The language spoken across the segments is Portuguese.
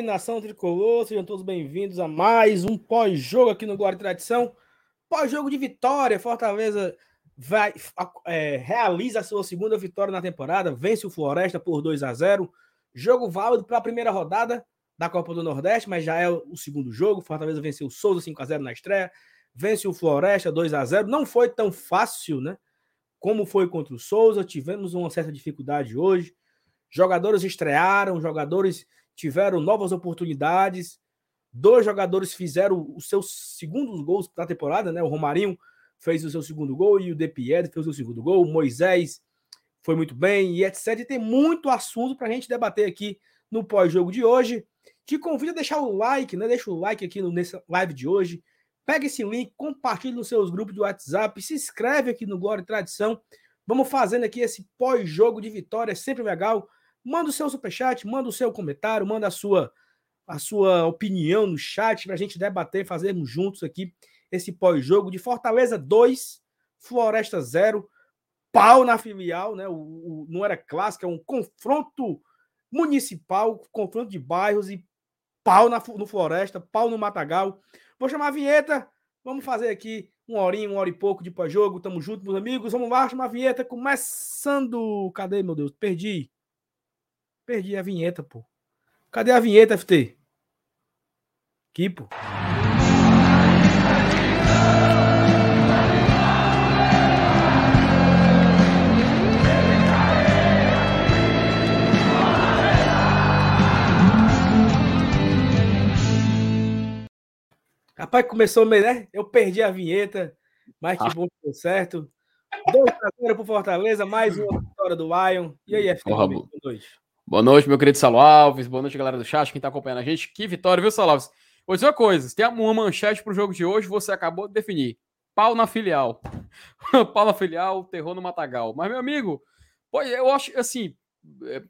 Salve, nação tricolor, sejam todos bem-vindos a mais um pós-jogo aqui no Glória Tradição. Pós-jogo de vitória, Fortaleza vai, é, realiza a sua segunda vitória na temporada, vence o Floresta por 2 a 0 Jogo válido para a primeira rodada da Copa do Nordeste, mas já é o segundo jogo. Fortaleza venceu o Souza 5 a 0 na estreia, vence o Floresta 2 a 0 Não foi tão fácil, né? Como foi contra o Souza, tivemos uma certa dificuldade hoje. Jogadores estrearam, jogadores tiveram novas oportunidades. Dois jogadores fizeram os seus segundos gols da temporada, né? O Romarinho fez o seu segundo gol e o De Pied fez o segundo gol. O Moisés foi muito bem e etc. E tem muito assunto para a gente debater aqui no pós-jogo de hoje. Te convido a deixar o like, né? Deixa o like aqui no, nessa live de hoje. Pega esse link, compartilhe nos seus grupos do WhatsApp, se inscreve aqui no Glória e Tradição. Vamos fazendo aqui esse pós-jogo de vitória, é sempre legal. Manda o seu superchat, manda o seu comentário, manda a sua, a sua opinião no chat para a gente debater, fazermos juntos aqui esse pós-jogo de Fortaleza 2, Floresta 0, pau na filial, né? O, o, não era clássico, é um confronto municipal, confronto de bairros e pau na, no Floresta, pau no Matagal. Vou chamar a vinheta, vamos fazer aqui uma horinha, uma hora e pouco de pós-jogo. Tamo junto, meus amigos. Vamos lá, chamar a vinheta, começando. Cadê, meu Deus? Perdi. Perdi a vinheta, pô. Cadê a vinheta, FT? Pô. Rapaz, começou meio, né? Eu perdi a vinheta, mas que ah. bom que deu certo. 2 a 0 pro Fortaleza, mais uma vitória do Lion. E aí, FT? Boa noite. Boa noite, meu querido Salo Alves. Boa noite, galera do chat, quem tá acompanhando a gente. Que vitória, viu, Salo Alves? Vou dizer uma coisa: tem uma manchete pro jogo de hoje, você acabou de definir. Pau na filial. Pau na filial, terror no Matagal. Mas, meu amigo, pô, eu acho assim.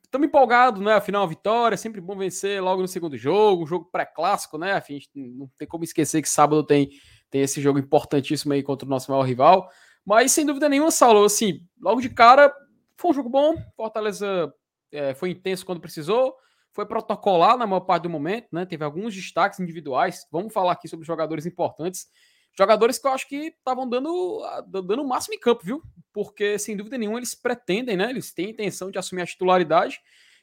Estamos empolgados, né? Afinal, vitória, é sempre bom vencer logo no segundo jogo, um jogo pré-clássico, né? Afim, não tem como esquecer que sábado tem, tem esse jogo importantíssimo aí contra o nosso maior rival. Mas, sem dúvida nenhuma, Saulo, assim, logo de cara, foi um jogo bom. Fortaleza é, foi intenso quando precisou, foi protocolar na maior parte do momento, né? Teve alguns destaques individuais. Vamos falar aqui sobre jogadores importantes. Jogadores que eu acho que estavam dando, dando o máximo em campo, viu? Porque, sem dúvida nenhuma, eles pretendem, né? Eles têm a intenção de assumir a titularidade.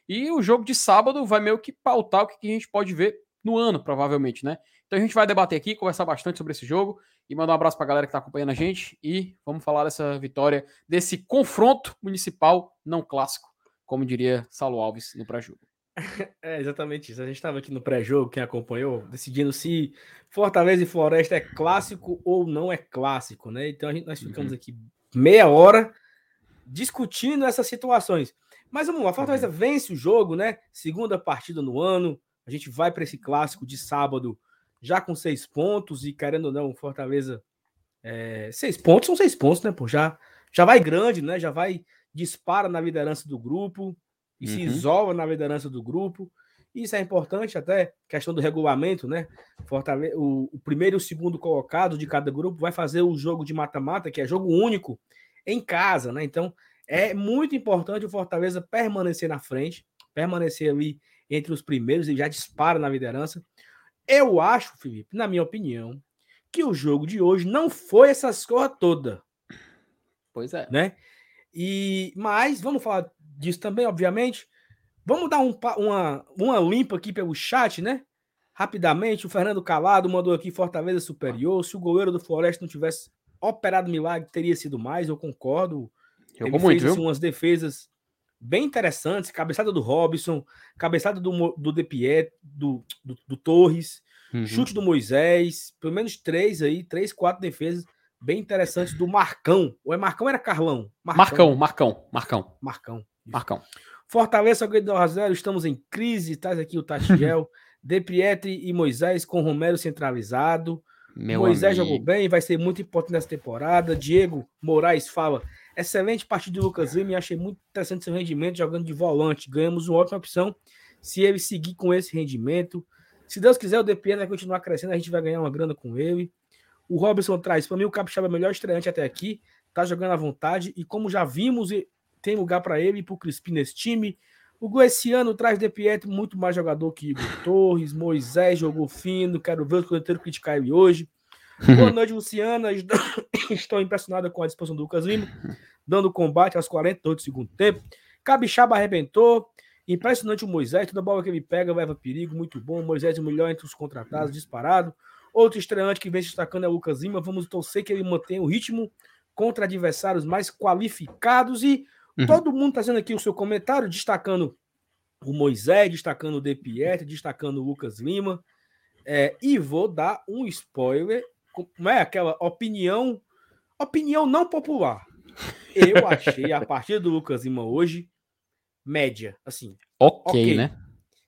E o jogo de sábado vai meio que pautar o que a gente pode ver no ano, provavelmente, né? Então a gente vai debater aqui, conversar bastante sobre esse jogo e mandar um abraço para a galera que está acompanhando a gente e vamos falar dessa vitória, desse confronto municipal não clássico como diria Saulo Alves no pré-jogo. É exatamente isso. A gente estava aqui no pré-jogo, quem acompanhou, decidindo se Fortaleza e Floresta é clássico ou não é clássico, né? Então a gente, nós ficamos uhum. aqui meia hora discutindo essas situações. Mas vamos lá, Fortaleza uhum. vence o jogo, né? Segunda partida no ano. A gente vai para esse clássico de sábado já com seis pontos e querendo ou não, Fortaleza. É, seis pontos são seis pontos, né? Pô, já, já vai grande, né? Já vai dispara na liderança do grupo e uhum. se isola na liderança do grupo. Isso é importante até, questão do regulamento, né? Fortale o, o primeiro e o segundo colocado de cada grupo vai fazer o jogo de mata-mata, que é jogo único, em casa, né? Então, é muito importante o Fortaleza permanecer na frente, permanecer ali entre os primeiros e já dispara na liderança. Eu acho, Felipe, na minha opinião, que o jogo de hoje não foi essa escorra toda. Pois é. Né? E mas vamos falar disso também, obviamente. Vamos dar um, uma, uma limpa aqui pelo chat, né? Rapidamente, o Fernando Calado mandou aqui Fortaleza superior. Se o goleiro do Floresta não tivesse operado milagre, teria sido mais, eu concordo. Jogou Ele muito, fez assim, umas defesas bem interessantes. Cabeçada do Robson, cabeçada do, do De Piet, do, do, do Torres, uhum. chute do Moisés, pelo menos três aí, três, quatro defesas bem interessante do Marcão. Ou é Marcão ou era Carlão? Marcão, Marcão, Marcão. Marcão. Marcão. Fortaleza, Guedes a 0, estamos em crise, tá aqui o Tatiel. De Pietri e Moisés com Romero centralizado. Meu Moisés amigo. jogou bem, vai ser muito importante nessa temporada. Diego Moraes fala: excelente partida de Lucas Lima, achei muito interessante seu rendimento jogando de volante. Ganhamos uma ótima opção se ele seguir com esse rendimento. Se Deus quiser, o De Pietri vai continuar crescendo, a gente vai ganhar uma grana com ele. O Robson traz, para mim, o Capixaba é o melhor estreante até aqui, tá jogando à vontade, e como já vimos, tem lugar para ele e para o Crispim nesse time. O Goiциano traz De Pietro muito mais jogador que Igor Torres. Moisés jogou fino. Quero ver o coleteiro criticar ele hoje. Boa noite, Luciana. Estou impressionada com a disposição do Lucas Lima, dando combate aos 48 do segundo tempo. Cabixaba arrebentou. Impressionante o Moisés. Toda bola que ele pega leva perigo. Muito bom. Moisés é o melhor entre os contratados, disparado. Outro estreante que vem se destacando é o Lucas Lima. Vamos torcer que ele mantenha o ritmo contra adversários mais qualificados. E uhum. todo mundo está fazendo aqui o seu comentário, destacando o Moisés, destacando o De Pietro, destacando o Lucas Lima. É, e vou dar um spoiler, como é aquela opinião, opinião não popular. Eu achei a partida do Lucas Lima hoje média, assim. Ok, okay. né?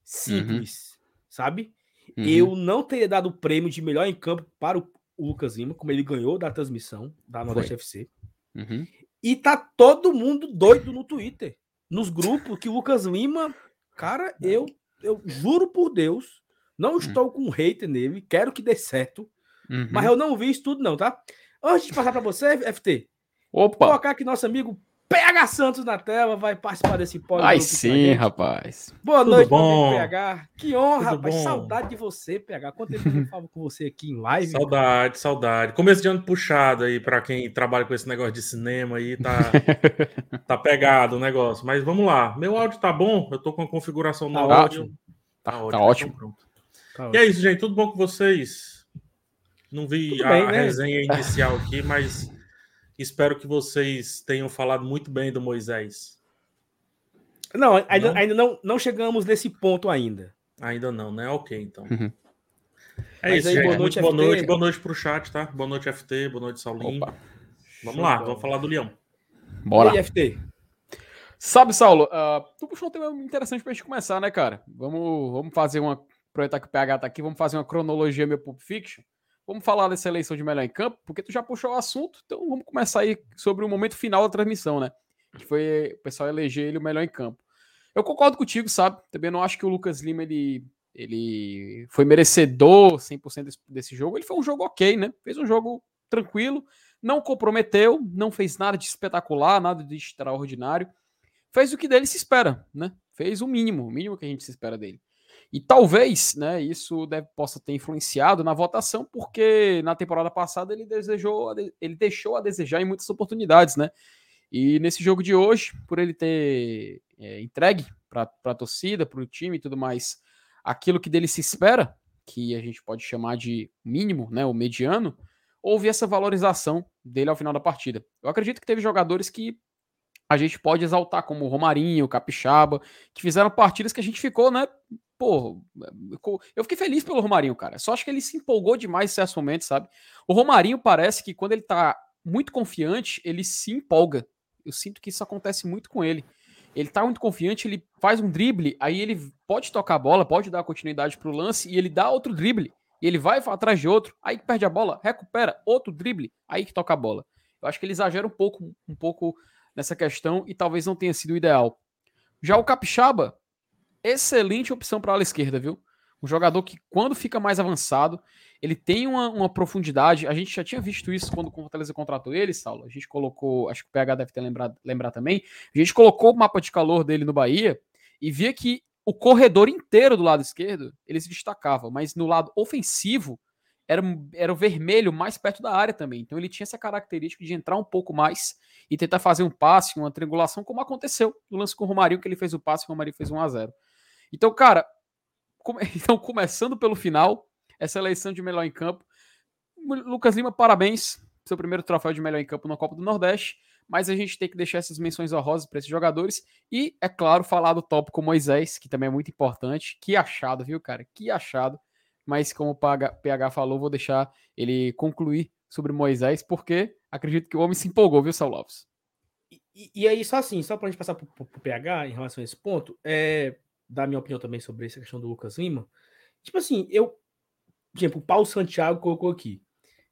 Simples, uhum. sabe? Uhum. Eu não teria dado o prêmio de melhor em campo para o Lucas Lima, como ele ganhou da transmissão da Nordeste FC. Uhum. E tá todo mundo doido no Twitter, nos grupos, que o Lucas Lima, cara, eu, eu juro por Deus, não uhum. estou com um hater nele, quero que dê certo, uhum. mas eu não vi isso tudo, não, tá? Antes de passar para você, FT, Opa. colocar aqui nosso amigo PH Santos na tela, vai participar desse pódio. Ai sim, rapaz. Boa Tudo noite, bom? PH. Que honra, Tudo rapaz. Bom? Saudade de você, PH. Quanto tempo eu falo com você aqui em live? Saudade, saudade. Começo de ano puxado aí para quem trabalha com esse negócio de cinema aí, tá, tá pegado o negócio. Mas vamos lá. Meu áudio tá bom? Eu tô com a configuração no tá áudio. Ótimo. Tá, tá, ótimo. Tá ótimo. Então, tá e é isso, gente. Tudo bom com vocês? Não vi a né? resenha inicial aqui, mas Espero que vocês tenham falado muito bem do Moisés. Não, ainda não, ainda não, não chegamos nesse ponto ainda. Ainda não, né? Ok, então. Uhum. É Mas isso, aí, gente. Boa noite, boa noite, boa noite pro chat, tá? Boa noite, FT, boa noite, Saulinho. Opa. Vamos Show lá, bom. vamos falar do Leão. Bora. E aí, FT? Sabe, Saulo, uh, tu puxou um tema interessante pra gente começar, né, cara? Vamos, vamos fazer uma. Aproveitar que o PH tá aqui, vamos fazer uma cronologia meu Pulp Fiction. Vamos falar dessa eleição de melhor em campo, porque tu já puxou o assunto, então vamos começar aí sobre o momento final da transmissão, né? Que foi o pessoal eleger ele o melhor em campo. Eu concordo contigo, sabe? Também não acho que o Lucas Lima ele, ele foi merecedor 100% desse, desse jogo. Ele foi um jogo ok, né? Fez um jogo tranquilo, não comprometeu, não fez nada de espetacular, nada de extraordinário. Fez o que dele se espera, né? Fez o mínimo, o mínimo que a gente se espera dele. E talvez, né, isso deve, possa ter influenciado na votação, porque na temporada passada ele desejou, ele deixou a desejar em muitas oportunidades, né? E nesse jogo de hoje, por ele ter é, entregue para a torcida, para o time e tudo mais, aquilo que dele se espera, que a gente pode chamar de mínimo, né, o mediano, houve essa valorização dele ao final da partida. Eu acredito que teve jogadores que a gente pode exaltar, como o Romarinho, o Capixaba, que fizeram partidas que a gente ficou, né, pô, eu fiquei feliz pelo Romarinho, cara. Só acho que ele se empolgou demais em certos momentos, sabe? O Romarinho parece que quando ele tá muito confiante, ele se empolga. Eu sinto que isso acontece muito com ele. Ele tá muito confiante, ele faz um drible, aí ele pode tocar a bola, pode dar continuidade pro lance e ele dá outro drible. E ele vai atrás de outro, aí perde a bola, recupera outro drible, aí que toca a bola. Eu acho que ele exagera um pouco, um pouco nessa questão e talvez não tenha sido o ideal. Já o Capixaba, excelente opção para a ala esquerda, viu? Um jogador que, quando fica mais avançado, ele tem uma, uma, profundidade. A gente já tinha visto isso quando o Fortaleza contratou ele, Saulo. A gente colocou, acho que o PH deve ter lembrado lembrar também. A gente colocou o mapa de calor dele no Bahia e via que o corredor inteiro do lado esquerdo ele se destacava, mas no lado ofensivo era, era o vermelho mais perto da área também. Então ele tinha essa característica de entrar um pouco mais e tentar fazer um passe, uma triangulação, como aconteceu no lance com o Romário, que ele fez o passe e o Romário fez 1 a 0 então, cara, come... então começando pelo final, essa eleição de melhor em campo. Lucas Lima, parabéns. Seu primeiro troféu de melhor em campo na Copa do Nordeste. Mas a gente tem que deixar essas menções honrosas para esses jogadores. E, é claro, falar do tópico Moisés, que também é muito importante. Que achado, viu, cara? Que achado. Mas, como o PH falou, vou deixar ele concluir sobre Moisés, porque acredito que o homem se empolgou, viu, Saulo? E, e aí, só assim, só para a gente passar para o PH em relação a esse ponto, é, dar minha opinião também sobre essa questão do Lucas Lima. Tipo assim, eu. Exemplo, o Paulo Santiago colocou aqui.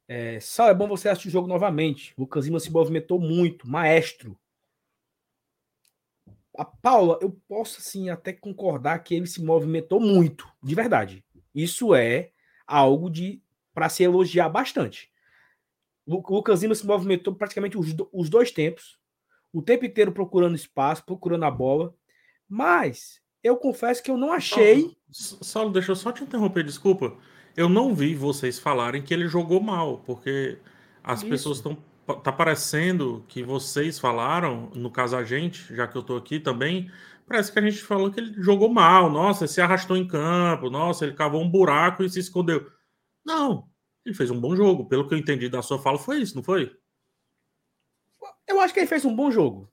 É, Sal, é bom você assistir o jogo novamente. O Lucas Lima se movimentou muito, maestro. A Paula, eu posso assim até concordar que ele se movimentou muito, de verdade. Isso é algo de para se elogiar bastante. O Lucas Lima se movimentou praticamente os, os dois tempos, o tempo inteiro procurando espaço, procurando a bola Mas eu confesso que eu não achei. Saulo, deixa eu só te interromper, desculpa. Eu não vi vocês falarem que ele jogou mal, porque as Isso. pessoas estão. Tá parecendo que vocês falaram, no caso a gente, já que eu tô aqui também, parece que a gente falou que ele jogou mal. Nossa, ele se arrastou em campo, nossa, ele cavou um buraco e se escondeu. Não, ele fez um bom jogo. Pelo que eu entendi da sua fala, foi isso, não foi? Eu acho que ele fez um bom jogo.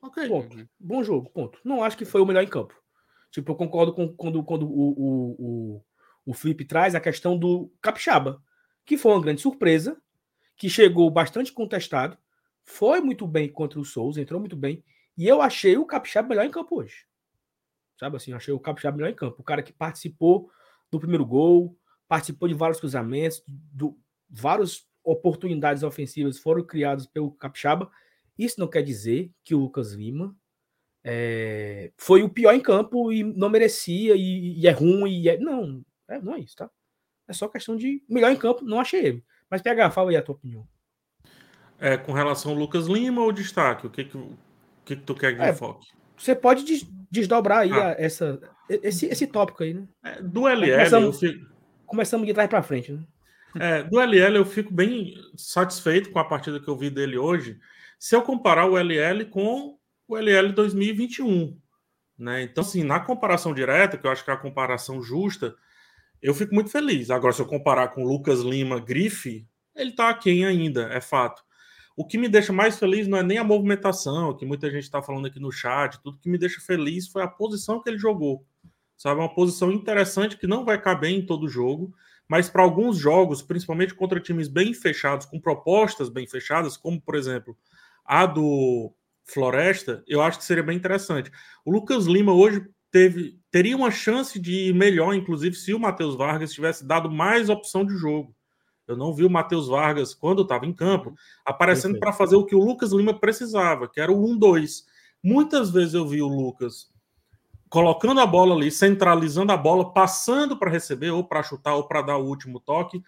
Ok. Ponto. Bom jogo, ponto. Não acho que foi o melhor em campo. Tipo, eu concordo com quando, quando o, o, o, o Felipe traz a questão do Capixaba, que foi uma grande surpresa, que chegou bastante contestado, foi muito bem contra o Souza, entrou muito bem, e eu achei o Capixaba melhor em campo hoje. Sabe assim, achei o Capixaba melhor em campo. O cara que participou do primeiro gol, participou de vários cruzamentos, do, várias oportunidades ofensivas foram criadas pelo Capixaba. Isso não quer dizer que o Lucas Lima é, foi o pior em campo e não merecia, e, e é ruim. E é, não, é, não é isso, tá? É só questão de melhor em campo, não achei ele. Mas PH, fala aí a tua opinião. É, com relação ao Lucas Lima ou destaque? O que, que, o que, que tu quer que é, enfoque? Você pode des desdobrar aí ah. a, essa, esse, esse tópico aí, né? É, do LL, começamos, fico... começamos de trás para frente, né? É, do LL eu fico bem satisfeito com a partida que eu vi dele hoje. Se eu comparar o LL com o LL 2021, né? Então, assim, na comparação direta, que eu acho que é a comparação justa, eu fico muito feliz. Agora, se eu comparar com Lucas Lima Grife, ele tá aquém ainda, é fato. O que me deixa mais feliz não é nem a movimentação, que muita gente está falando aqui no chat, tudo que me deixa feliz foi a posição que ele jogou. Sabe, uma posição interessante que não vai caber em todo jogo, mas para alguns jogos, principalmente contra times bem fechados, com propostas bem fechadas, como por exemplo a do Floresta, eu acho que seria bem interessante. O Lucas Lima hoje teve teria uma chance de ir melhor, inclusive, se o Matheus Vargas tivesse dado mais opção de jogo. Eu não vi o Matheus Vargas, quando estava em campo, aparecendo para fazer o que o Lucas Lima precisava, que era o 1-2. Muitas vezes eu vi o Lucas colocando a bola ali, centralizando a bola, passando para receber, ou para chutar, ou para dar o último toque.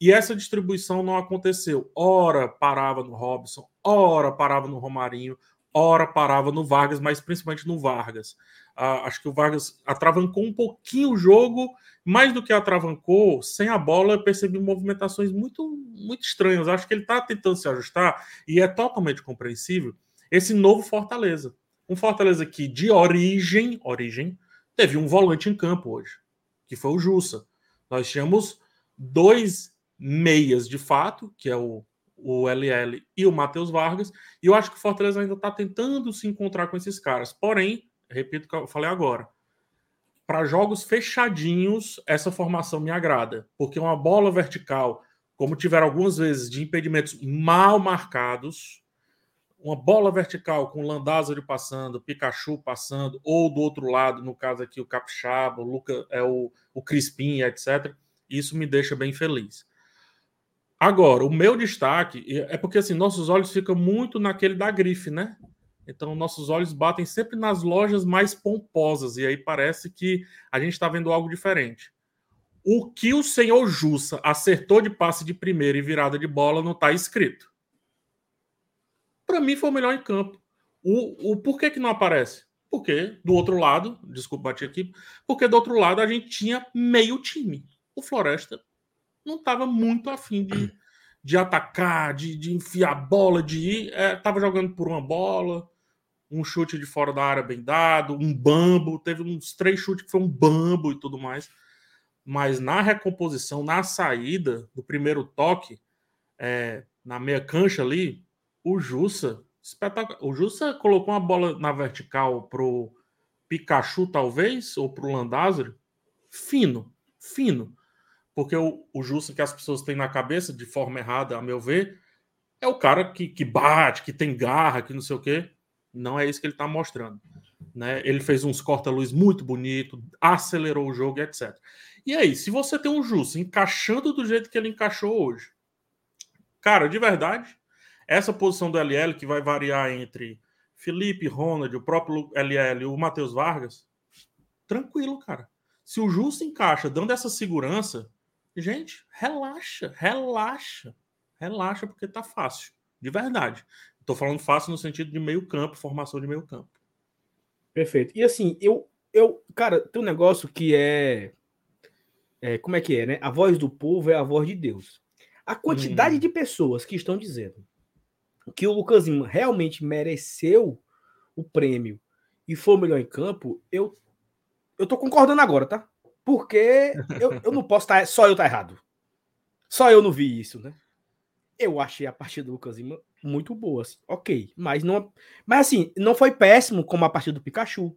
E essa distribuição não aconteceu. Ora parava no Robson, ora parava no Romarinho, ora parava no Vargas, mas principalmente no Vargas. Ah, acho que o Vargas atravancou um pouquinho o jogo mais do que atravancou, sem a bola, eu percebi movimentações muito, muito estranhas. Acho que ele está tentando se ajustar e é totalmente compreensível esse novo Fortaleza. Um Fortaleza que, de origem, origem, teve um volante em campo hoje, que foi o Jussa. Nós tínhamos dois meias de fato, que é o, o LL e o Matheus Vargas, e eu acho que o Fortaleza ainda está tentando se encontrar com esses caras. Porém, repito o que eu falei agora, para jogos fechadinhos, essa formação me agrada, porque uma bola vertical, como tiveram algumas vezes de impedimentos mal marcados, uma bola vertical com o Landázuri passando, Pikachu passando, ou do outro lado, no caso aqui, o Capixaba, o, Luca, é o, o Crispim, etc., isso me deixa bem feliz. Agora, o meu destaque é porque assim, nossos olhos ficam muito naquele da grife, né? Então, nossos olhos batem sempre nas lojas mais pomposas, e aí parece que a gente está vendo algo diferente. O que o senhor Jussa acertou de passe de primeira e virada de bola não está escrito. Para mim, foi o melhor em campo. O, o por que, que não aparece? Porque do outro lado, desculpa bater aqui, porque do outro lado a gente tinha meio time. O Floresta não estava muito afim de, de atacar, de, de enfiar a bola, de ir. Estava é, jogando por uma bola um chute de fora da área bem dado, um bambo, teve uns três chutes que foi um bambo e tudo mais. Mas na recomposição, na saída do primeiro toque, é, na meia cancha ali, o Jussa, espetacular. O Jussa colocou uma bola na vertical pro Pikachu, talvez, ou pro Landázuri, fino, fino. Porque o, o Jussa que as pessoas têm na cabeça, de forma errada, a meu ver, é o cara que, que bate, que tem garra, que não sei o quê. Não é isso que ele está mostrando. Né? Ele fez uns corta-luz muito bonito, acelerou o jogo, etc. E aí, se você tem um Justo encaixando do jeito que ele encaixou hoje, cara, de verdade, essa posição do LL que vai variar entre Felipe, Ronald, o próprio LL e o Matheus Vargas, tranquilo, cara. Se o Justo encaixa dando essa segurança, gente, relaxa, relaxa, relaxa, porque tá fácil, de verdade. Estou falando fácil no sentido de meio campo, formação de meio campo. Perfeito. E assim, eu, eu, cara, tem um negócio que é, é, como é que é, né? A voz do povo é a voz de Deus. A quantidade Hum. de pessoas que estão dizendo que o Lucas Lima realmente mereceu o prêmio e foi o melhor em campo, eu, eu tô concordando agora, tá? Porque eu, eu não posso estar. Só eu tá errado. Só eu não vi isso, né? Eu achei a partida do Lucas Lima muito boa, assim. ok. Mas não. Mas assim, não foi péssimo como a partida do Pikachu.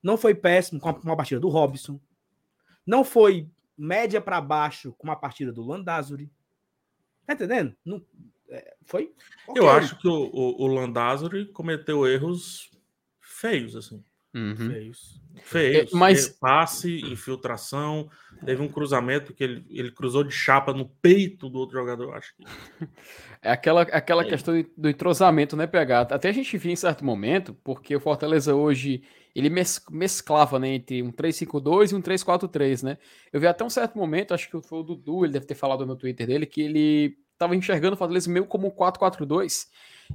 Não foi péssimo como a- partida do Robson. Não foi média para baixo como a partida do Landázuri. Tá entendendo? Não, é, foi. Eu ok. acho que o, o, o Landázuri cometeu erros feios, assim. Uhum. Feios. Feios. É, mas- Passe, infiltração. Teve um cruzamento que ele, ele cruzou de chapa no peito do outro jogador, acho que. É aquela, aquela questão do entrosamento, né, PH? Até a gente via em certo momento, porque o Fortaleza hoje, ele mes- mesclava, né, entre um 3-5-2 e um 3-4-3, né? Eu vi até um certo momento, acho que foi o Dudu, ele deve ter falado no Twitter dele, que ele tava enxergando o Fortaleza meio como um 4-4-2.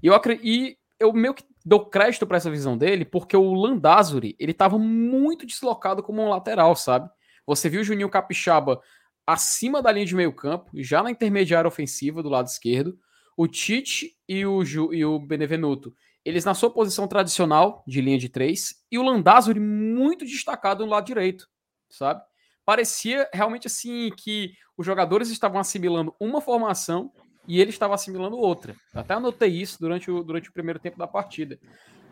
E eu, e eu meio que dou crédito para essa visão dele, porque o Landázuri, ele tava muito deslocado como um lateral, sabe? Você viu o Juninho Capixaba acima da linha de meio campo, já na intermediária ofensiva do lado esquerdo, o Tite e o, Ju, e o Benevenuto, eles na sua posição tradicional de linha de três, e o Landázuri muito destacado no lado direito, sabe? Parecia realmente assim que os jogadores estavam assimilando uma formação e ele estava assimilando outra. Até anotei isso durante o, durante o primeiro tempo da partida.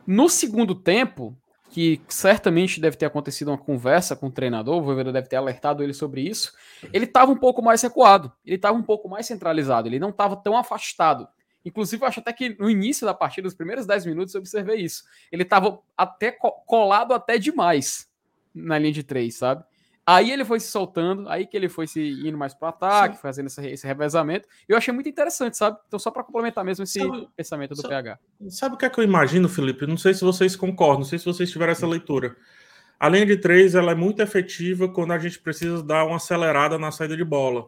No segundo tempo, que certamente deve ter acontecido uma conversa com o treinador, o Voivoda deve ter alertado ele sobre isso, ele estava um pouco mais recuado, ele estava um pouco mais centralizado, ele não estava tão afastado. Inclusive, eu acho até que no início da partida, nos primeiros 10 minutos, eu observei isso. Ele estava até co- colado até demais na linha de três, sabe? Aí ele foi se soltando, aí que ele foi se indo mais pro ataque, fazendo esse, esse revezamento. E eu achei muito interessante, sabe? Então, só para complementar mesmo esse Sabe- pensamento do sabe- PH. Sabe o que é que eu imagino, Felipe? Não sei se vocês concordam, não sei se vocês tiveram essa leitura. A linha de três ela é muito efetiva quando a gente precisa dar uma acelerada na saída de bola.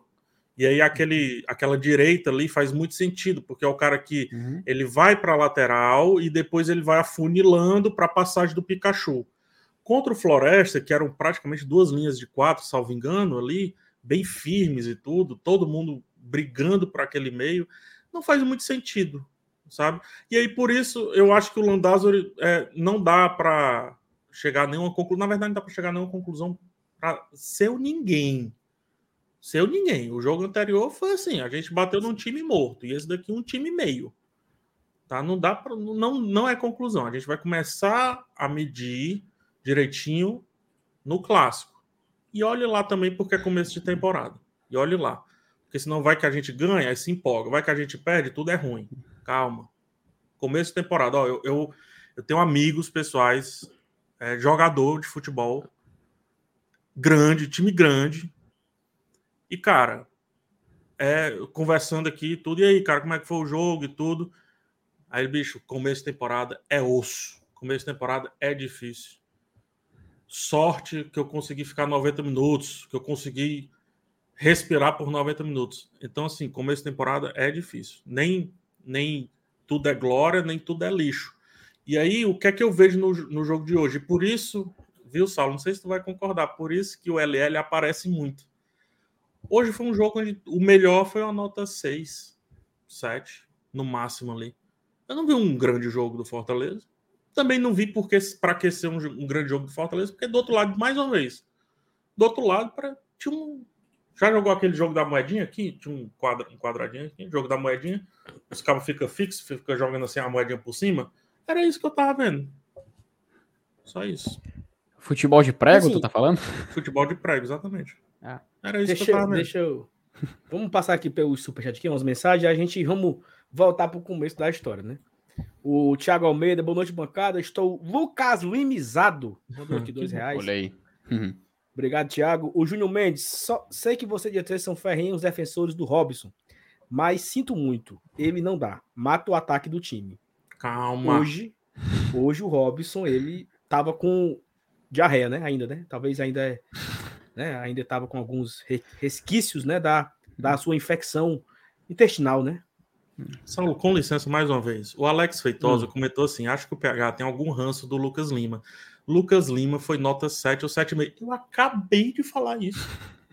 E aí aquele, aquela direita ali faz muito sentido, porque é o cara que ele vai para a lateral e depois ele vai afunilando para a passagem do Pikachu. Contra o Floresta, que eram praticamente duas linhas de quatro, salvo engano, ali, bem firmes e tudo, todo mundo brigando para aquele meio, não faz muito sentido, sabe? E aí, por isso, eu acho que o Landázuri é, não dá para chegar a nenhuma conclusão. Na verdade, não dá para chegar a nenhuma conclusão para ser o ninguém. Ser o ninguém. O jogo anterior foi assim: a gente bateu num time morto, e esse daqui um time meio. Tá? Não dá para. Não, não é conclusão. A gente vai começar a medir direitinho no clássico. E olhe lá também, porque é começo de temporada. E olhe lá. Porque senão vai que a gente ganha, aí se empolga. Vai que a gente perde, tudo é ruim. Calma. Começo de temporada. Ó, eu, eu, eu tenho amigos pessoais, é, jogador de futebol, grande, time grande. E, cara, é, conversando aqui tudo. E aí, cara, como é que foi o jogo e tudo? Aí, bicho, começo de temporada é osso. Começo de temporada é difícil. Sorte que eu consegui ficar 90 minutos, que eu consegui respirar por 90 minutos. Então, assim, começo de temporada é difícil. Nem, nem tudo é glória, nem tudo é lixo. E aí, o que é que eu vejo no, no jogo de hoje? Por isso, viu, Saulo? Não sei se tu vai concordar, por isso que o LL aparece muito. Hoje foi um jogo onde o melhor foi uma nota 6, 7, no máximo ali. Eu não vi um grande jogo do Fortaleza. Também não vi porque para que ser um, um, grande jogo do Fortaleza, porque do outro lado, mais uma vez, do outro lado, pra, tinha um. Já jogou aquele jogo da moedinha aqui? Tinha um, quadra, um quadradinho aqui, jogo da moedinha. Os cabos ficam fixos, fica jogando assim a moedinha por cima. Era isso que eu tava vendo. Só isso. Futebol de prego, assim, tu tá falando? Futebol de prego, exatamente. Ah. Era isso deixa, que eu tava vendo. Deixa eu. Vamos passar aqui pelo superchat aqui, umas mensagens, a gente vamos voltar para o começo da história, né? O Thiago Almeida, boa noite, bancada. Estou Lucas Limizado. Mandou aqui dois reais. Olha aí. Uhum. Obrigado, Thiago. O Júnior Mendes, só sei que você e a três são ferrenhos defensores do Robson, mas sinto muito, ele não dá. Mata o ataque do time. Calma. Hoje, hoje o Robson, ele tava com diarreia, né? Ainda, né? Talvez ainda, né? Ainda estava com alguns resquícios, né? Da, da sua infecção intestinal, né? Saulo, com licença mais uma vez. O Alex Feitosa hum. comentou assim: acho que o PH tem algum ranço do Lucas Lima. Lucas Lima foi nota 7 ou 7,5. Eu acabei de falar isso.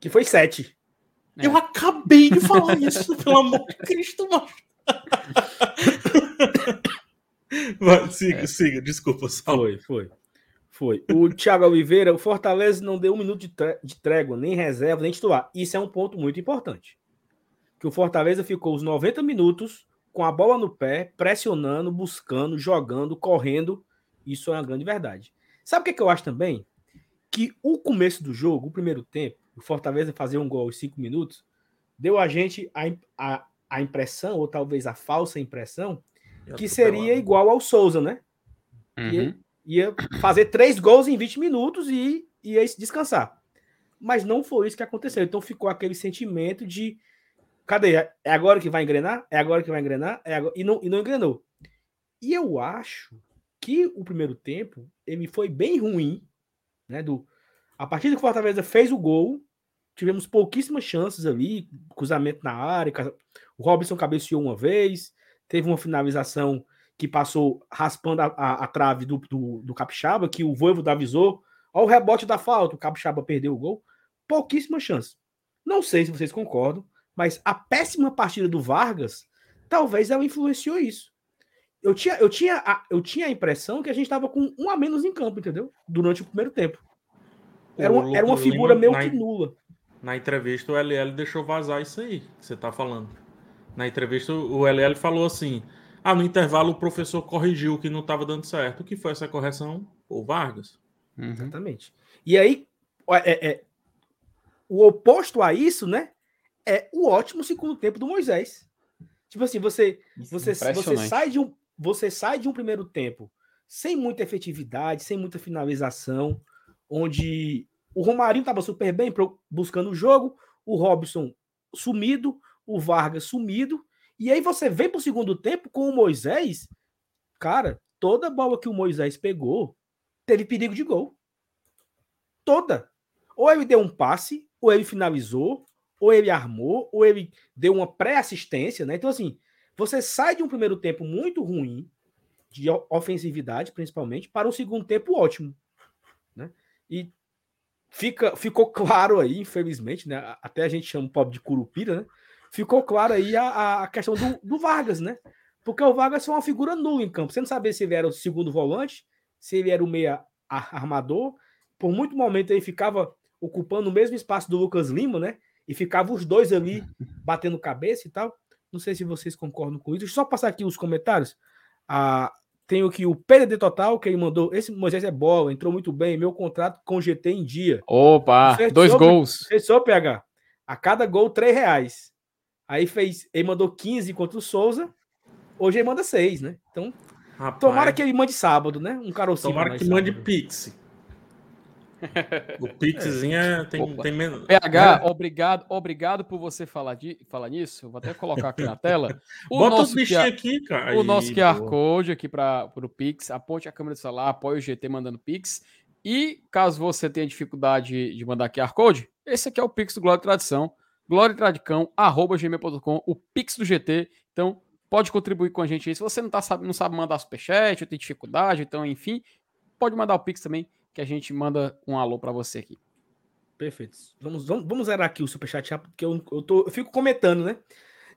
Que foi 7. É. Eu acabei de falar isso, pelo amor de Cristo, mano. Vai, siga, é. siga, desculpa. Foi, foi. Foi. O Thiago Oliveira, o Fortaleza não deu um minuto de, de trégua, nem reserva, nem titular. Isso é um ponto muito importante. Que o Fortaleza ficou os 90 minutos com a bola no pé, pressionando, buscando, jogando, correndo. Isso é uma grande verdade. Sabe o que, é que eu acho também? Que o começo do jogo, o primeiro tempo, o Fortaleza fazer um gol em cinco minutos, deu a gente a, a, a impressão, ou talvez a falsa impressão, que seria igual ao Souza, né? Uhum. Ia, ia fazer três gols em 20 minutos e ia descansar. Mas não foi isso que aconteceu. Então ficou aquele sentimento de cadê? É agora que vai engrenar? É agora que vai engrenar? É agora... e, não, e não engrenou. E eu acho que o primeiro tempo ele foi bem ruim, né? Do, a partir do que o Fortaleza fez o gol, tivemos pouquíssimas chances ali, cruzamento na área, o Robson cabeceou uma vez, teve uma finalização que passou raspando a, a, a trave do, do, do, Capixaba, que o Voivo avisou, ao rebote da falta, o Capixaba perdeu o gol, pouquíssimas chances. Não sei se vocês concordam, mas a péssima partida do Vargas, talvez ela influenciou isso. Eu tinha, eu tinha, a, eu tinha a impressão que a gente estava com um a menos em campo, entendeu? Durante o primeiro tempo. Era uma, era uma figura meio que nula. Na entrevista, o LL deixou vazar isso aí que você está falando. Na entrevista, o LL falou assim: ah, no intervalo o professor corrigiu que não estava dando certo. O que foi essa correção? O Vargas. Uhum. Exatamente. E aí, é, é, o oposto a isso, né? É o ótimo segundo tempo do Moisés. Tipo assim, você, você, você sai de um, você sai de um primeiro tempo sem muita efetividade, sem muita finalização, onde o Romarinho estava super bem buscando o jogo, o Robson sumido, o Vargas sumido, e aí você vem para o segundo tempo com o Moisés, cara, toda bola que o Moisés pegou teve perigo de gol. Toda. Ou ele deu um passe, ou ele finalizou, ou ele armou, ou ele deu uma pré-assistência, né? Então, assim, você sai de um primeiro tempo muito ruim, de ofensividade principalmente, para um segundo tempo ótimo. Né? E fica, ficou claro aí, infelizmente, né? Até a gente chama o pobre de curupira, né? ficou claro aí a, a questão do, do, Vargas, né? Porque o Vargas foi uma figura nula em campo. Você não sabia se ele era o segundo volante, se ele era o meia armador. Por muito momento ele ficava ocupando o mesmo espaço do Lucas Lima, né? E ficava os dois ali batendo cabeça e tal. Não sei se vocês concordam com isso. Deixa eu só passar aqui os comentários. Ah, tenho aqui o PDD Total, que ele mandou. Esse Moisés é bola, entrou muito bem. Meu contrato com GT em dia. Opa, dois gols. Fechou, PH. A cada gol, três reais. Aí fez, ele mandou 15 contra o Souza. Hoje ele manda 6, né? Então, Rapaz, tomara que ele mande sábado, né? Um carocinho. Tomara que mande Pix. O Pixzinho é, tem, tem menos. PH, é. obrigado, obrigado por você falar, de, falar nisso. Vou até colocar aqui na tela. O Bota nosso os QR, aqui, cara. O nosso QR pô. Code aqui para o Pix. Aponte a câmera do celular, apoie o GT mandando Pix. E caso você tenha dificuldade de mandar QR Code, esse aqui é o Pix do Glória e Tradição gloriatradicão.gmail.com, o Pix do GT. Então, pode contribuir com a gente aí. Se você não, tá, não sabe mandar superchat, ou tem dificuldade, então, enfim, pode mandar o Pix também, que a gente manda um alô para você aqui. Perfeito. Vamos, vamos, vamos zerar aqui o superchat, porque eu, eu, tô, eu fico comentando, né?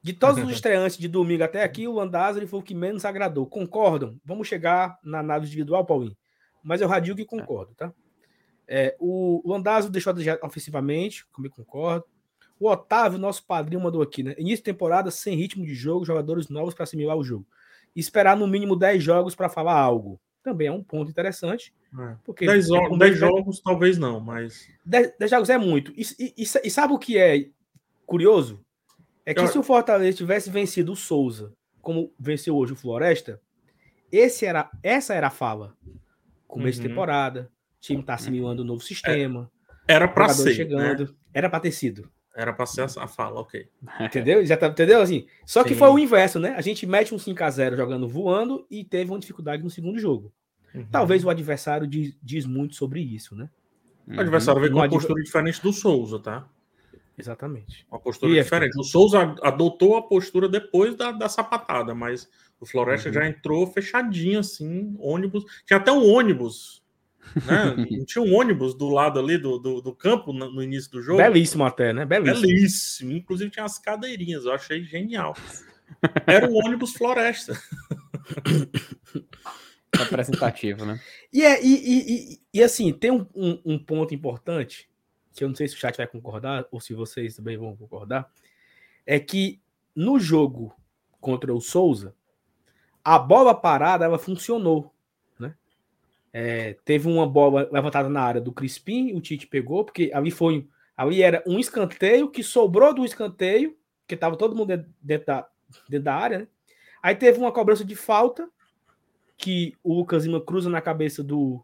De todos os estreantes de domingo até aqui, o Landázuri foi o que menos agradou. Concordam? Vamos chegar na análise individual, Paulinho. Mas eu radio que concordo, tá? É, o Landázuri deixou ofensivamente, comigo concordo. O Otávio, nosso padrinho, mandou aqui, né? Início de temporada sem ritmo de jogo, jogadores novos para assimilar o jogo. E esperar no mínimo 10 jogos para falar algo. Também é um ponto interessante. É. Porque 10, é 10 jogos, talvez não, mas. 10, 10 jogos é muito. E, e, e, sabe o que é curioso? É que Eu... se o Fortaleza tivesse vencido o Souza, como venceu hoje o Floresta, esse era, essa era a fala. Começo uhum. de temporada, o time está assimilando o um novo sistema. É, era para ser. Chegando. Né? Era para ter sido. Era para ser a fala, ok. Entendeu? Já tá, entendeu? Assim, só que Sim. foi o inverso, né? A gente mete um 5 a 0 jogando voando e teve uma dificuldade no segundo jogo. Uhum. Talvez o adversário diz, diz, muito sobre isso, né? O adversário veio com uma postura diferente do Souza, tá? Exatamente. Uma postura e diferente. É... O Souza adotou a postura depois da, da sapatada, mas o Floresta uhum. já entrou fechadinho, assim, ônibus. Tinha até um ônibus, né? tinha um ônibus do lado ali do, do, do campo no, no, início do jogo. Belíssimo até, né? Belíssimo. Belíssimo. Inclusive tinha as cadeirinhas, eu achei genial. Era o ônibus Floresta. Representativo, né? E, é, e, e, e, e assim, tem um, um, um ponto importante que eu não sei se o chat vai concordar ou se vocês também vão concordar, é que no jogo contra o Souza, a bola parada ela funcionou? É, teve uma bola levantada na área do Crispim, o Tite pegou, porque ali foi ali era um escanteio que sobrou do escanteio, que estava todo mundo dentro da, dentro da área, né? Aí teve uma cobrança de falta que o Lucas Lima cruza na cabeça do.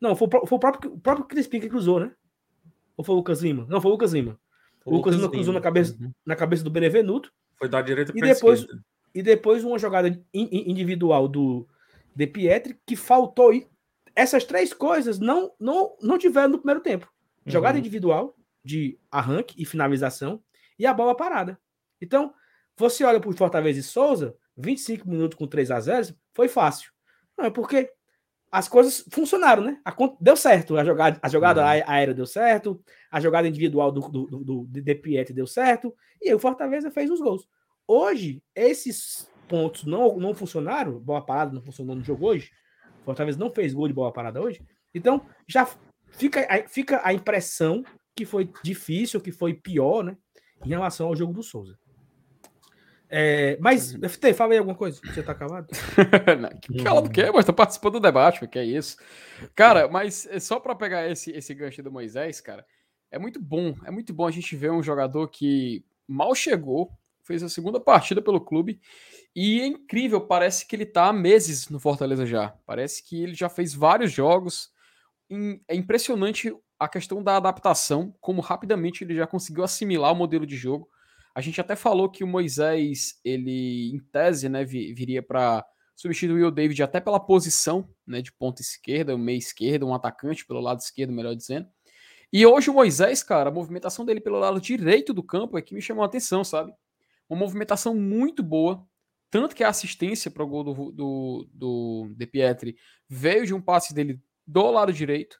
Não, foi, foi o, próprio, o próprio Crispim que cruzou, né? Ou foi o Lucas Lima? Não, foi o Lucas Lima. O, o Lucas, Lima cruzou na cabeça, uhum. na cabeça do Benevenuto. Foi da direita para e depois esquerda. E depois uma jogada individual do De Pietri que faltou. Essas três coisas não, não, não tiveram no primeiro tempo. Jogada uhum. individual, de arranque e finalização, e a bola parada. Então, você olha para o Fortaleza e Souza, 25 minutos com 3 a 0 foi fácil. Não, é porque as coisas funcionaram, né? A, deu certo. A jogada, a jogada uhum. aérea deu certo, a jogada individual do, do, do, do De Pietri deu certo, e aí o Fortaleza fez os gols. Hoje, esses pontos não, não funcionaram, boa parada não funcionou no jogo hoje, Fortaleza não fez gol de boa parada hoje, então já fica, fica a impressão que foi difícil, que foi pior, né? Em relação ao jogo do Souza. É, mas, uhum. FT, fala aí alguma coisa. Você tá acabado? que cala do quê? Mas tô participando do debate, que é isso. Cara, mas é só para pegar esse, esse gancho do Moisés, cara, é muito bom. É muito bom a gente ver um jogador que mal chegou, fez a segunda partida pelo clube e é incrível, parece que ele tá há meses no Fortaleza já. Parece que ele já fez vários jogos. É impressionante a questão da adaptação, como rapidamente ele já conseguiu assimilar o modelo de jogo a gente até falou que o Moisés, ele, em tese, né, viria para substituir o David até pela posição né, de ponta esquerda, meia esquerda, um atacante pelo lado esquerdo, melhor dizendo. E hoje o Moisés, cara, a movimentação dele pelo lado direito do campo é que me chamou a atenção, sabe? Uma movimentação muito boa, tanto que a assistência para o gol do, do, do De Pietri veio de um passe dele do lado direito.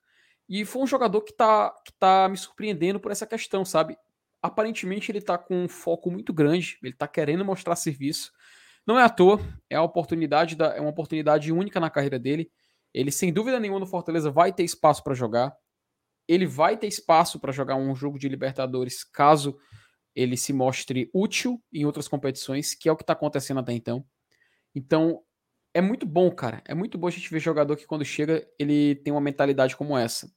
E foi um jogador que tá, que tá me surpreendendo por essa questão, sabe? aparentemente ele está com um foco muito grande, ele está querendo mostrar serviço. Não é à toa, é, a oportunidade da, é uma oportunidade única na carreira dele. Ele, sem dúvida nenhuma, no Fortaleza vai ter espaço para jogar. Ele vai ter espaço para jogar um jogo de Libertadores caso ele se mostre útil em outras competições, que é o que está acontecendo até então. Então, é muito bom, cara. É muito bom a gente ver jogador que quando chega, ele tem uma mentalidade como essa.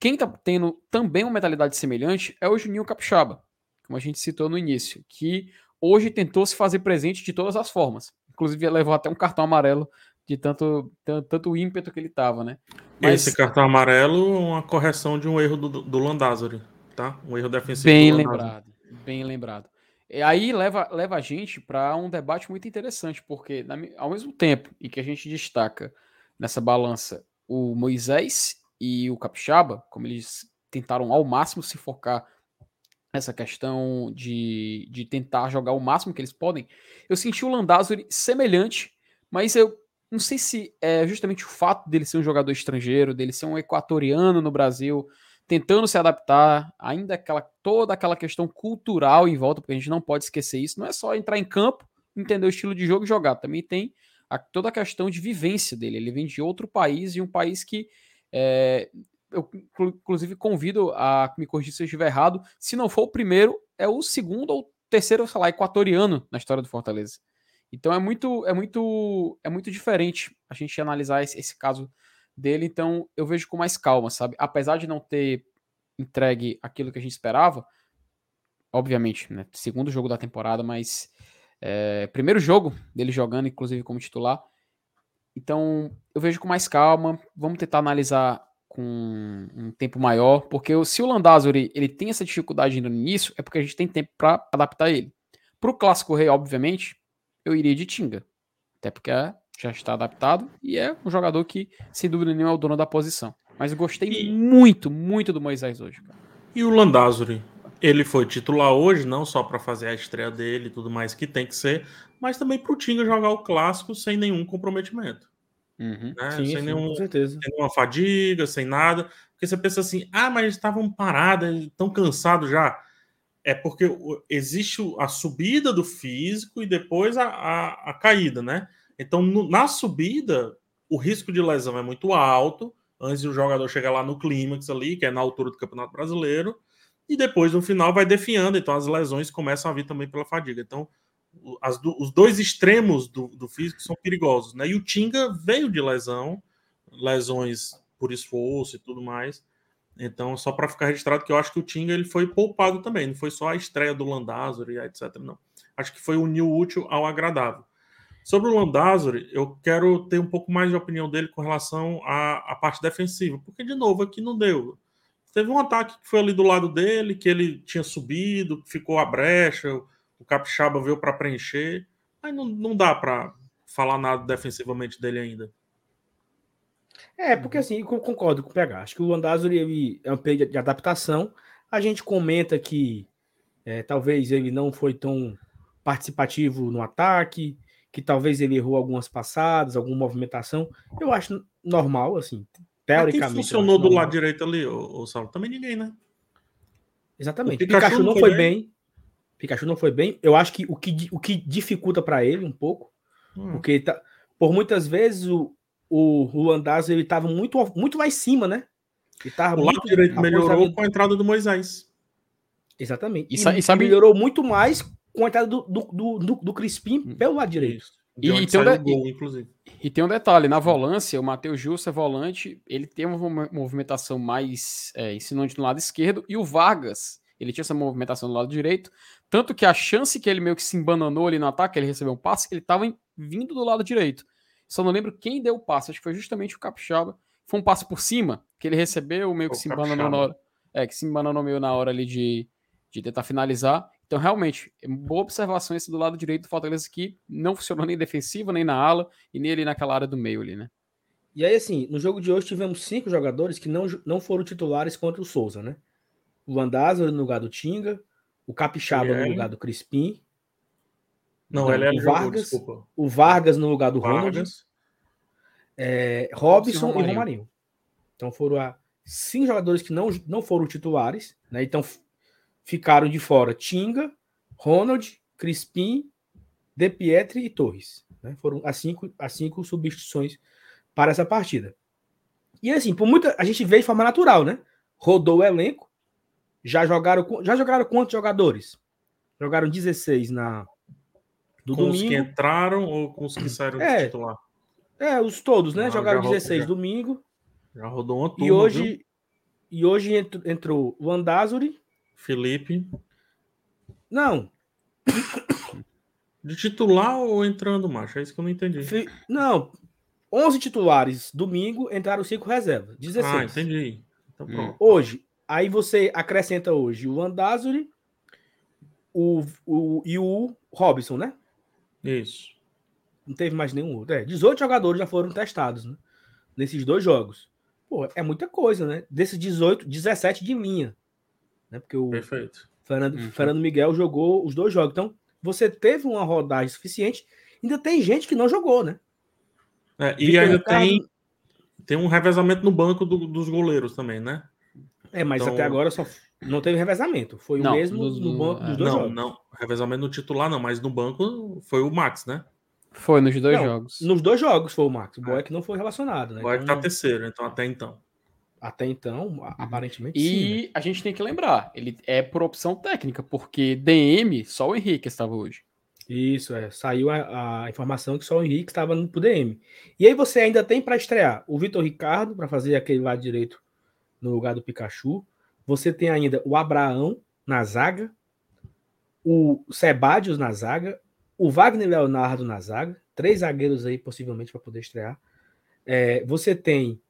Quem está tendo também uma mentalidade semelhante é o Juninho Capixaba, como a gente citou no início, que hoje tentou se fazer presente de todas as formas. Inclusive levou até um cartão amarelo de tanto, tanto, tanto ímpeto que ele estava, né? Mas... Esse cartão amarelo uma correção de um erro do, do Landázuri, tá? Um erro defensivo. Bem lembrado, bem lembrado. E aí leva, leva a gente para um debate muito interessante, porque ao mesmo tempo em que a gente destaca nessa balança o Moisés e o Capixaba, como eles tentaram ao máximo se focar nessa questão de, de tentar jogar o máximo que eles podem, eu senti o Landázuri semelhante, mas eu não sei se é justamente o fato dele ser um jogador estrangeiro, dele ser um equatoriano no Brasil, tentando se adaptar, ainda aquela toda aquela questão cultural em volta, porque a gente não pode esquecer isso, não é só entrar em campo, entender o estilo de jogo e jogar, também tem a, toda a questão de vivência dele, ele vem de outro país e um país que é, eu, inclusive, convido a me corrigir se eu estiver errado. Se não for o primeiro, é o segundo ou terceiro, sei lá, equatoriano na história do Fortaleza. Então é muito, é muito, é muito diferente a gente analisar esse, esse caso dele. Então eu vejo com mais calma, sabe? Apesar de não ter entregue aquilo que a gente esperava, obviamente, né? Segundo jogo da temporada, mas é, primeiro jogo dele jogando, inclusive como titular. Então, eu vejo com mais calma. Vamos tentar analisar com um tempo maior, porque se o Landázuri ele tem essa dificuldade no início, é porque a gente tem tempo para adaptar ele. Para o Clássico Rei, obviamente, eu iria de Tinga, até porque já está adaptado e é um jogador que, sem dúvida nenhuma, é o dono da posição. Mas gostei e... muito, muito do Moisés hoje. Cara. E o Landázuri? Ele foi titular hoje, não só para fazer a estreia dele e tudo mais que tem que ser, mas também para o Tinga jogar o clássico sem nenhum comprometimento. Uhum. Né? Sim, sem, sim, nenhum, com certeza. sem nenhuma fadiga, sem nada. Porque você pensa assim, ah, mas eles estavam parados, estão cansados já. É porque existe a subida do físico e depois a, a, a caída, né? Então, no, na subida, o risco de lesão é muito alto, antes do jogador chegar lá no clímax ali, que é na altura do Campeonato Brasileiro, e depois no final vai definhando, então as lesões começam a vir também pela fadiga. Então, as, os dois extremos do, do físico são perigosos, né? E o Tinga veio de lesão, lesões por esforço e tudo mais. Então, só para ficar registrado que eu acho que o Tinga ele foi poupado também, não foi só a estreia do Landázuri, etc. Não. Acho que foi unir o útil ao agradável. Sobre o Landázuri, eu quero ter um pouco mais de opinião dele com relação à, à parte defensiva, porque, de novo, aqui não deu. Teve um ataque que foi ali do lado dele, que ele tinha subido, ficou a brecha, o Capixaba veio para preencher. Aí não, não dá para falar nada defensivamente dele ainda. É, porque assim, eu concordo com o PH. Acho que o Landázuri ele é um período de adaptação. A gente comenta que é, talvez ele não foi tão participativo no ataque, que talvez ele errou algumas passadas, alguma movimentação. Eu acho normal, assim, teoricamente. Quem funcionou do lado direito ali, o, Saulo? Também ninguém, né? Exatamente. O Pikachu, Pikachu não foi bem. bem. Pikachu não foi bem. Eu acho que o que, o que dificulta para ele um pouco, hum. porque tá, por muitas vezes o, o, o Landazzo ele estava muito, muito lá em cima, né? Ele tava o lado direito melhorou com a entrada do Moisés. Exatamente. E, e, e sabe... melhorou muito mais com a entrada do, do, do, do Crispim hum. pelo lado direito. E, e, tem um de... gol, inclusive. e tem um detalhe, na volância, o Matheus Jussa é volante, ele tem uma movimentação mais é, ensinante no lado esquerdo, e o Vargas, ele tinha essa movimentação do lado direito, tanto que a chance que ele meio que se embananou ali no ataque, ele recebeu um passe, ele estava vindo do lado direito. Só não lembro quem deu o passe, acho que foi justamente o Capixaba. Foi um passe por cima, que ele recebeu, meio que o se embananou na hora. É, que se embananou meio na hora ali de, de tentar finalizar. Então, realmente, boa observação esse do lado direito do Fortaleza que não funcionou nem defensiva, nem na ala, e nem ali naquela área do meio ali, né? E aí, assim, no jogo de hoje tivemos cinco jogadores que não, não foram titulares contra o Souza, né? O Landázaro no lugar do Tinga, o Capixaba no lugar do Crispim, não, não ele é o Vargas, desculpa. O Vargas no lugar do Ronald. É, Robson e Romarinho. Então foram a cinco jogadores que não, não foram titulares, né? Então ficaram de fora Tinga, Ronald, Crispim, De Pietri e Torres. Né? Foram as cinco, as cinco substituições para essa partida. E assim, por muita a gente vê de forma natural, né? Rodou o elenco. Já jogaram já jogaram quantos jogadores? Jogaram 16 na do com domingo. os que entraram ou com os que saíram é, titular? É, os todos, né? Ah, Jogaram 16 já, domingo. Já rodou uma turma, E hoje, viu? e hoje entrou o Andazuri. Felipe. Não. De titular ou entrando, macho? É isso que eu não entendi. Fi... Não. 11 titulares domingo, entraram 5 reservas. 16. Ah, entendi. Então, hum. Hoje, aí você acrescenta hoje o Andazuri o, o, e o Robson, né? Isso. Não teve mais nenhum outro. É, 18 jogadores já foram testados, né? Nesses dois jogos. Pô, é muita coisa, né? Desses 18, 17 de linha. Né? Porque o Perfeito. Fernando, uhum. Fernando Miguel jogou os dois jogos. Então, você teve uma rodagem suficiente. Ainda tem gente que não jogou, né? É, e ainda tem, tem um revezamento no banco do, dos goleiros também, né? É, mas então... até agora só não teve revezamento. Foi não, o mesmo no, no banco dos dois não, jogos. Não, revezamento no titular não, mas no banco foi o Max, né? Foi nos dois não, jogos. Nos dois jogos foi o Max. O Boeck é. não foi relacionado, né? O Boeck então, tá terceiro, então até então. Até então, uhum. aparentemente e sim. E né? a gente tem que lembrar, ele é por opção técnica, porque DM, só o Henrique estava hoje. Isso, é. Saiu a, a informação que só o Henrique estava no DM. E aí você ainda tem para estrear o Vitor Ricardo, para fazer aquele lado direito no lugar do Pikachu. Você tem ainda o Abraão na zaga, o Sebadios na zaga, o Wagner Leonardo na zaga, três zagueiros aí possivelmente para poder estrear. É, você tem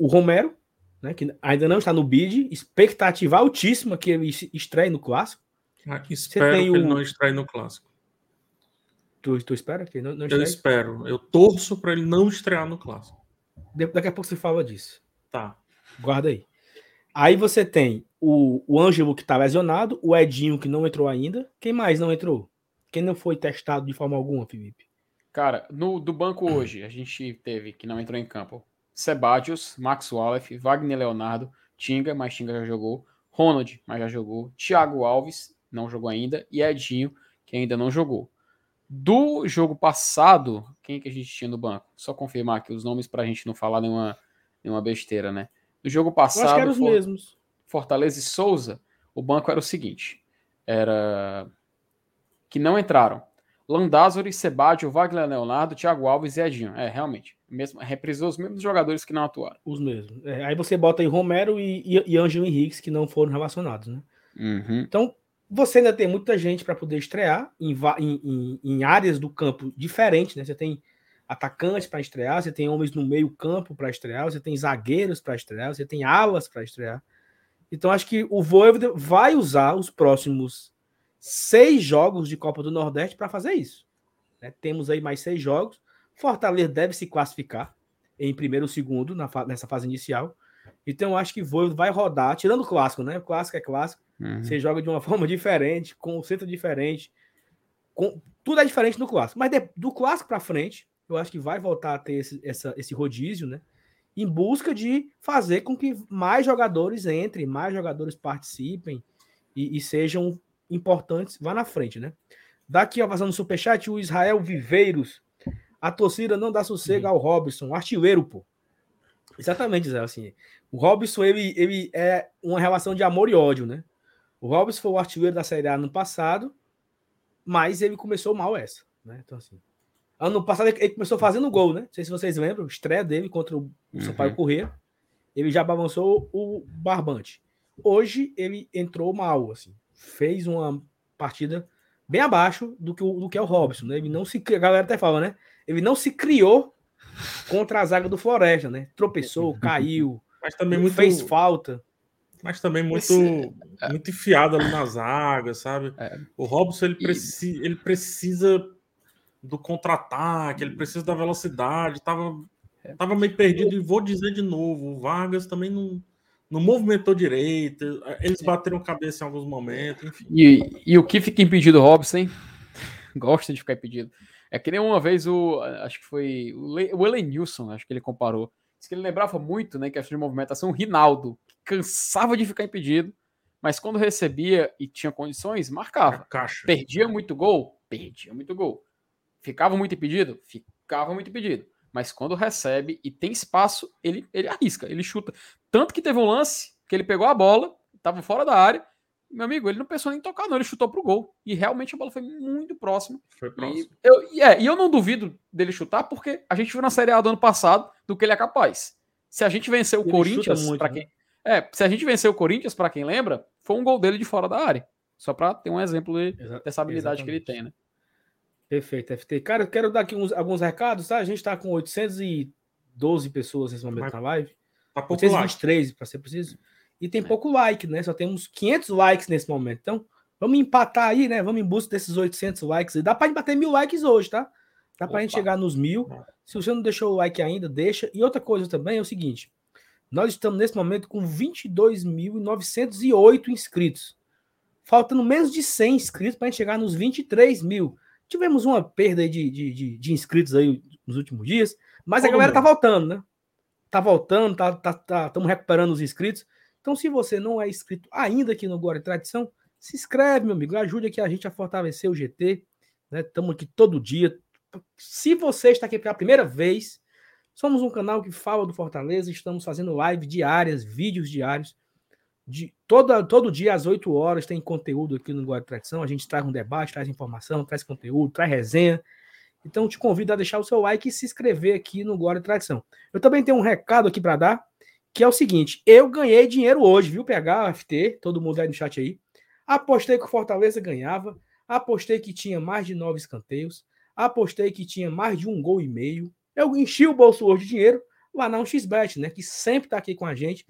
o Romero, né, que ainda não está no bid, expectativa altíssima que ele estreie no clássico. Ah, espero que o... ele não estreie no clássico. Tu, tu espera que não, não Eu espero. Eu torço para ele não estrear no clássico. Daqui a pouco você fala disso. Tá. Guarda aí. Aí você tem o, o Ângelo, que tá lesionado, o Edinho, que não entrou ainda. Quem mais não entrou? Quem não foi testado de forma alguma, Felipe? Cara, no, do banco hoje, a gente teve, que não entrou em campo, Sebadios, Max Wallace, Wagner Leonardo, Tinga, mas Tinga já jogou, Ronald, mas já jogou, Thiago Alves, não jogou ainda, e Edinho, que ainda não jogou. Do jogo passado, quem que a gente tinha no banco? Só confirmar aqui os nomes para a gente não falar nenhuma, nenhuma besteira, né? Do jogo passado. Eu acho que eram os For... mesmos. Fortaleza e Souza, o banco era o seguinte: era que não entraram. Landázuri, Sebadio, Wagner Leonardo, Thiago Alves e Edinho. É, realmente. Mesmo, reprisou os mesmos jogadores que não atuaram. Os mesmos. É, aí você bota aí Romero e, e, e Ângelo Henriques, que não foram relacionados, né? Uhum. Então, você ainda tem muita gente para poder estrear em, em, em, áreas do campo diferentes, né? Você tem atacantes para estrear, você tem homens no meio campo para estrear, você tem zagueiros para estrear, você tem alas para estrear. Então acho que o Voivoda vai usar os próximos seis jogos de Copa do Nordeste para fazer isso. Né? Temos aí mais seis jogos. Fortaleza deve se classificar em primeiro ou segundo na fa nessa fase inicial. Então acho que vai rodar, tirando o clássico, né? O clássico é clássico. Uhum. Você joga de uma forma diferente, com o centro diferente, com tudo é diferente no clássico. Mas de, do clássico para frente, eu acho que vai voltar a ter esse, essa, esse rodízio, né? Em busca de fazer com que mais jogadores entrem, mais jogadores participem e, e sejam importantes. Vá na frente, né? Daqui, ó, vazando no superchat, o Israel Viveiros. A torcida não dá sossego uhum. ao Robson, artilheiro, pô. Exatamente, Zé. Assim, o Robson ele, ele é uma relação de amor e ódio, né? O Robson foi o artilheiro da Série A no passado, mas ele começou mal essa, né? Então, assim. Ano passado ele começou fazendo gol, né? Não sei se vocês lembram, estreia dele contra o uhum. Sampaio Corrêa. Ele já balançou o barbante. Hoje ele entrou mal, assim. Fez uma partida bem abaixo do que, o, do que é o Robson, né? Ele não se a galera até fala, né? Ele não se criou contra a zaga do Floresta, né? Tropeçou, caiu, mas também muito fez falta mas também muito, Esse... É. muito enfiado ali na zaga, sabe? É. O Robson ele, preci... ele precisa do contra-ataque, ele precisa da velocidade, tava, é. tava meio perdido, e vou dizer de novo, o Vargas também não, não movimentou direito, eles bateram cabeça em alguns momentos, enfim. E, e o que fica impedido, Robson, hein? Gosta de ficar impedido. É que nem uma vez o, acho que foi o, Le, o Elenilson, acho que ele comparou, Diz que ele lembrava muito, né, questão de movimentação, o Rinaldo, cansava de ficar impedido, mas quando recebia e tinha condições, marcava. Perdia muito gol? Perdia muito gol. Ficava muito impedido? Ficava muito impedido. Mas quando recebe e tem espaço, ele, ele arrisca, ele chuta. Tanto que teve um lance que ele pegou a bola, estava fora da área, meu amigo, ele não pensou nem em tocar, não, ele chutou pro gol. E realmente a bola foi muito próxima. Foi próximo. E eu, e, é, e eu não duvido dele chutar, porque a gente viu na Série A do ano passado do que ele é capaz. Se a gente vencer o ele Corinthians, para né? quem. É, se a gente vencer o Corinthians, para quem lembra, foi um gol dele de fora da área. Só para ter um exemplo de, dessa habilidade Exatamente. que ele tem, né? Perfeito, FT. Cara, eu quero dar aqui uns, alguns recados, tá? A gente tá com 812 pessoas nesse momento Mas, na live. Tá 823, para ser preciso. E tem é. pouco like, né? Só temos 500 likes nesse momento. Então, vamos empatar aí, né? Vamos em busca desses 800 likes. E dá para bater mil likes hoje, tá? Dá para a gente chegar nos mil. Se você não deixou o like ainda, deixa. E outra coisa também é o seguinte: nós estamos nesse momento com 22.908 inscritos. Faltando menos de 100 inscritos para a gente chegar nos 23 mil. Tivemos uma perda de, de, de, de inscritos aí nos últimos dias, mas a galera tá voltando, né? Tá voltando, tá, tá, tá, estamos recuperando os inscritos. Então, se você não é inscrito ainda aqui no Glória e Tradição, se inscreve, meu amigo. Ajude aqui a gente a fortalecer o GT. Estamos né? aqui todo dia. Se você está aqui pela primeira vez, somos um canal que fala do Fortaleza. Estamos fazendo live diárias, vídeos diários. De, todo, todo dia às 8 horas tem conteúdo aqui no e Tradição. A gente traz um debate, traz informação, traz conteúdo, traz resenha. Então, te convido a deixar o seu like e se inscrever aqui no Glória e Tradição. Eu também tenho um recado aqui para dar que é o seguinte: eu ganhei dinheiro hoje, viu, PH, FT, todo mundo aí no chat aí. Apostei que o Fortaleza ganhava, apostei que tinha mais de nove escanteios, apostei que tinha mais de um gol e meio. Eu enchi o bolso hoje de dinheiro lá na 1xBet, né, que sempre está aqui com a gente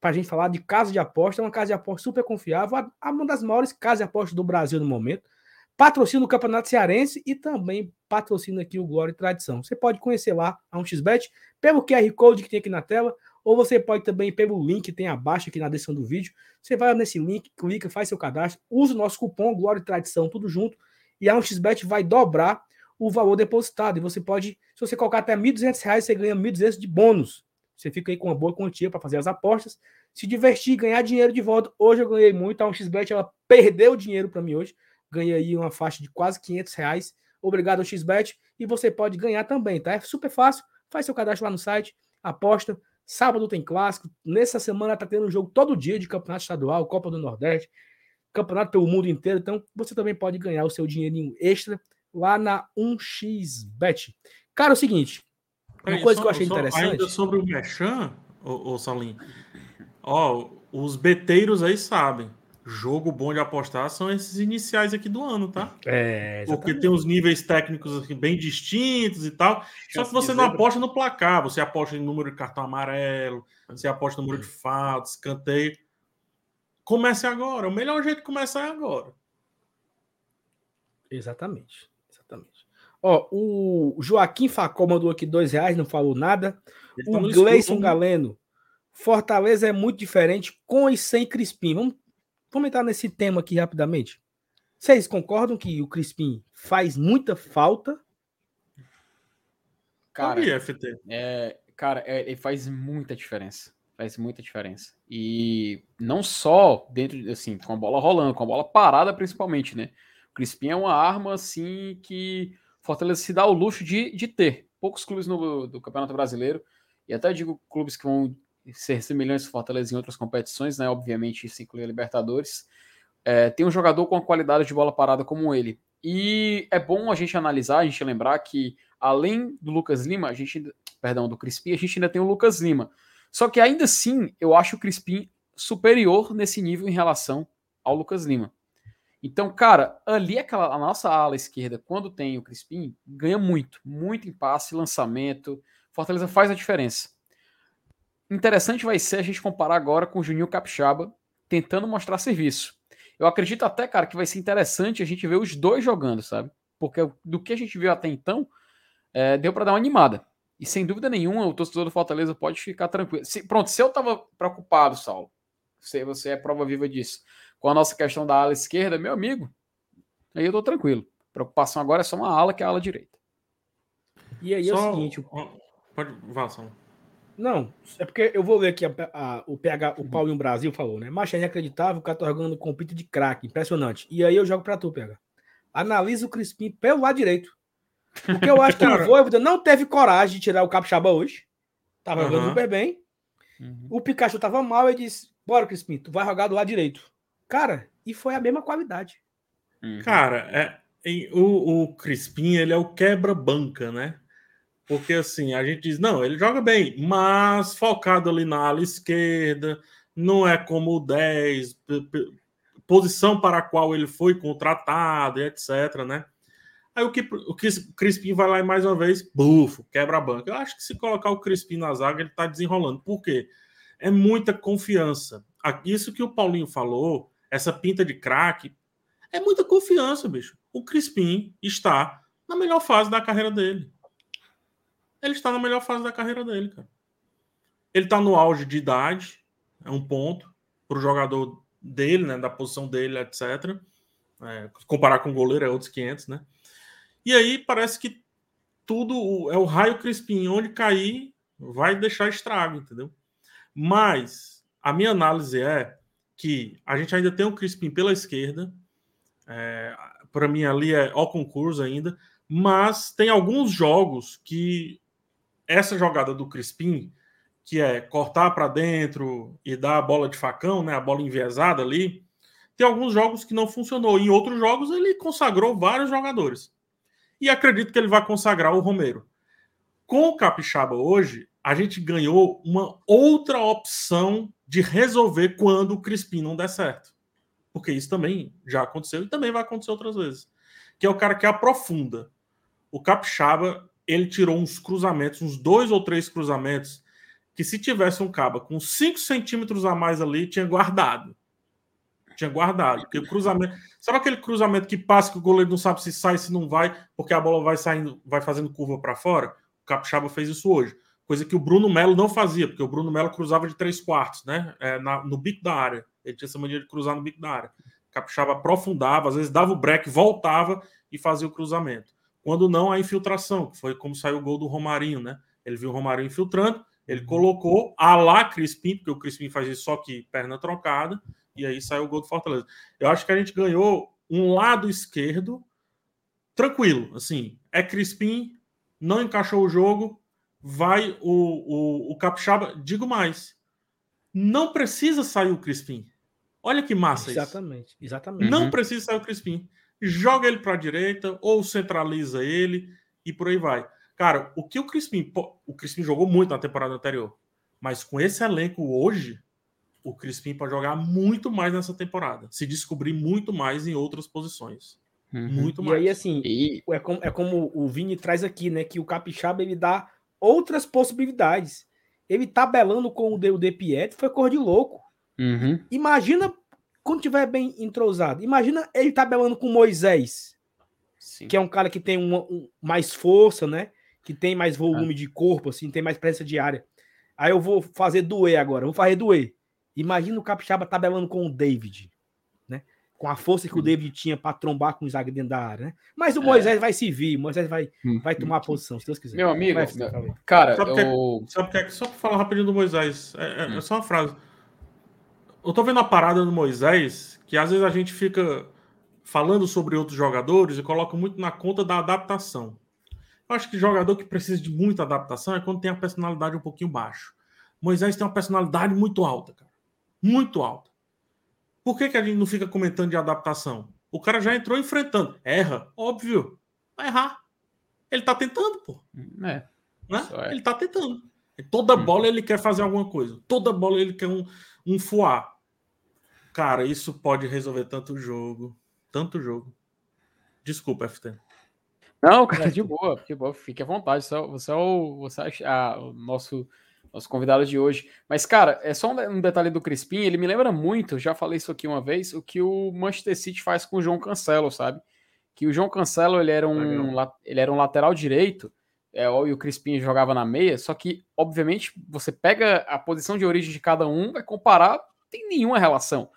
para a gente falar de casa de aposta, uma casa de aposta super confiável, uma das maiores casas de aposta do Brasil no momento. Patrocina o Campeonato Cearense e também patrocina aqui o Glória e Tradição. Você pode conhecer lá a 1xBet pelo QR Code que tem aqui na tela ou você pode também pelo link que tem abaixo aqui na descrição do vídeo. Você vai nesse link, clica, faz seu cadastro, usa o nosso cupom Glória e Tradição, tudo junto, e a 1xBet vai dobrar o valor depositado. E você pode, se você colocar até R$ 1.200, você ganha R$ 1.200 de bônus. Você fica aí com uma boa quantia para fazer as apostas, se divertir, ganhar dinheiro de volta. Hoje eu ganhei muito, a 1xBet ela perdeu dinheiro para mim hoje. Ganhei aí uma faixa de quase 500 reais. Obrigado, 1xBet. E você pode ganhar também, tá? É super fácil. Faz seu cadastro lá no site, aposta. Sábado tem clássico. Nessa semana tá tendo um jogo todo dia de campeonato estadual, Copa do Nordeste, campeonato pelo mundo inteiro. Então você também pode ganhar o seu dinheirinho extra lá na 1xBet. Cara, é o seguinte. Uma Aí, coisa só, que eu achei só, interessante. Ainda sobre o Mechan, ô, ô Salim. Ó, os beteiros aí sabem. Jogo bom de apostar são esses iniciais aqui do ano, tá? É, Porque tem uns níveis técnicos assim, bem distintos e tal. Só que você não aposta no placar, você aposta em número de cartão amarelo, você aposta no número de faltas, escanteio. Comece agora. O melhor jeito de começar é agora. Exatamente. Ó, o Joaquim Facol mandou aqui dois reais, não falou nada. Ele o tá Gleison né? Galeno. Fortaleza é muito diferente com e sem Crispim. Vamos comentar nesse tema aqui rapidamente. Vocês concordam que o Crispim faz muita falta? Cara, é, cara, é, ele faz muita diferença. Faz muita diferença. E não só dentro, assim, com a bola rolando, com a bola parada principalmente, né? O Crispim é uma arma, assim, que Fortaleza se dá o luxo de, de ter. Poucos clubes no, do Campeonato Brasileiro, e até digo clubes que vão ser semelhantes ao Fortaleza em outras competições, né? Obviamente, isso inclui a Libertadores. É, tem um jogador com a qualidade de bola parada como ele. E é bom a gente analisar, a gente lembrar que, além do Lucas Lima, a gente, perdão, do Crispim, a gente ainda tem o Lucas Lima. Só que ainda assim, eu acho o Crispim superior nesse nível em relação ao Lucas Lima. Então, cara, ali aquela, a nossa ala esquerda, quando tem o Crispim, ganha muito, muito em passe, lançamento. Fortaleza faz a diferença. Interessante vai ser a gente comparar agora com o Juninho Capixaba tentando mostrar serviço. Eu acredito até, cara, que vai ser interessante a gente ver os dois jogando, sabe? Porque do que a gente viu até então, é, deu para dar uma animada. E sem dúvida nenhuma, o torcedor do Fortaleza pode ficar tranquilo. Se, pronto, se eu tava preocupado, Saulo, se você é prova viva disso, com a nossa questão da ala esquerda, meu amigo, aí eu tô tranquilo. A preocupação agora é só uma ala, que é a ala direita. E aí só... é o seguinte. Pode, vá. Não, é porque eu vou ler aqui a, a, o PH, o Paulinho Brasil falou, né? Mas é inacreditável, o cara tá jogando com pito de craque, impressionante. E aí eu jogo pra tu, PH. Analisa o Crispim pelo lado direito. Porque eu acho que o Voivoda não teve coragem de tirar o Capixaba hoje. Tava uhum. jogando super bem. Uhum. O Pikachu tava mal e disse: Bora, Crispim, tu vai jogar do lado direito. Cara, e foi a mesma qualidade. Uhum. Cara, é, o, o Crispim, ele é o quebra-banca, né? Porque assim, a gente diz, não, ele joga bem, mas focado ali na ala esquerda, não é como o 10, posição para a qual ele foi contratado, etc, né? Aí o que o Crispim vai lá e mais uma vez, bufo, quebra a banca. Eu acho que se colocar o Crispim na zaga, ele tá desenrolando. Por quê? É muita confiança. Isso que o Paulinho falou, essa pinta de craque, é muita confiança, bicho. O Crispim está na melhor fase da carreira dele ele está na melhor fase da carreira dele, cara. Ele está no auge de idade, é um ponto para o jogador dele, né, da posição dele, etc. É, comparar com o goleiro é outros 500, né? E aí parece que tudo é o raio Crispim, onde cair vai deixar estrago, entendeu? Mas a minha análise é que a gente ainda tem o Crispim pela esquerda, é, para mim ali é ó concurso ainda, mas tem alguns jogos que essa jogada do Crispim, que é cortar para dentro e dar a bola de facão, né, a bola enviesada ali, tem alguns jogos que não funcionou. Em outros jogos ele consagrou vários jogadores. E acredito que ele vai consagrar o Romero. Com o Capixaba hoje, a gente ganhou uma outra opção de resolver quando o Crispim não der certo. Porque isso também já aconteceu e também vai acontecer outras vezes. Que é o cara que aprofunda. O Capixaba ele tirou uns cruzamentos, uns dois ou três cruzamentos, que se tivesse um caba com 5 centímetros a mais ali, tinha guardado. Tinha guardado. Porque o cruzamento. Sabe aquele cruzamento que passa que o goleiro não sabe se sai, se não vai, porque a bola vai saindo, vai fazendo curva para fora? O Capixaba fez isso hoje. Coisa que o Bruno Melo não fazia, porque o Bruno Melo cruzava de três quartos, né? É, na, no bico da área. Ele tinha essa mania de cruzar no bico da área. Capixaba aprofundava, às vezes dava o break, voltava e fazia o cruzamento. Quando não, a infiltração, que foi como saiu o gol do Romarinho, né? Ele viu o Romarinho infiltrando, ele colocou a lá Crispim, porque o Crispim faz isso só que perna trocada, e aí saiu o gol do Fortaleza. Eu acho que a gente ganhou um lado esquerdo tranquilo, assim, é Crispim, não encaixou o jogo, vai o, o, o Capixaba, digo mais, não precisa sair o Crispim. Olha que massa exatamente, isso. Exatamente, Não uhum. precisa sair o Crispim. Joga ele para a direita ou centraliza ele e por aí vai. Cara, o que o Crispim. O Crispim jogou muito na temporada anterior. Mas com esse elenco hoje, o Crispim pode jogar muito mais nessa temporada. Se descobrir muito mais em outras posições. Uhum. Muito mais. E aí, assim, e... É, como, é como o Vini traz aqui, né? Que o Capixaba ele dá outras possibilidades. Ele tabelando com o De, Pietro foi cor de louco. Uhum. Imagina quando tiver bem entrosado. Imagina ele tabelando com Moisés, Sim. que é um cara que tem uma, um, mais força, né? que tem mais volume ah. de corpo, assim, tem mais presença de área. Aí eu vou fazer doer agora, vou fazer doer. Imagina o Capixaba tabelando com o David? Com a força que o David tinha para trombar com o zagueiro dentro da área, né? Mas o é. Moisés é. vai se vir, o Moisés vai, hum. vai tomar a posição, se Deus quiser. Meu amigo, vai, meu, cara, sabe eu... que, sabe que, só para falar rapidinho do Moisés, é, é, hum. é só uma frase. Eu tô vendo a parada do Moisés, que às vezes a gente fica falando sobre outros jogadores e coloca muito na conta da adaptação. Eu acho que jogador que precisa de muita adaptação é quando tem a personalidade um pouquinho baixo. Moisés tem uma personalidade muito alta, cara. Muito alta. Por que, que a gente não fica comentando de adaptação? O cara já entrou enfrentando. Erra, óbvio. Vai errar. Ele tá tentando, pô. É. Né? É. Ele tá tentando. Toda hum. bola ele quer fazer alguma coisa. Toda bola ele quer um, um fuar. Cara, isso pode resolver tanto jogo. Tanto jogo. Desculpa, FT. Não, cara, de boa, de boa, fique à vontade. Você, é você é o, você é a, o nosso, nosso convidado de hoje. Mas, cara, é só um, detalhe do Crispim, ele me lembra muito, já falei isso aqui uma vez, o que o Manchester City faz com o João Cancelo, sabe? Que o João Cancelo, ele era um, ele era um lateral direito, é, e o Crispim jogava na meia, só que, obviamente, você pega a posição de origem de cada um, vai comparar, não tem nenhuma relação.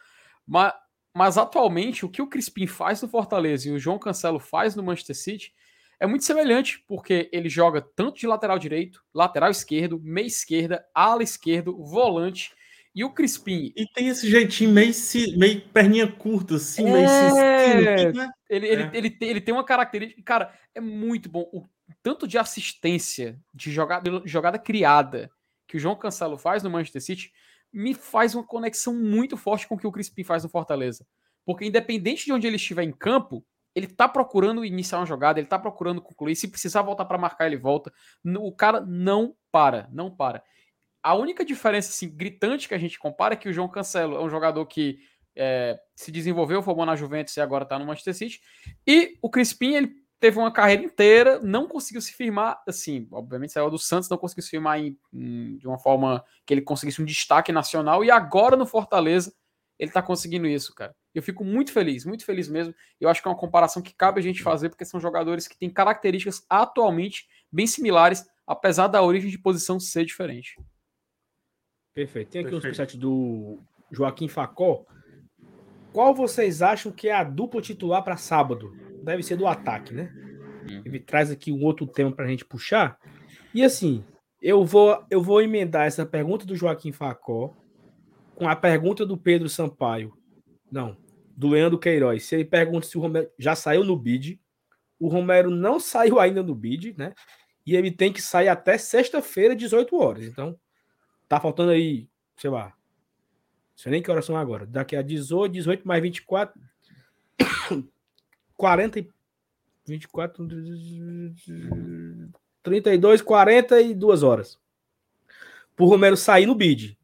Mas, mas atualmente, o que o Crispim faz no Fortaleza e o João Cancelo faz no Manchester City é muito semelhante, porque ele joga tanto de lateral direito, lateral esquerdo, meia esquerda, ala esquerdo, volante. E o Crispim. E tem esse jeitinho meio, meio perninha curta, assim, é... meio cistindo, né? ele, ele, é. ele, tem, ele tem uma característica. Cara, é muito bom. O tanto de assistência, de jogada, jogada criada que o João Cancelo faz no Manchester City me faz uma conexão muito forte com o que o Crispim faz no Fortaleza. Porque independente de onde ele estiver em campo, ele tá procurando iniciar uma jogada, ele tá procurando concluir. Se precisar voltar para marcar, ele volta. O cara não para, não para. A única diferença assim, gritante que a gente compara é que o João Cancelo é um jogador que é, se desenvolveu, formou na Juventus e agora está no Manchester City. E o Crispim, ele teve uma carreira inteira, não conseguiu se firmar, assim, obviamente saiu do Santos, não conseguiu se firmar em, em, de uma forma que ele conseguisse um destaque nacional, e agora no Fortaleza ele tá conseguindo isso, cara. Eu fico muito feliz, muito feliz mesmo. Eu acho que é uma comparação que cabe a gente fazer, porque são jogadores que têm características atualmente bem similares, apesar da origem de posição ser diferente. Perfeito. Tem aqui Perfeito. um superchat do Joaquim Facó. Qual vocês acham que é a dupla titular para sábado? Deve ser do ataque, né? Uhum. Ele traz aqui um outro tema para a gente puxar. E assim, eu vou eu vou emendar essa pergunta do Joaquim Facó com a pergunta do Pedro Sampaio. Não, do Leandro Queiroz. Se ele pergunta se o Romero já saiu no bid, o Romero não saiu ainda no bid, né? E ele tem que sair até sexta-feira, 18 horas. Então, tá faltando aí, sei lá. Não sei nem que horas são agora. Daqui a 18, 18 mais 24. 40 24. 32, 42 horas. Pro Romero sair no bid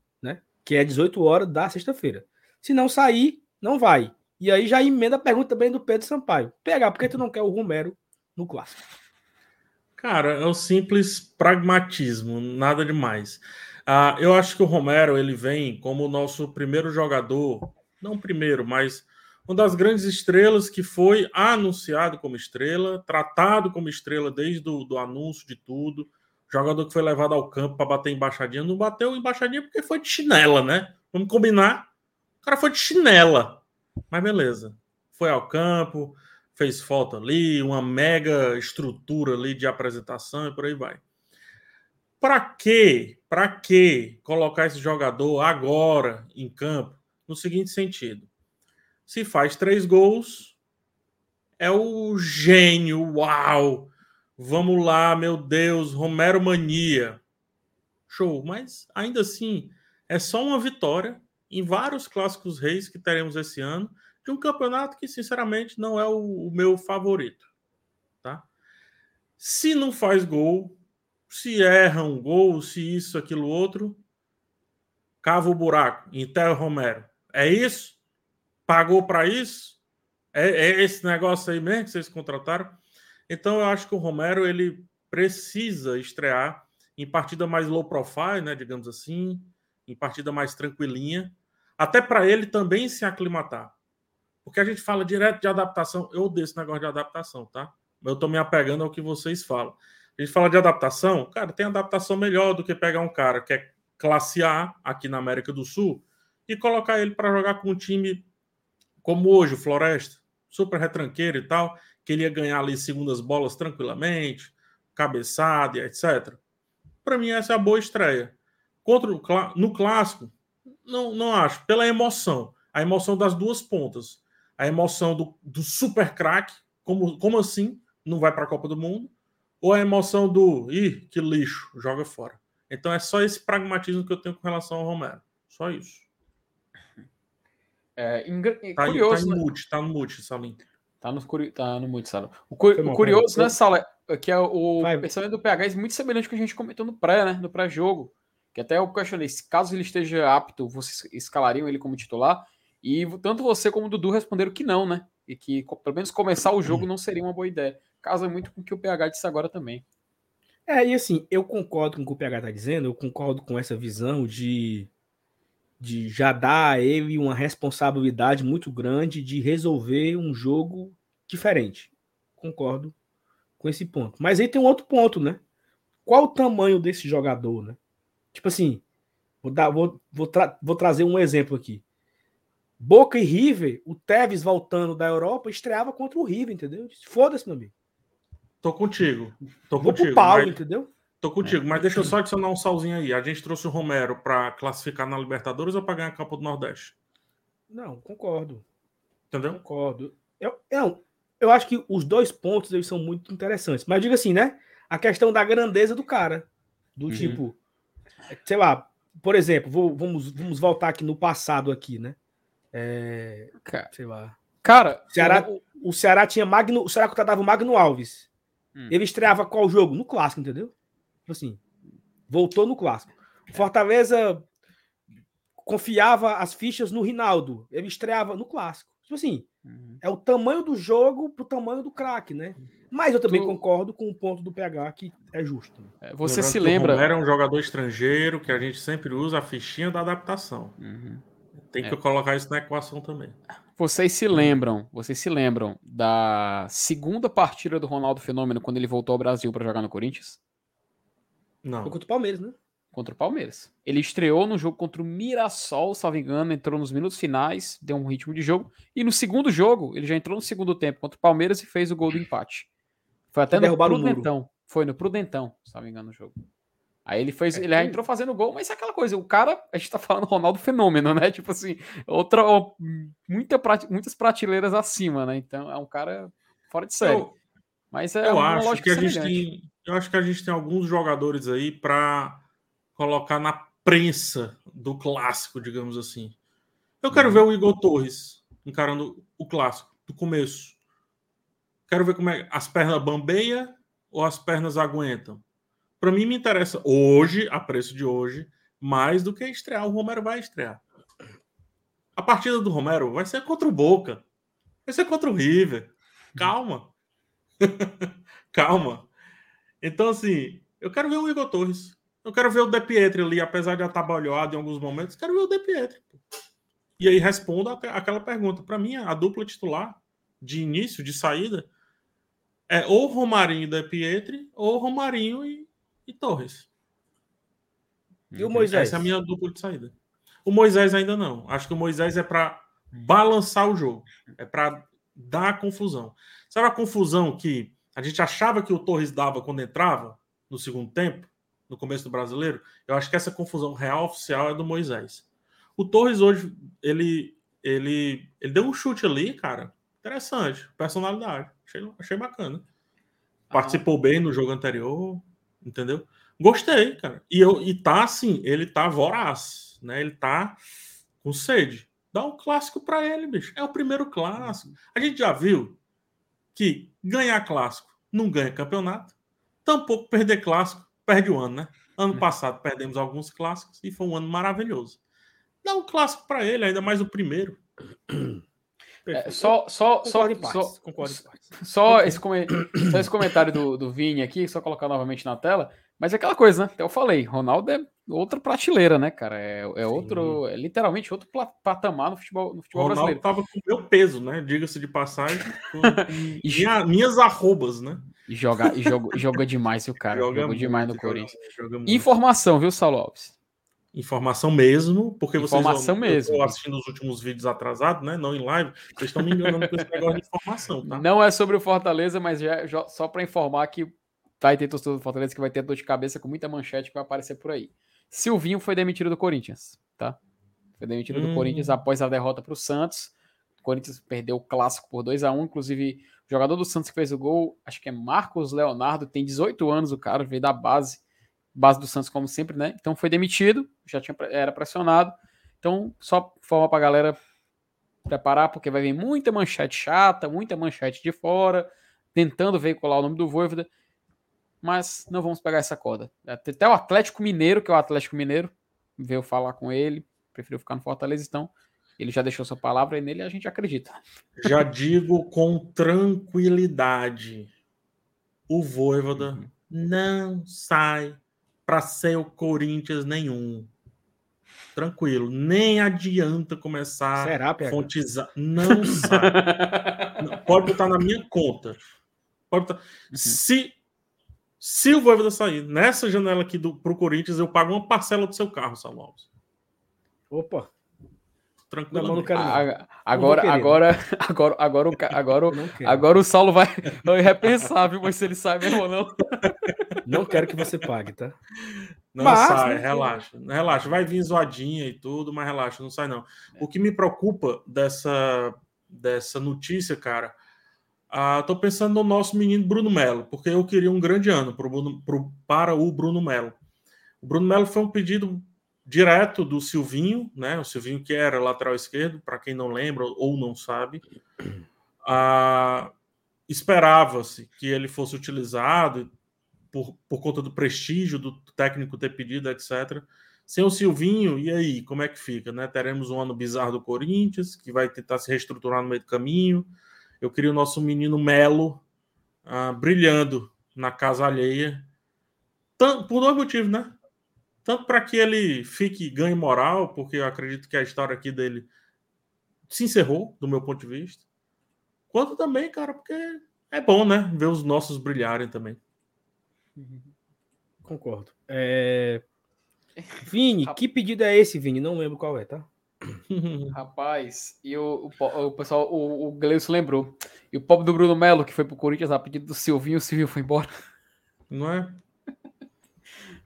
que é 18 horas da sexta-feira. Se não sair, não vai. E aí já emenda a pergunta também do Pedro Sampaio. Pegar, por que tu não quer o Romero no clássico? Cara, é um simples pragmatismo, nada demais. Uh, eu acho que o Romero ele vem como o nosso primeiro jogador, não primeiro, mas uma das grandes estrelas que foi anunciado como estrela, tratado como estrela desde o anúncio de tudo. Jogador que foi levado ao campo para bater embaixadinha, não bateu embaixadinha porque foi de chinela, né? Vamos combinar. O cara foi de chinela. Mas beleza. Foi ao campo, fez foto ali, uma mega estrutura ali de apresentação e por aí vai. Para que, para que colocar esse jogador agora em campo? No seguinte sentido: se faz três gols, é o gênio, uau! Vamos lá, meu Deus, Romero Mania. Show, mas ainda assim é só uma vitória em vários clássicos reis que teremos esse ano, de um campeonato que, sinceramente, não é o, o meu favorito. Tá? Se não faz gol, se erra um gol, se isso, aquilo, outro, cava o buraco, enterra Romero. É isso? Pagou para isso? É, é, esse negócio aí mesmo que vocês contrataram? Então eu acho que o Romero ele precisa estrear em partida mais low profile, né, digamos assim, em partida mais tranquilinha, até para ele também se aclimatar. Porque a gente fala direto de adaptação. Eu odeio esse negócio de adaptação, tá? Eu estou me apegando ao que vocês falam. A gente fala de adaptação, cara, tem adaptação melhor do que pegar um cara que é classe A aqui na América do Sul e colocar ele para jogar com um time como hoje, o Floresta, super retranqueiro e tal, que ele ia ganhar ali segundas bolas tranquilamente, cabeçada etc. Para mim, essa é a boa estreia. Contra o, no clássico, não, não acho. Pela emoção. A emoção das duas pontas. A emoção do, do super craque, como, como assim não vai para a Copa do Mundo? Ou a emoção do, ih, que lixo, joga fora. Então é só esse pragmatismo que eu tenho com relação ao Romero. Só isso. É, tá, curioso, tá, no mute, tá no mute, Salim. Tá no, tá no mute, Sala. O, cu... o curioso, né, Sala, é que é o Vai. pensamento do PH é muito semelhante ao que a gente comentou no pré, né? No pré-jogo. Que até eu questionei, se caso ele esteja apto, vocês escalariam ele como titular? E tanto você como o Dudu responderam que não, né? E que pelo menos começar o jogo não seria uma boa ideia. Casa muito com o que o PH disse agora também. É, e assim, eu concordo com o que o PH está dizendo, eu concordo com essa visão de, de já dar a ele uma responsabilidade muito grande de resolver um jogo diferente. Concordo com esse ponto. Mas aí tem um outro ponto, né? Qual o tamanho desse jogador, né? Tipo assim, vou, dar, vou, vou, tra vou trazer um exemplo aqui. Boca e River, o Tevez voltando da Europa, estreava contra o River, entendeu? Foda-se, meu amigo. Tô contigo. Tô Vou contigo. Pro pau, mas... entendeu? Tô contigo, é. mas deixa eu só adicionar um salzinho aí. A gente trouxe o Romero para classificar na Libertadores ou para ganhar a Copa do Nordeste? Não, concordo. Entendeu? Concordo. Eu, eu, eu acho que os dois pontos eles são muito interessantes. Mas diga assim, né? A questão da grandeza do cara. Do uhum. tipo, sei lá, por exemplo, vou, vamos, vamos voltar aqui no passado aqui, né? É, sei lá. Cara, o Ceará, eu... o Ceará tinha Magno, o Ceará contratava o Magno Alves. Hum. Ele estreava qual jogo? No clássico, entendeu? Tipo assim, voltou no clássico. Fortaleza confiava as fichas no Rinaldo. Ele estreava no clássico. Tipo assim, uhum. é o tamanho do jogo pro tamanho do craque, né? Mas eu também tu... concordo com o ponto do PH que é justo. É, você se lembra. Era um jogador estrangeiro que a gente sempre usa a fichinha da adaptação. Uhum. Tem que é. colocar isso na equação também. Vocês se lembram, vocês se lembram da segunda partida do Ronaldo Fenômeno quando ele voltou ao Brasil para jogar no Corinthians? Não. Foi contra o Palmeiras, né? Contra o Palmeiras. Ele estreou no jogo contra o Mirassol, se não me engano, entrou nos minutos finais, deu um ritmo de jogo. E no segundo jogo, ele já entrou no segundo tempo contra o Palmeiras e fez o gol do empate. Foi até no Prudentão. Foi no Prudentão, se não me engano, no jogo. Aí ele fez, é, ele entrou fazendo gol, mas é aquela coisa, o cara, a gente tá falando Ronaldo fenômeno, né? Tipo assim, outra, muita, muitas prateleiras acima, né? Então é um cara fora de série. Eu, mas é eu acho que a gente tem, eu acho que a gente tem alguns jogadores aí para colocar na prensa do clássico, digamos assim. Eu quero uhum. ver o Igor Torres encarando o clássico do começo. Quero ver como é as pernas bambeia ou as pernas aguentam. Para mim me interessa hoje, a preço de hoje, mais do que estrear. O Romero vai estrear. A partida do Romero vai ser contra o Boca. Vai ser contra o River. Calma. Calma. Então, assim, eu quero ver o Igor Torres. Eu quero ver o De Pietri ali, apesar de atabalhoado em alguns momentos. Quero ver o De Pietri. E aí respondo aquela pergunta. Para mim, a dupla titular de início, de saída, é ou Romarinho e De Pietri, ou Romarinho e, e Torres. E o Moisés? Essa é a minha dupla de saída. O Moisés ainda não. Acho que o Moisés é para balançar o jogo. É para dar confusão. Sabe a confusão que a gente achava que o Torres dava quando entrava no segundo tempo, no começo do brasileiro? Eu acho que essa confusão real oficial é do Moisés. O Torres hoje, ele, ele, ele deu um chute ali, cara. Interessante. Personalidade. Achei, achei bacana. Participou ah. bem no jogo anterior, entendeu? Gostei, cara. E, eu, e tá assim, ele tá voraz, né? Ele tá com sede. Dá um clássico para ele, bicho. É o primeiro clássico. A gente já viu que ganhar clássico não ganha campeonato, tampouco perder clássico perde o ano, né? Ano é. passado perdemos alguns clássicos e foi um ano maravilhoso. Dá um clássico para ele, ainda mais o primeiro. É, só, só, só, só, só, esse, só esse comentário do, do Vini aqui, só colocar novamente na tela. Mas é aquela coisa, né? Eu falei, Ronaldo é outra prateleira, né, cara? É, é outro, é literalmente outro patamar no futebol, no futebol Ronaldo brasileiro. tava com meu peso, né? Diga-se de passagem. Com, minha, minhas arrobas, né? E joga, e joga, joga demais o cara. Joga jogou muito, demais no Corinthians. Joga, Informação, viu, Salopes? Informação mesmo, porque informação vocês mesmo. estão assistindo os últimos vídeos atrasados, né? Não em live. Vocês estão me enganando com esse negócio de informação, tá? Não é sobre o Fortaleza, mas já, já só para informar que vai ter torcedor do Fortaleza que vai ter dor de cabeça com muita manchete que vai aparecer por aí. Silvinho foi demitido do Corinthians, tá? Foi demitido hum. do Corinthians após a derrota para o Santos. O Corinthians perdeu o clássico por 2 a 1 Inclusive, o jogador do Santos que fez o gol, acho que é Marcos Leonardo, tem 18 anos, o cara veio da base, base do Santos, como sempre, né? Então foi demitido, já tinha, era pressionado. Então, só forma pra galera preparar, porque vai vir muita manchete chata, muita manchete de fora, tentando veicular o nome do Voivoda mas não vamos pegar essa corda. Até o Atlético Mineiro, que é o Atlético Mineiro, veio falar com ele, preferiu ficar no Fortaleza, então ele já deixou sua palavra e nele a gente acredita. Já digo com tranquilidade: o Voivoda uhum. não sai para ser o Corinthians nenhum. Tranquilo, nem adianta começar Será, a fontizar. Não sai. Pode botar na minha conta. Pode botar. Uhum. Se se o Voivoda sair nessa janela aqui do, pro Corinthians, eu pago uma parcela do seu carro, Alves. Opa. Tranquilo. Quero, não. Agora, querer, agora, agora, agora, agora, agora, agora o Saulo vai, repensar, viu? Mas se ele sai mesmo ou não. Não quero que você pague, tá? Não mas, sai, não relaxa. Relaxa, vai vir zoadinha e tudo, mas relaxa, não sai não. O que me preocupa dessa, dessa notícia, cara, ah, Estou pensando no nosso menino Bruno Melo, porque eu queria um grande ano pro Bruno, pro, para o Bruno Melo. O Bruno Melo foi um pedido direto do Silvinho, né? O Silvinho que era lateral esquerdo, para quem não lembra ou não sabe. Ah, Esperava-se que ele fosse utilizado por, por conta do prestígio do técnico ter pedido, etc. Sem o Silvinho, e aí, como é que fica? Né? Teremos um ano bizarro do Corinthians, que vai tentar se reestruturar no meio do caminho eu queria o nosso menino Melo ah, brilhando na casa alheia. Por dois motivos, né? Tanto para que ele fique ganhe moral, porque eu acredito que a história aqui dele se encerrou, do meu ponto de vista. Quanto também, cara, porque é bom, né? Ver os nossos brilharem também. Concordo. É... Vini, que pedido é esse, Vini? Não lembro qual é, tá? Rapaz, e o, o, o pessoal, o, o Gleison lembrou. E o pobre do Bruno Melo, que foi pro Corinthians a pedido do Silvinho, o Silvinho foi embora. Não é?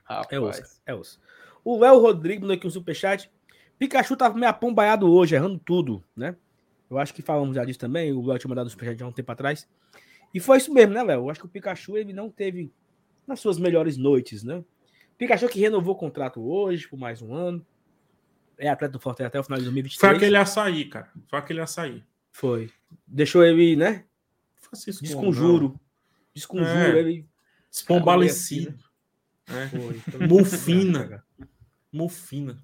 Rapaz. É osso, é osso. O Léo Rodrigues aqui no Superchat. Pikachu tava meio apombaiado hoje, errando tudo, né? Eu acho que falamos já disso também. O Léo tinha mandado o Superchat há um tempo atrás. E foi isso mesmo, né, Léo? Eu acho que o Pikachu ele não teve nas suas melhores noites, né? Pikachu que renovou o contrato hoje por mais um ano é atleta do Fortaleza até o final de 2023. Foi aquele açaí, cara. Foi aquele açaí. Foi. Deixou ele, né? Francisco Desconjuro. Desconjuro, é. ele. Espombalecido. Né? Foi. Mufina. Mufina.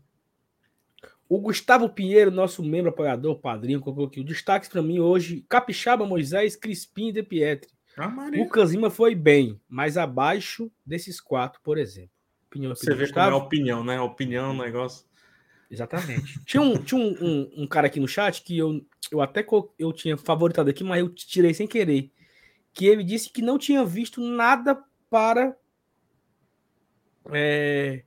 O Gustavo Pinheiro, nosso membro apoiador, padrinho, colocou aqui. O destaque para mim hoje: Capixaba, Moisés, Crispim e De Pietri. Ah, Lucas Lima foi bem, mas abaixo desses quatro, por exemplo. Opinião Você vê Gustavo. como é a opinião, né? A opinião é negócio. Exatamente. tinha um, tinha um, um, um, cara aqui no chat que eu, eu até eu tinha favoritado aqui, mas eu tirei sem querer. Que ele disse que não tinha visto nada para é,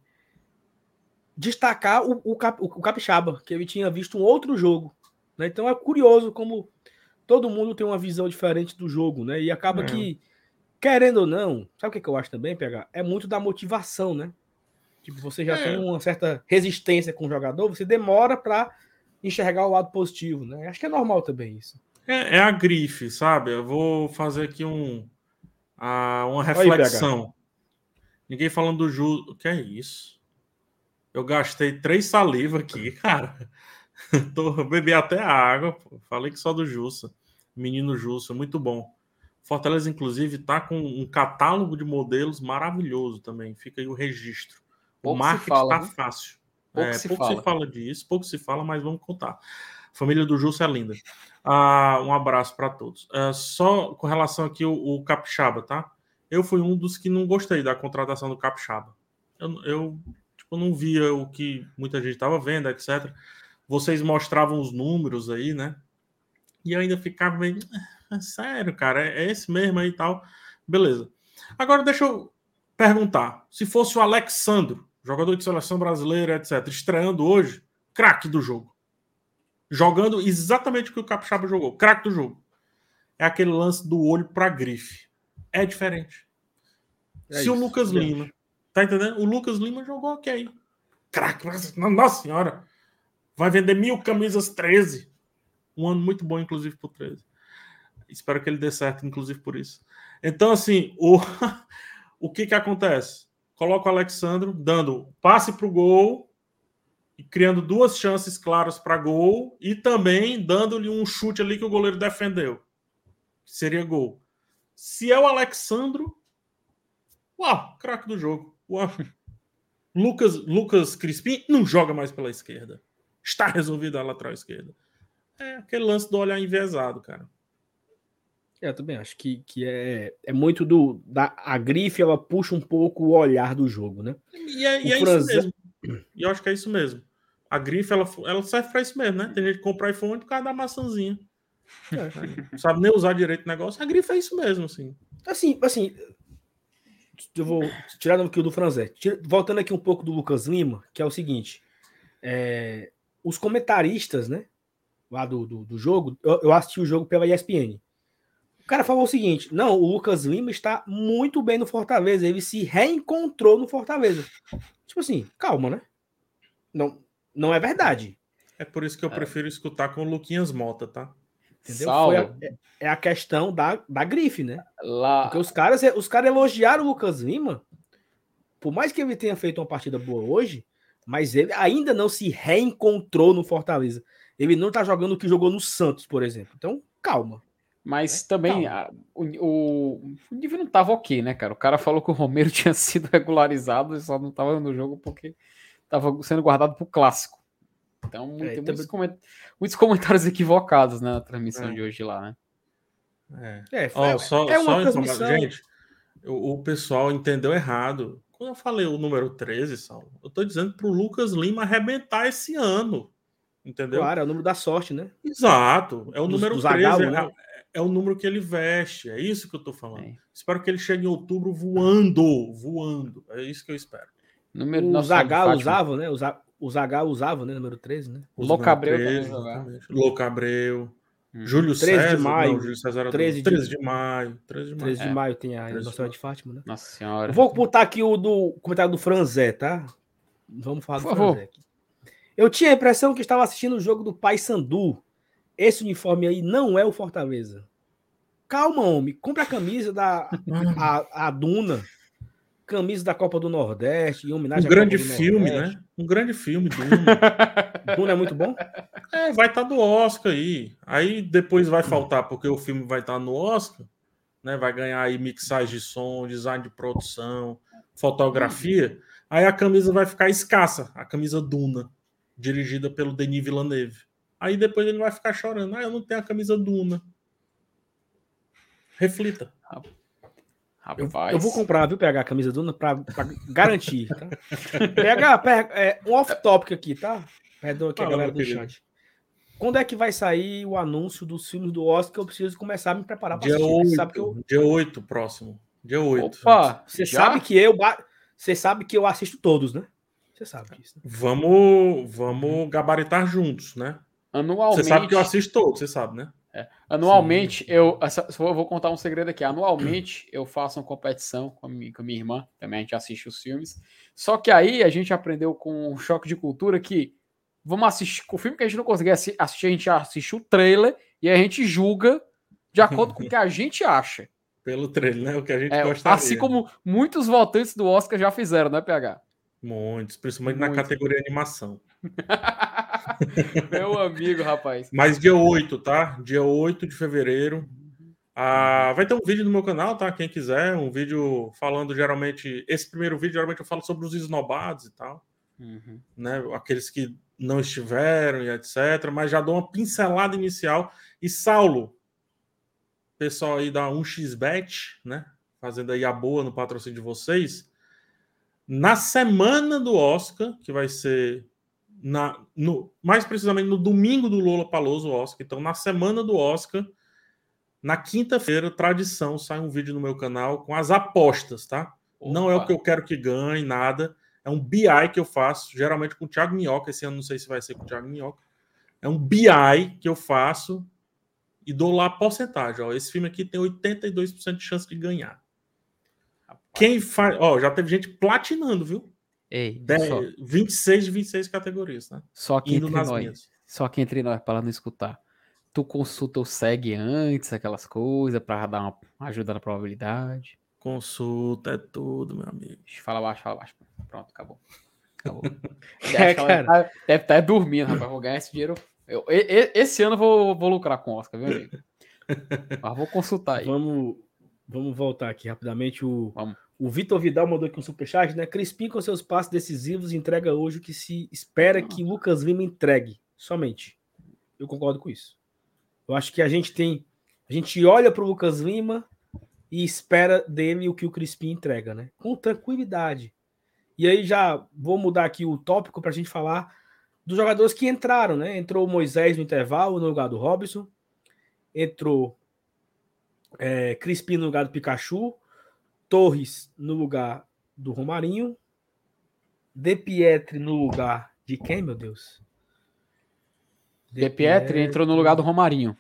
destacar o, o, Cap, o, Capixaba, que ele tinha visto um outro jogo. Né? Então é curioso como todo mundo tem uma visão diferente do jogo, né? E acaba é. que, querendo ou não, sabe o que, que eu acho também, PH? É muito da motivação, né? Tipo, você já é. tem uma certa resistência com o jogador, você demora para enxergar o lado positivo, né? Acho que é normal também isso. É, é a grife, sabe? Eu vou fazer aqui um, a, uma reflexão. Aí, Ninguém falando do Ju. O que é isso? Eu gastei três saliva aqui, cara. Tô, bebi até a água. Pô. Falei que só do Jussa. Menino Jussa, muito bom. Fortaleza, inclusive, tá com um catálogo de modelos maravilhoso também. Fica aí o registro. Pouco o marketing fala, tá né? fácil. Pouco, é, se, pouco fala. se fala disso, pouco se fala, mas vamos contar. A família do Jussa é linda. Ah, um abraço para todos. É, só com relação aqui o, o Capixaba, tá? Eu fui um dos que não gostei da contratação do Capixaba. Eu, eu tipo, não via o que muita gente estava vendo, etc. Vocês mostravam os números aí, né? E ainda ficava meio. É sério, cara, é, é esse mesmo aí e tal. Beleza. Agora deixa eu perguntar: se fosse o Alexandro, jogador de seleção brasileira, etc., estreando hoje, craque do jogo. Jogando exatamente o que o Capixaba jogou, craque do jogo. É aquele lance do olho para grife. É diferente. É Se isso, o Lucas é Lima, tá entendendo? O Lucas Lima jogou ok. Craque, nossa senhora. Vai vender mil camisas 13. Um ano muito bom, inclusive, por 13. Espero que ele dê certo, inclusive, por isso. Então, assim, o, o que que acontece? Coloca o Alexandro dando passe para o gol e criando duas chances claras para gol e também dando-lhe um chute ali que o goleiro defendeu. Seria gol. Se é o Alexandro, uau, craque do jogo. Uau. Lucas, Lucas Crispim não joga mais pela esquerda. Está resolvido a lateral esquerda. É aquele lance do olhar enviesado, cara. É, eu também acho que, que é, é muito do. Da, a grife ela puxa um pouco o olhar do jogo, né? E é, e é isso mesmo. E eu acho que é isso mesmo. A grife ela, ela serve para isso mesmo, né? Tem gente que compra iPhone por causa da maçãzinha. É, sabe nem usar direito o negócio. A grife é isso mesmo, assim. Assim, assim. Eu vou tirar aqui o do Franzé. Voltando aqui um pouco do Lucas Lima, que é o seguinte. É, os comentaristas, né? Lá do, do, do jogo, eu, eu, assisti o jogo pela ESPN. O cara falou o seguinte: não, o Lucas Lima está muito bem no Fortaleza. Ele se reencontrou no Fortaleza. Tipo assim, calma, né? Não, não é verdade. É por isso que eu é. prefiro escutar com o Luquinhas Mota, tá? Entendeu? A, é, é a questão da, da grife, né? Lá... Porque os caras, os caras elogiaram o Lucas Lima, por mais que ele tenha feito uma partida boa hoje, mas ele ainda não se reencontrou no Fortaleza. Ele não tá jogando o que jogou no Santos, por exemplo. Então, calma. Mas né? também a, o, o, nível não tava ok, né, cara? O cara falou que o Romero tinha sido regularizado e só não tava no jogo porque tava sendo guardado pro clássico. Então, é, tem muitos, coment... muitos, comentários equivocados né, na transmissão é. de hoje lá, né? É, é, oh, só, é uma só transmissão... Gente, o, o, pessoal entendeu errado. Quando eu falei o número 13, Saulo, eu tô dizendo pro Lucas Lima arrebentar esse ano. Entendeu? Claro, é o número da sorte, né? Exato. É o dos, número dos 13. H1, é, né? é, o número que ele veste. É isso que eu tô falando. É. Espero que ele chegue em outubro voando. Voando. É isso que eu espero. Número, os H usavam, né? O Zagal usava, né? Número 13, né? Loucabreu também jogava. Loucabreu. Hum. Júlio 13 César. de maio. Não, Júlio César 13, 13 de maio. 13 de maio. 13 de é. maio tem a Nossa de Fátima, né? Nossa senhora. vou botar aqui o do comentário do Franzé, tá? Vamos falar do Por Franzé aqui. Eu tinha a impressão que estava assistindo o jogo do Paysandu. Esse uniforme aí não é o Fortaleza. Calma, homem. Compre a camisa da a, a Duna camisa da Copa do Nordeste, em homenagem um grande filme, Nordeste. né? Um grande filme, Duna. Duna é muito bom? É, vai estar tá do Oscar aí. Aí depois vai faltar, porque o filme vai estar tá no Oscar, né? Vai ganhar aí mixagem de som, design de produção, fotografia. Aí a camisa vai ficar escassa, a camisa Duna, dirigida pelo Denis Villeneuve. Aí depois ele vai ficar chorando. Ah, eu não tenho a camisa Duna. Reflita. Eu, eu, vou comprar, viu, PH, a camisa Duna pra, pra garantir, tá? PH, PH é, um off-topic aqui, tá? Perdão aqui a galera do chat. Quando é que vai sair o anúncio dos filmes do Oscar? Eu preciso começar a me preparar para assistir. 8, sabe que eu... Dia 8, próximo. Dia 8. Opa, você já? sabe que eu... Você sabe que eu assisto todos, né? Você sabe disso. Né? Vamos, vamos gabaritar juntos, né? Anualmente. Você sabe que eu assisto todos, você sabe, né? É. Anualmente, eu, eu vou contar um segredo aqui. Anualmente, eu faço uma competição com a, minha, com a minha irmã, também a gente assiste os filmes. Só que aí a gente aprendeu com um choque de cultura que vamos assistir o filme que a gente não conseguia assistir, a gente assiste o trailer e a gente julga de acordo com o que a gente acha. Pelo trailer, né? O que a gente é, gostaria. Assim como muitos votantes do Oscar já fizeram, né, PH? Muitos, principalmente Muitos. na categoria animação. Meu amigo, rapaz. Mas dia 8, tá? Dia 8 de fevereiro. Ah, vai ter um vídeo no meu canal, tá? Quem quiser, um vídeo falando geralmente. Esse primeiro vídeo, geralmente eu falo sobre os esnobados e tal. Uhum. Né? Aqueles que não estiveram e etc. Mas já dou uma pincelada inicial. E Saulo, pessoal aí da 1xBet, né? Fazendo aí a boa no patrocínio de vocês. Na semana do Oscar, que vai ser na, no, mais precisamente no domingo do Lula Paloso Oscar. Então, na semana do Oscar, na quinta-feira, tradição, sai um vídeo no meu canal com as apostas, tá? Opa. Não é o que eu quero que ganhe, nada. É um BI que eu faço, geralmente com o Thiago Minhoca. Esse ano não sei se vai ser com o Thiago Minhoca. É um BI que eu faço e dou lá a porcentagem. Ó, esse filme aqui tem 82% de chance de ganhar. Quem faz. Ó, já teve gente platinando, viu? Ei, 10, só... 26 de 26 categorias, né? Só que Indo entre nós. Minhas. Só que entre nós, para não escutar. Tu consulta o SEG antes, aquelas coisas, para dar uma ajuda na probabilidade. Consulta é tudo, meu amigo. Fala baixo, fala baixo. Pronto, acabou. Acabou. é, cara. Tá, deve estar tá dormindo, rapaz. Vou ganhar esse dinheiro. Eu, esse ano eu vou, vou lucrar com o Oscar, viu, amigo? Mas vou consultar aí. Vamos, vamos voltar aqui rapidamente. O, vamos. O Vitor Vidal mandou aqui um superchat, né? Crispim com seus passos decisivos entrega hoje o que se espera que Lucas Lima entregue. Somente. Eu concordo com isso. Eu acho que a gente tem. A gente olha para o Lucas Lima e espera dele o que o Crispim entrega, né? Com tranquilidade. E aí já vou mudar aqui o tópico para a gente falar dos jogadores que entraram, né? Entrou o Moisés no intervalo no lugar do Robson. Entrou é, Crispim no lugar do Pikachu. Torres no lugar do Romarinho. De Pietri no lugar de quem, meu Deus? De, de Pietri, Pietri entrou no lugar do Romarinho.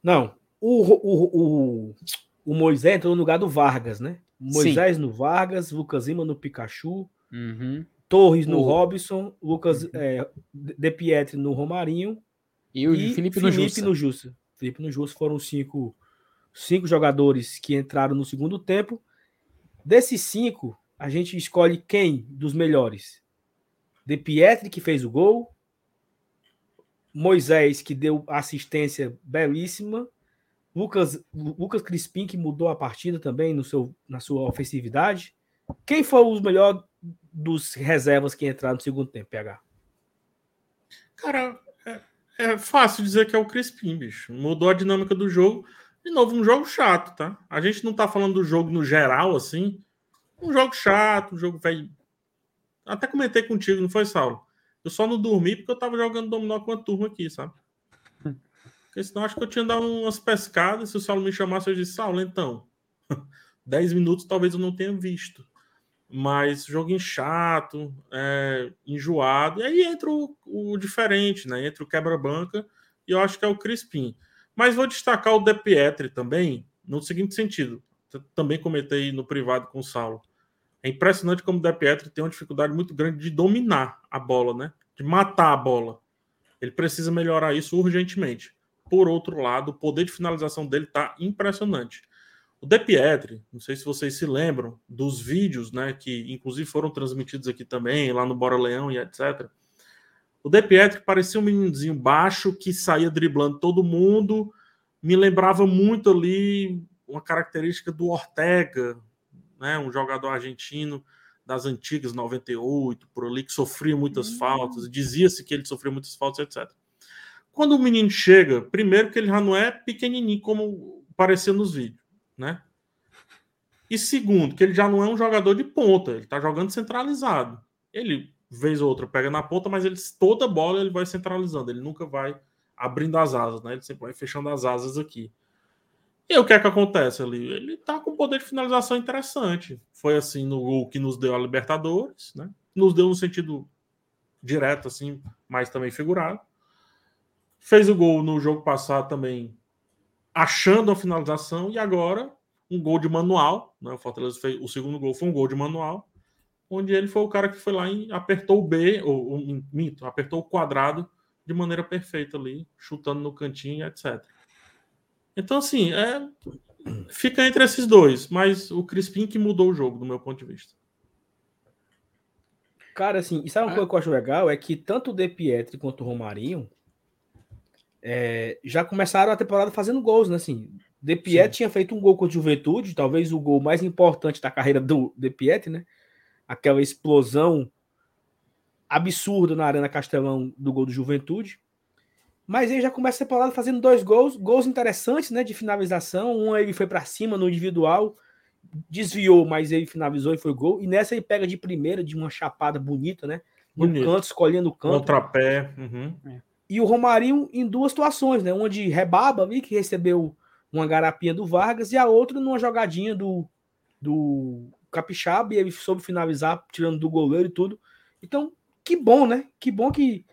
Não, o, o, o, o Moisés entrou no lugar do Vargas, né? Moisés Sim. no Vargas, Lucas Lima no Pikachu, uhum. Torres no o... Robson, Lucas uhum. é, De Pietri no Romarinho e o e Felipe, Felipe no Justo. Felipe no Justo foram cinco cinco jogadores que entraram no segundo tempo. Desses cinco, a gente escolhe quem dos melhores? De Pietri, que fez o gol. Moisés, que deu assistência belíssima. Lucas, Lucas Crispim, que mudou a partida também no seu, na sua ofensividade. Quem foi os melhores dos reservas que entraram no segundo tempo, PH? Cara, é, é fácil dizer que é o Crispim, bicho. Mudou a dinâmica do jogo. De novo, um jogo chato, tá? A gente não tá falando do jogo no geral, assim. Um jogo chato, um jogo velho. Até comentei contigo, não foi, Saulo? Eu só não dormi porque eu tava jogando dominó com a turma aqui, sabe? Porque senão acho que eu tinha dado umas pescadas. Se o Saulo me chamasse, eu disse, Saulo, então. 10 minutos talvez eu não tenha visto. Mas joguinho chato, é, enjoado. E aí entra o, o diferente, né? Entra o quebra-banca e eu acho que é o Crispim. Mas vou destacar o De Pietri também, no seguinte sentido. Também comentei no privado com o Saulo. É impressionante como o De Pietri tem uma dificuldade muito grande de dominar a bola, né? De matar a bola. Ele precisa melhorar isso urgentemente. Por outro lado, o poder de finalização dele está impressionante. O De Pietri, não sei se vocês se lembram dos vídeos, né, que inclusive foram transmitidos aqui também, lá no Bora Leão e etc. O De Pietri parecia um meninozinho baixo que saía driblando todo mundo. Me lembrava muito ali uma característica do Ortega, né? um jogador argentino das antigas 98, por ali, que sofria muitas hum. faltas. Dizia-se que ele sofria muitas faltas, etc. Quando o menino chega, primeiro que ele já não é pequenininho como parecia nos vídeos, né? E segundo, que ele já não é um jogador de ponta, ele tá jogando centralizado. Ele vez ou outra pega na ponta, mas ele, toda bola ele vai centralizando, ele nunca vai abrindo as asas, né? Ele sempre vai fechando as asas aqui. E o que é que acontece ali? Ele tá com poder de finalização interessante. Foi assim no gol que nos deu a Libertadores, né? Nos deu no sentido direto, assim, mas também figurado. Fez o gol no jogo passado também, achando a finalização, e agora um gol de manual. Né? O Fortaleza fez o segundo gol foi um gol de manual, onde ele foi o cara que foi lá e apertou o B, ou, ou mito, apertou o quadrado de maneira perfeita ali, chutando no cantinho, etc. Então, assim, é, fica entre esses dois, mas o Crispim que mudou o jogo, do meu ponto de vista. Cara, assim, e sabe uma coisa que eu acho legal? É que tanto o De Pietri quanto o Romarinho é, já começaram a temporada fazendo gols, né? Assim, De Pietri tinha feito um gol contra o Juventude, talvez o gol mais importante da carreira do De Pietri, né? Aquela explosão absurda na Arena Castelão do gol do Juventude. Mas ele já começa a temporada fazendo dois gols, gols interessantes, né, de finalização. Um ele foi para cima no individual, desviou, mas ele finalizou e foi gol. E nessa ele pega de primeira, de uma chapada bonita, né? No Bonito. canto, escolhendo o canto. Contrapé. Uhum. E o Romarinho em duas situações, né? Uma de rebaba ali, que recebeu uma garapinha do Vargas, e a outra numa jogadinha do, do Capixaba, e ele soube finalizar, tirando do goleiro e tudo. Então, que bom, né? Que bom que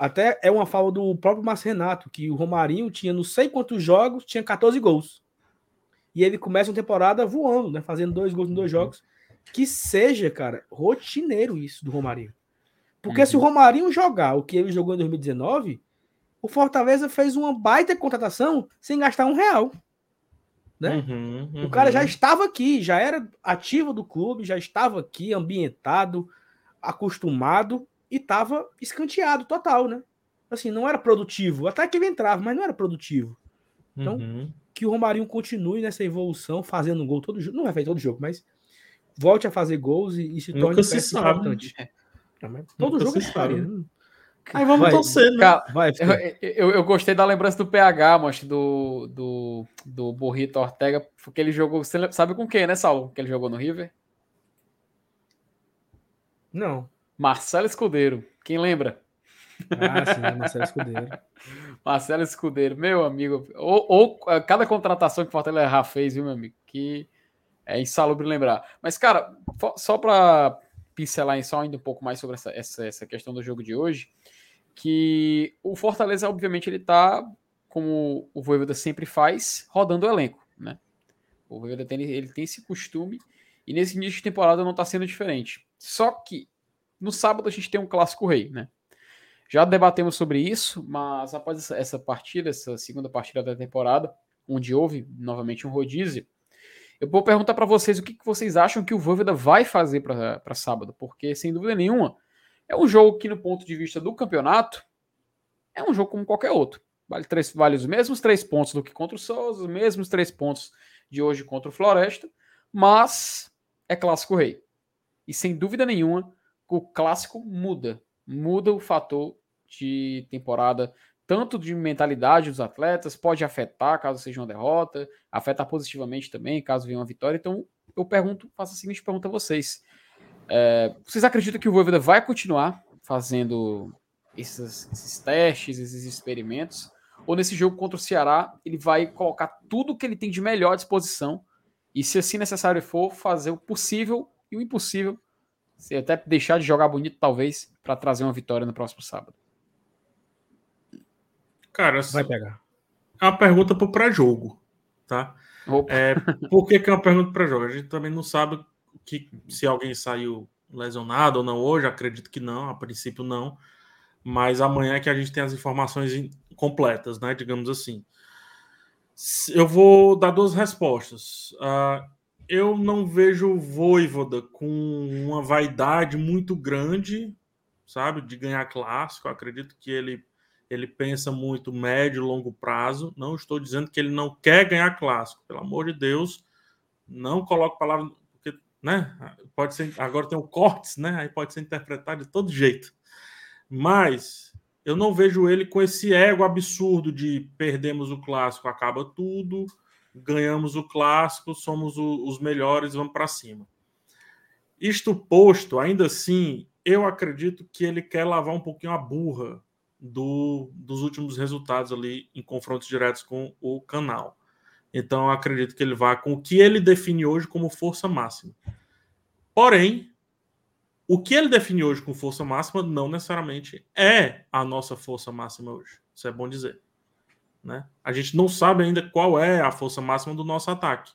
até é uma fala do próprio Márcio Renato, que o Romarinho tinha não sei quantos jogos, tinha 14 gols. E ele começa uma temporada voando, né? Fazendo dois gols em dois uhum. jogos. Que seja, cara, rotineiro isso do Romarinho. Porque uhum. se o uhum. Romarinho jogar o que ele jogou em 2019, o Fortaleza fez uma baita contratação sem gastar um real. Né? Uhum, uhum. O cara já estava aqui, já era ativo do clube, já estava aqui, ambientado, acostumado e estava escanteado total, né? Assim, não era produtivo. Até que ele entrava, mas não era produtivo. Então, uhum. que o Romarinho continue nessa evolução, fazendo um gol todo jogo. Não vai fazer todo jogo, mas volte a fazer gols e, e se torne Nunca se sabe. importante. É. Todo Nunca jogo se é sabe. Né? Aí vamos vai, torcer, né? vai, eu, eu, eu, gostei da lembrança do PH, mas do, do, do Burrito Ortega, porque ele jogou. Você sabe com quem, né, Saulo? Que ele jogou no River? Não. Marcelo Escudeiro. Quem lembra? Ah, sim, Marcelo Escudeiro. Marcelo Escudeiro, meu amigo. Ou, ou, cada contratação que o Fortaleza fez, viu, meu amigo? Que é insalubre lembrar. Mas, cara, só para pincelar em só ainda um pouco mais sobre essa, essa, essa questão do jogo de hoje, que o Fortaleza, obviamente, ele tá, como o Voivoda sempre faz, rodando o elenco, né? O Voivoda tem, ele tem esse costume e nesse início de temporada não está sendo diferente. Só que no sábado a gente tem um clássico rei, né? Já debatemos sobre isso, mas após essa partida, essa segunda partida da temporada, onde houve novamente um rodízio, eu vou perguntar para vocês o que, que, vocês acham que o Voivoda vai fazer para sábado, porque sem dúvida nenhuma é um jogo que, no ponto de vista do campeonato, é um jogo como qualquer outro. Vale, três, vale os mesmos três pontos do que contra o Souza, os mesmos três pontos de hoje contra o Floresta, mas é clássico rei. E sem dúvida nenhuma, o clássico muda. Muda o fator de temporada, tanto de mentalidade dos atletas, pode afetar caso seja uma derrota, afetar positivamente também caso venha uma vitória. Então, eu pergunto, faço a seguinte pergunta a vocês. É, vocês acreditam que o Voivoda vai continuar fazendo esses, esses, testes, esses experimentos? Ou nesse jogo contra o Ceará, ele vai colocar tudo que ele tem de melhor à disposição e, se assim necessário for, fazer o possível e o impossível se até deixar de jogar bonito, talvez, para trazer uma vitória no próximo sábado. Cara, vai pegar. É uma pergunta para o pré-jogo, tá? É, por que, que é uma pergunta para jogo? A gente também não sabe que se alguém saiu lesionado ou não hoje, acredito que não, a princípio não. Mas amanhã é que a gente tem as informações completas, né? Digamos assim. Eu vou dar duas respostas. Uh, eu não vejo o Voivoda com uma vaidade muito grande, sabe, de ganhar clássico. Eu acredito que ele ele pensa muito médio, longo prazo. Não estou dizendo que ele não quer ganhar clássico, pelo amor de Deus. Não coloque palavra, né? Pode ser. Agora tem o cortes, né? Aí pode ser interpretado de todo jeito. Mas eu não vejo ele com esse ego absurdo de perdemos o clássico, acaba tudo ganhamos o clássico, somos o, os melhores, vamos para cima. Isto posto, ainda assim, eu acredito que ele quer lavar um pouquinho a burra do, dos últimos resultados ali em confrontos diretos com o canal. Então, eu acredito que ele vá com o que ele define hoje como força máxima. Porém, o que ele define hoje com força máxima não necessariamente é a nossa força máxima hoje. Isso é bom dizer. Né? A gente não sabe ainda qual é a força máxima do nosso ataque.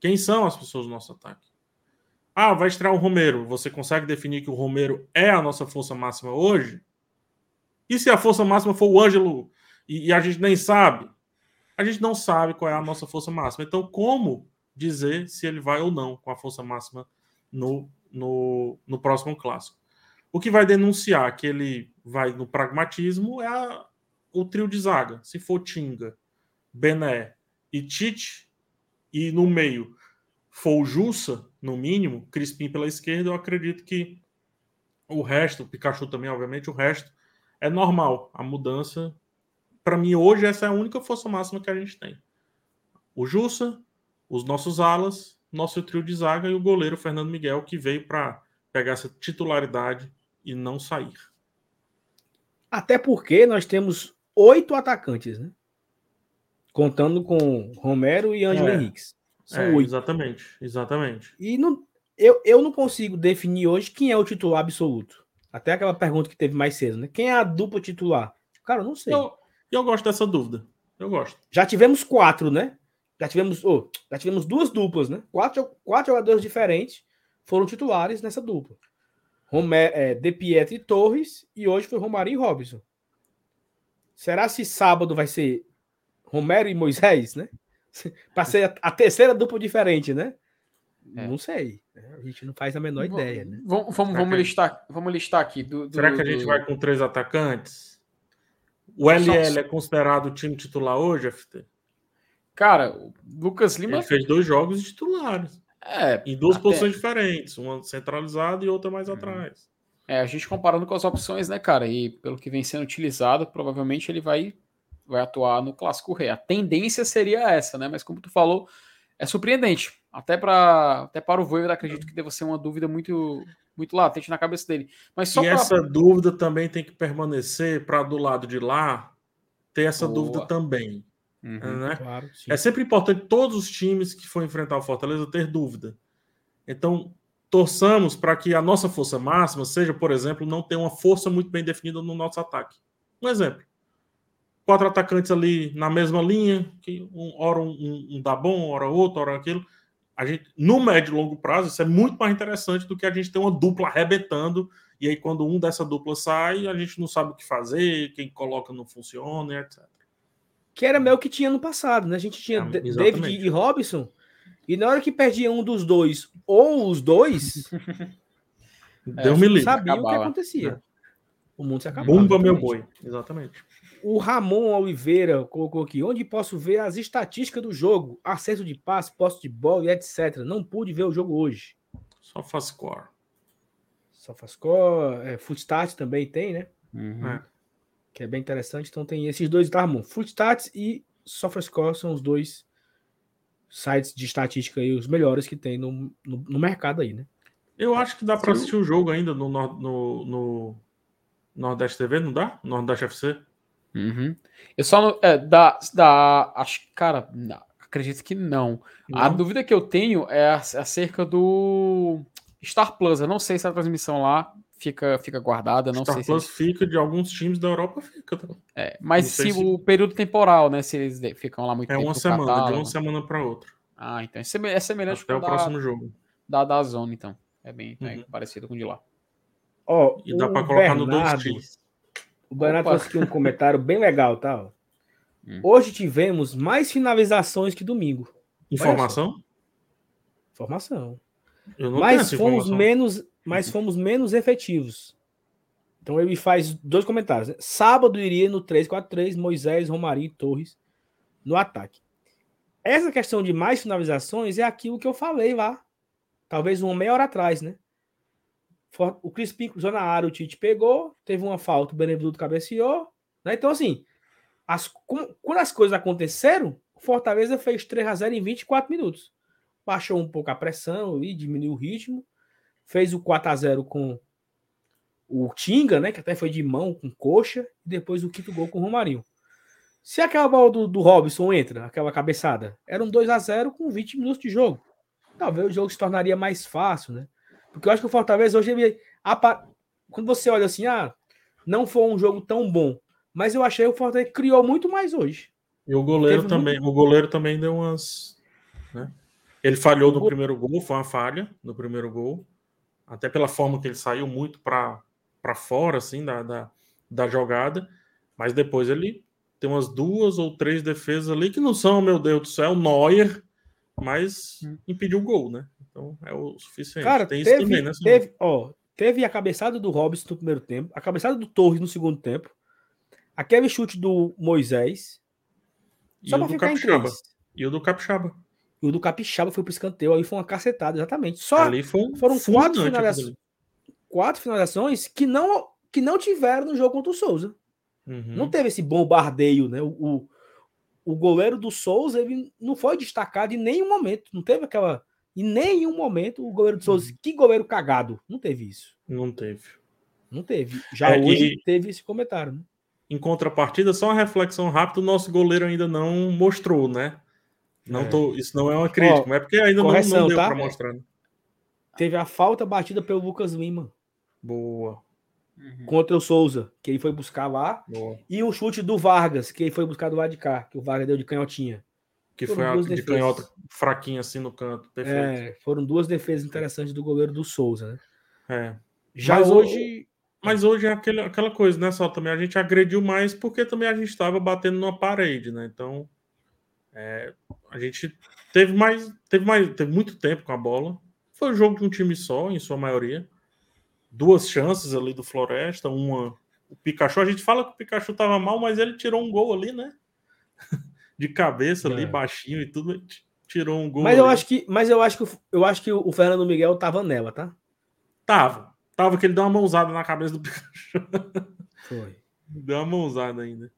Quem são as pessoas do nosso ataque? Ah, vai estrear o Romero. Você consegue definir que o Romero é a nossa força máxima hoje? E se a força máxima for o Ângelo e, e a gente nem sabe? A gente não sabe qual é a nossa força máxima. Então, como dizer se ele vai ou não com a força máxima no, no, no próximo clássico? O que vai denunciar que ele vai no pragmatismo é a, o trio de zaga. Se for Tinga, Bené e Tite, e no meio for o Jussa, no mínimo, Crispim pela esquerda, eu acredito que o resto, o Pikachu também, obviamente, o resto é normal. A mudança, para mim, hoje, essa é a única força máxima que a gente tem. O Jussa, os nossos alas, nosso trio de zaga e o goleiro Fernando Miguel, que veio para pegar essa titularidade e não sair. Até porque nós temos oito atacantes, né? Contando com Romero e Ângelo é. Henriques. São é, oito. Exatamente, exatamente. E não, eu, eu não consigo definir hoje quem é o titular absoluto. Até aquela pergunta que teve mais cedo, né? Quem é a dupla titular? Cara, eu não sei. Eu, eu gosto dessa dúvida. Eu gosto. Já tivemos quatro, né? Já tivemos, oh, já tivemos duas duplas, né? Quatro, quatro jogadores diferentes foram titulares nessa dupla. Romé, é, De Pietro e Torres, e hoje foi Romarinho e Robson. Será se sábado vai ser Romero e Moisés, né? para ser a, a, terceira dupla diferente, né? É. Não sei. Né? A gente não faz a menor ideia, né? Vamos, vamos, vamos listar, vamos listar aqui. Do, do, será que a gente do... vai com três atacantes? O LL é considerado o time titular hoje, FT? Cara, o Lucas Lima. Ele fez dois jogos titulares. É, em duas até... posições diferentes, uma centralizada e outra mais uhum. atrás. É, a gente comparando com as opções, né, cara? E pelo que vem sendo utilizado, provavelmente ele vai vai atuar no Clássico Rei. A tendência seria essa, né? Mas como tu falou, é surpreendente. Até para até para o Voivoda, acredito que deve ser uma dúvida muito muito latente na cabeça dele. Mas só e pra... essa dúvida também tem que permanecer para do lado de lá ter essa Boa. dúvida também. Uhum, né? claro, é sempre importante todos os times que for enfrentar o Fortaleza ter dúvida. Então, torçamos para que a nossa força máxima seja, por exemplo, não ter uma força muito bem definida no nosso ataque. Um exemplo quatro atacantes ali na mesma linha, que um, hora um, um, um dá bom, hora outro, hora aquilo. A gente, no médio e longo prazo, isso é muito mais interessante do que a gente ter uma dupla arrebentando, e aí quando um dessa dupla sai, a gente não sabe o que fazer, quem coloca não funciona, etc. Que era meio que tinha no passado, né? A gente tinha é, David e Robson, e na hora que perdia um dos dois, ou os dois, Deu me sabia o que acontecia. É. O mundo se acabava. Bumba meu boi, exatamente. O Ramon Oliveira colocou aqui: onde posso ver as estatísticas do jogo, acerto de passe, posse de bola e etc. Não pude ver o jogo hoje. Só faz score. Só faz score. É, Footstats também tem, né? Uhum. É. Que é bem interessante. Então tem esses dois, tá, Ramon? Footstats e SofaScore são os dois sites de estatística aí, os melhores que tem no, no, no mercado aí, né? Eu acho que dá para assistir o jogo ainda no, no, no Nordeste TV, não dá? Nordeste FC? Uhum. Eu só não. É, da, da, acho, cara, não, acredito que não. não. A dúvida que eu tenho é acerca do Star Plus. Eu não sei se a transmissão lá fica, fica guardada. Não Star sei Plus se fica de alguns times da Europa, fica. Tá? É, mas se, se, o período temporal, né? Se eles ficam lá muito é tempo. É uma semana, catálogo. de uma semana para outra. Ah, então é semelhante Até com o da, próximo jogo. Da, da Zona, então. É bem é uhum. é parecido com o de lá. Ó, e dá para colocar no dois times. O Bernardo trouxe aqui um comentário bem legal, tá? Hum. Hoje tivemos mais finalizações que domingo. Informação? Informação. mas fomos informação. menos, mas fomos menos efetivos. Então ele faz dois comentários. Né? Sábado iria no 3-4-3, Moisés, Romarinho e Torres no ataque. Essa questão de mais finalizações é aquilo que eu falei lá. Talvez uma meia hora atrás, né? O Crispim cruzou na área, o Tite pegou, teve uma falta, o Benevenuto cabeceou. Né? Então, assim, as, quando as coisas aconteceram, o Fortaleza fez 3 a 0 em 24 minutos. Baixou um pouco a pressão e diminuiu o ritmo. Fez o 4 a 0 com o Tinga, né? Que até foi de mão com coxa, e depois o quinto gol com o Romarinho. Se aquela bola do, do Robson entra, aquela cabeçada, era um 2 a 0 com 20 minutos de jogo. Talvez o jogo se tornaria mais fácil, né? Porque eu acho que o Fortaleza hoje ele, quando você olha assim, ah, não foi um jogo tão bom, mas eu achei que o Fortaleza criou muito mais hoje. E o goleiro Teve também, muito... o goleiro também deu umas, né? Ele falhou no primeiro gol, foi uma falha no primeiro gol, até pela forma que ele saiu muito para fora assim da, da, da jogada, mas depois ele tem umas duas ou três defesas ali que não são, meu Deus do céu, Neuer, mas hum. impediu o gol, né? Então é o suficiente. Cara, tem teve, isso também, né? Teve, ó, teve a cabeçada do Robson no primeiro tempo, a cabeçada do Torres no segundo tempo, aquele chute do Moisés. Só e pra ficar Capixaba. em três. E o do Capixaba. E o do Capixaba foi pro escanteio, aí foi uma cacetada, exatamente. Só Ali foi foram quatro finalizações, quatro finalizações que não, que não tiveram no jogo contra o Souza. Uhum. Não teve esse bombardeio, né? O, o, o, goleiro do Souza ele não foi destacado em nenhum momento. Não teve aquela. Em nenhum momento o goleiro do Souza. Uhum. Que goleiro cagado. Não teve isso. Não teve. Não teve. Já é, hoje e... teve esse comentário, né? Em contrapartida, só uma reflexão rápida: o nosso goleiro ainda não mostrou, né? Não é. tô, isso não é uma crítica, Ó, é porque ainda correção, não, não deu tá? para mostrar. Né? Teve a falta batida pelo Lucas Lima. Boa. Uhum. Contra o Souza, que ele foi buscar lá. Boa. E o chute do Vargas, que ele foi buscar do lado de cá, que o Vargas deu de canhotinha. Que foram foi a de canhota fraquinha assim no canto. Perfeito. É, foram duas defesas interessantes do goleiro do Souza, né? É. Já mas hoje. Mas hoje é aquele, aquela coisa, né? Só também a gente agrediu mais porque também a gente estava batendo numa parede, né? Então. É, a gente teve mais, teve mais, teve muito tempo com a bola. Foi um jogo de um time só, em sua maioria. Duas chances ali do Floresta, uma o Pikachu, a gente fala que o Pikachu tava mal, mas ele tirou um gol ali, né? De cabeça é. ali, baixinho e tudo, tirou um gol. Mas ali. eu acho que, mas eu acho que eu acho que o Fernando Miguel tava nela, tá? Tava. Tava que ele deu uma mãozada na cabeça do Pikachu. Foi. Deu uma mãozada ainda.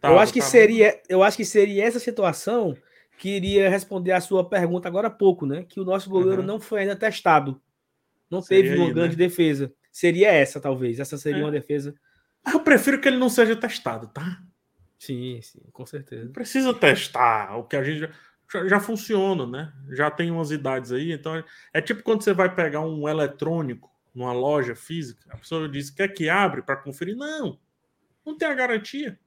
Tava, eu acho que tava... seria, eu acho que seria essa situação que iria responder a sua pergunta agora há pouco, né? Que o nosso goleiro uhum. não foi ainda testado. Não seria teve uma aí, grande né? defesa. Seria essa, talvez. Essa seria é. uma defesa. Eu prefiro que ele não seja testado, tá? Sim, sim, com certeza. Precisa testar o que a gente já, já, funciona, né? Já tem umas idades aí, então é, é tipo quando você vai pegar um eletrônico numa loja física, a pessoa diz quer que abre para conferir? Não, não tem a garantia.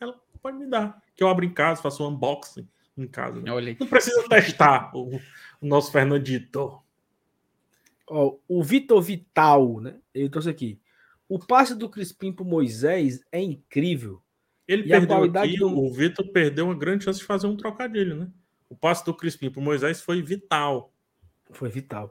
Ela pode me dar, que eu abro em casa, faço um unboxing em casa. Né? Não precisa testar o, o nosso Fernandito. Ó, o Vitor Vital, né? Ele trouxe aqui. O passe do Crispim pro Moisés é incrível. Ele e perdeu qualidade aqui, do... o Vitor perdeu uma grande chance de fazer um trocadilho, né? O passe do Crispim pro Moisés foi vital. Foi vital.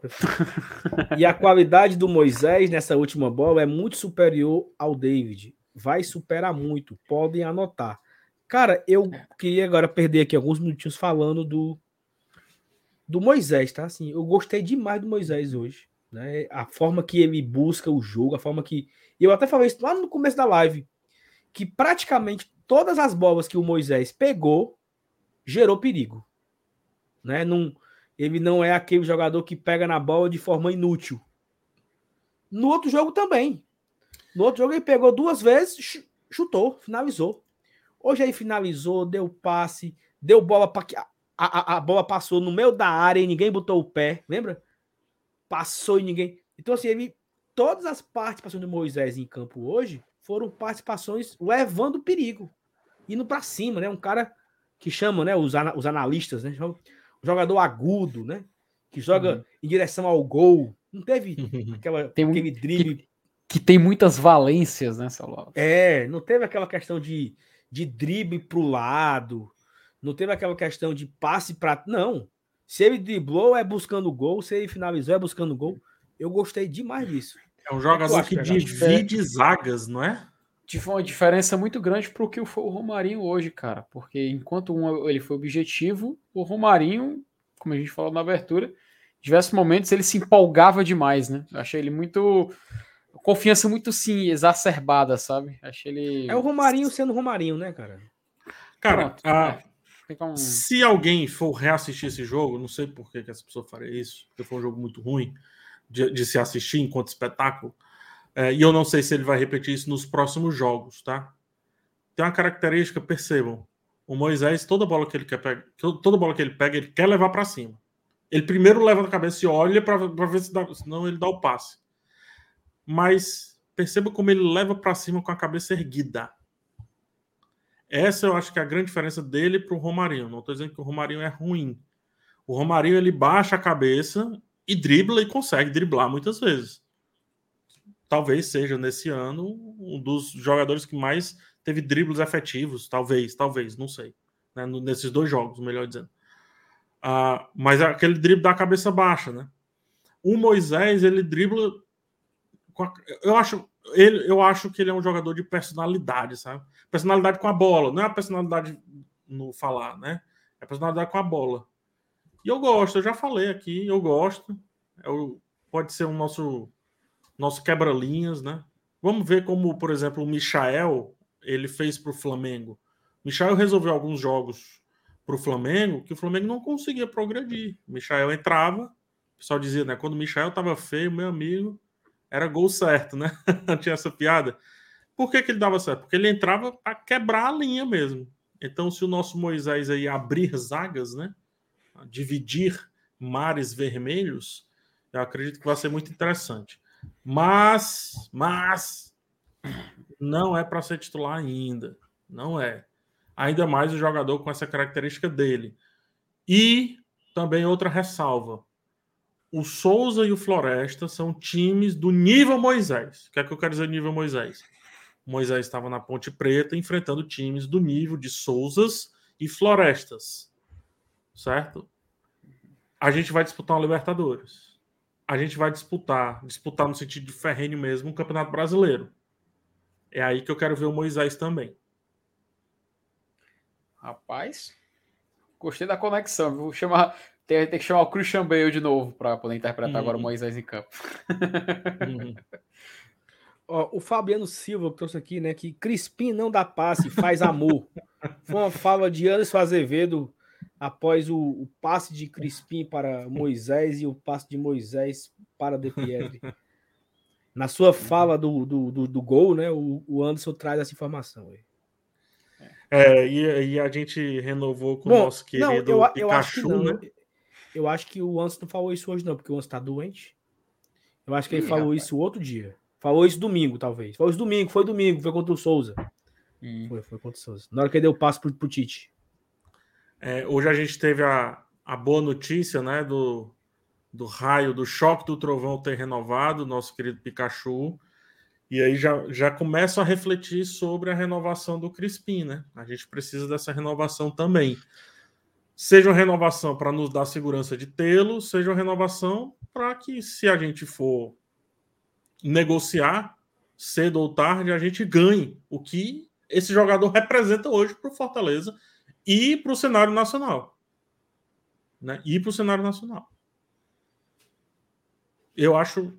e a qualidade do Moisés nessa última bola é muito superior ao David. Vai superar muito. Podem anotar. Cara, eu queria agora perder aqui alguns minutinhos falando do do Moisés, tá? Assim, eu gostei demais do Moisés hoje, né? A forma que ele busca o jogo, a forma que eu até falei isso lá no começo da live, que praticamente todas as bolas que o Moisés pegou gerou perigo, né? Ele não é aquele jogador que pega na bola de forma inútil. No outro jogo também. No outro jogo ele pegou duas vezes, chutou, finalizou. Hoje aí finalizou, deu passe, deu bola para que a, a, a, bola passou no meio da área e ninguém botou o pé, lembra? Passou e ninguém. Então, assim, ele, todas as participações do Moisés em campo hoje foram participações levando perigo, indo para cima, né? Um cara que chama, né? Os, os analistas, né? Um jogador agudo, né? Que joga uhum. em direção ao gol. Não teve aquela, tem um, aquele drible. Que, que, tem muitas valências, né, Saulo? É, não teve aquela questão de de drible para o lado, não teve aquela questão de passe para. Não. Se ele driblou, é buscando gol. Se ele finalizou, é buscando gol. Eu gostei demais disso. É um jogador que, que divide é... zagas, não é? Tive uma diferença muito grande para o que foi o Romarinho hoje, cara. Porque enquanto um, ele foi objetivo, o Romarinho, como a gente falou na abertura, diversos momentos ele se empolgava demais, né? Eu achei ele muito confiança muito sim exacerbada, sabe? Achei ele. É o Romarinho sendo Romarinho, né, cara? Cara, Pronto, a... é. um... se alguém for reassistir esse jogo, não sei por que, que essa pessoa faria isso, porque foi um jogo muito ruim de, de se assistir enquanto espetáculo. É, e eu não sei se ele vai repetir isso nos próximos jogos, tá? Tem uma característica, percebam. O Moisés, toda bola que ele quer pegar, toda bola que ele pega, ele quer levar para cima. Ele primeiro leva na cabeça e olha para ver se dá, senão ele dá o passe. Mas perceba como ele leva para cima com a cabeça erguida. Essa eu acho que é a grande diferença dele para o Romarinho. Não estou dizendo que o Romarinho é ruim. O Romarinho ele baixa a cabeça e dribla e consegue driblar muitas vezes. Talvez seja nesse ano um dos jogadores que mais teve dribles efetivos. Talvez, talvez, não sei. Né? Nesses dois jogos, melhor dizendo. Uh, mas é aquele drible da cabeça baixa, né? O Moisés, ele dribla. Eu, acho, ele, eu acho que ele é um jogador de personalidade, sabe? Personalidade com a bola, não é a personalidade no falar, né? É a personalidade com a bola. E eu gosto, eu já falei aqui, eu gosto. Eu, pode ser um nosso, nosso quebra-linhas, né? Vamos ver como, por exemplo, o Michael ele fez para o Flamengo. O Michael resolveu alguns jogos para o Flamengo que o Flamengo não conseguia progredir. O Michael entrava, o pessoal dizia, né? Quando o Michael estava feio, meu amigo, era gol certo, né? Tinha essa piada. Por que, que ele dava certo? Porque ele entrava para quebrar a linha mesmo. Então, se o nosso Moisés aí abrir zagas, né? Dividir mares vermelhos, eu acredito que vai ser muito interessante. Mas, mas, não é para ser titular ainda. Não é ainda mais o jogador com essa característica dele. E também outra ressalva: o Souza e o Floresta são times do nível Moisés. O que é que eu quero dizer nível Moisés? O Moisés estava na Ponte Preta enfrentando times do nível de Souzas e Florestas. Certo? A gente vai disputar uma Libertadores. A gente vai disputar, disputar no sentido de ferrenho mesmo, um Campeonato Brasileiro. É aí que eu quero ver o Moisés também. Rapaz, gostei da conexão. Vou chamar, tem, tem que chamar o Christian Bale de novo para poder interpretar agora o uhum. Moisés em campo. Uhum. Ó, o Fabiano Silva trouxe aqui, né, que Crispim não dá passe, faz amor. Foi uma fala de Anderson Azevedo após o, o, passe de Crispim para Moisés e o passe de Moisés para De Pietri. Na sua fala do, do, do, do gol, né, o, o Anderson traz essa informação aí. É, e, e, a gente renovou com Bom, o nosso querido não, eu, eu Pikachu, acho que não. né? Eu acho que o Anson não falou isso hoje, não, porque o Anson tá doente. Eu acho que ele Ih, falou rapaz. isso outro dia. Falou isso domingo, talvez. Falou isso domingo, foi domingo, foi contra o Souza. Hum. Foi, foi contra o Souza. Na hora que ele deu o passo pro, pro Tite. É, hoje a gente teve a, a boa notícia, né, do, do raio, do choque do trovão ter renovado, nosso querido Pikachu. E aí já, já começo a refletir sobre a renovação do Crispim, né? A gente precisa dessa renovação também. Seja uma renovação para nos dar segurança de tê-lo, seja uma renovação para que, se a gente for negociar, cedo ou tarde, a gente ganhe o que esse jogador representa hoje para o Fortaleza e para o cenário nacional. Né? E para o cenário nacional. Eu acho,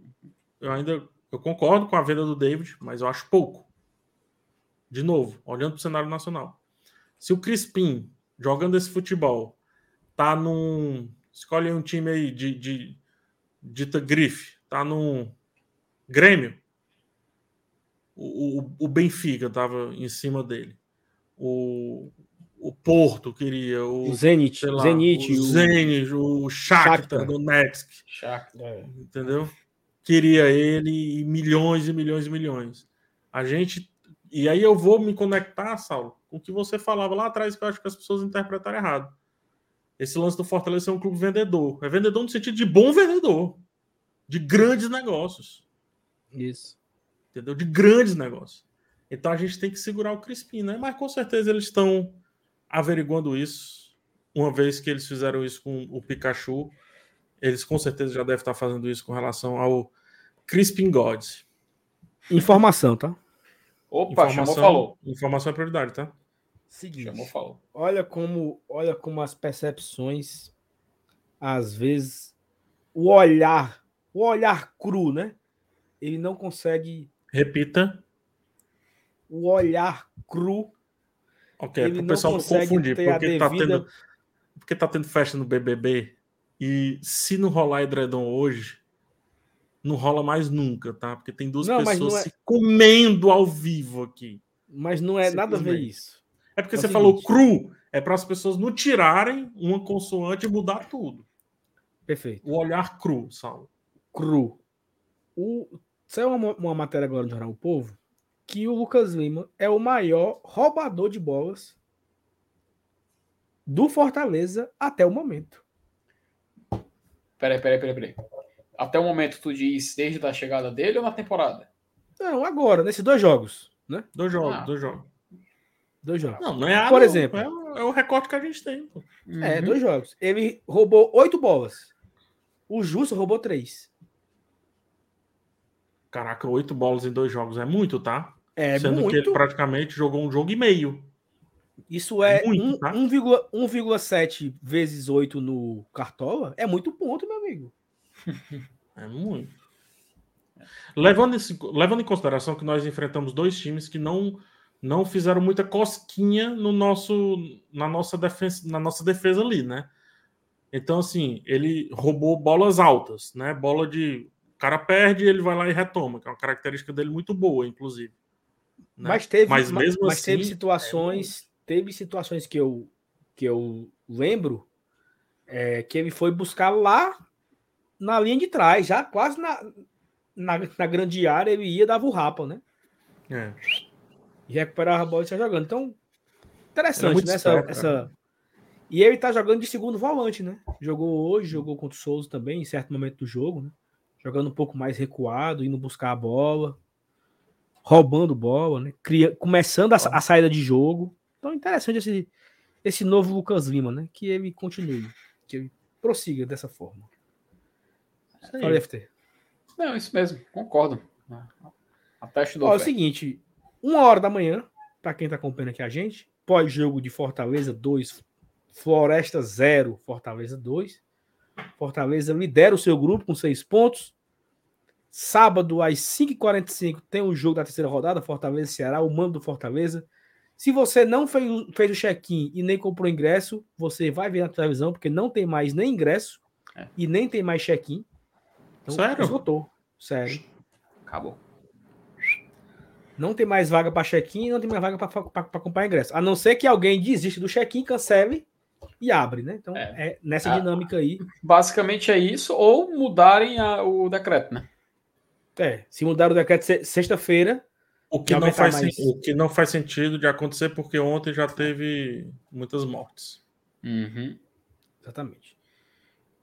eu ainda eu concordo com a venda do David, mas eu acho pouco. De novo, olhando para o cenário nacional. Se o Crispim, jogando esse futebol, tá num. Escolhe um time aí de, de dita grife, tá num Grêmio. O, o, o Benfica estava em cima dele. O, o Porto queria. O, o Zenit. Lá, Zenit. O, Zenit, o Shakhtar, Shakhtar. do Netsk. Shakhtar. Entendeu? queria ele e milhões e milhões e milhões. A gente. E aí eu vou me conectar, Saulo, com o que você falava lá atrás, que eu acho que as pessoas interpretaram errado. Esse lance do Fortaleza é um clube vendedor. É vendedor no sentido de bom vendedor. De grandes negócios. Isso. Entendeu? De grandes negócios. Então a gente tem que segurar o Crispim, né? Mas com certeza eles estão averiguando isso. Uma vez que eles fizeram isso com o Pikachu, eles com certeza já devem estar fazendo isso com relação ao Crispin Gods. Informação, tá? Opa, informação, chamou, falou. Informação é prioridade, tá? Seguinte. Chamou, falou. Olha como, olha como as percepções, às vezes, o olhar, o olhar cru, né? Ele não consegue. Repita. O olhar cru. Ok, para o pessoal não confundir, porque, tá devida... tá tendo, porque tá tendo festa no BBB e se não rolar edredom hoje, não rola mais nunca, tá? Porque tem duas Não, pessoas é- se comendo ao vivo aqui. Mas não é nada a ver isso. É porque É você falou cru, é para as pessoas não tirarem uma consoante e mudar tudo. Perfeito. O olhar cru, Saulo. Cru. O... Saiu uma, uma matéria agora no Jornal O Povo que o Lucas Lima é o maior roubador de bolas do Fortaleza até o momento. Peraí, peraí, peraí, peraí. Até o momento tu diz desde a chegada dele ou na temporada? Não, agora, nesses dois jogos, né? Dois jogos, Ah. dois jogos. Dois jogos. Não, não é a Por não, exemplo. É, o- é o recorte que a gente tem. pô. É, Uhum. dois jogos. Ele roubou oito bolas. O Justo roubou três. Caraca, oito bolas em dois jogos é muito, tá? É Sendo muito. que ele praticamente jogou um jogo e meio. Isso é É muito, um- tá? 1,7 1,7 vezes 8 no Cartola. É muito ponto, meu amigo. É muito. Levando, esse- levando em consideração que nós enfrentamos dois times que não, não fizeram muita cosquinha no nosso, na, nossa defesa, na nossa defesa ali, né? Então, assim, ele roubou bolas altas, né? Bola de. O cara perde ele vai lá e retoma, que é uma característica dele muito boa, inclusive. né? Mas teve, Mas ma- mesmo mas teve assim, situações, teve situações que eu que eu lembro é, que ele foi buscar lá na linha de trás, já quase na, na, na grande área ele ia dava o rapa, né? É. E recuperava a bola e saia jogando. Então, interessante, né? Essa, essa... E ele tá jogando de segundo volante, né? Jogou hoje, jogou contra o Souza também, em certo momento do jogo, né? Jogando um pouco mais recuado, indo buscar a bola, roubando bola, né? Cria... Começando a, a saída de jogo. Então, interessante esse, esse novo Lucas Lima, né? Que ele continue, que ele prossiga dessa forma. Fala, FT. Não, isso mesmo, concordo. Ateste do Ó, é o seguinte, uma hora da manhã, para quem tá acompanhando aqui a gente, pós-jogo de Fortaleza 2, Floresta 0, Fortaleza 2. Fortaleza lidera o seu grupo com seis pontos. Sábado, às 5h45, tem o jogo da terceira rodada, Fortaleza Ceará, o mando do Fortaleza. Se você não fez, o- fez o check-in e nem comprou ingresso, você vai ver na televisão, porque não tem mais nem ingresso É. e nem tem mais check-in. Então, Sério? Esgotou. Sério. Acabou. Não tem mais vaga para check-in, não tem mais vaga para comprar ingresso. A não ser que alguém desista do check-in, cancele e abre, né? Então, É. é, nessa Ah. dinâmica aí. Basicamente é isso, ou mudarem a- o decreto, né? É, se mudar o decreto se- sexta-feira, O que, não faz, mais- o que não faz sentido de acontecer, porque ontem já teve muitas mortes. Uhum. exatamente.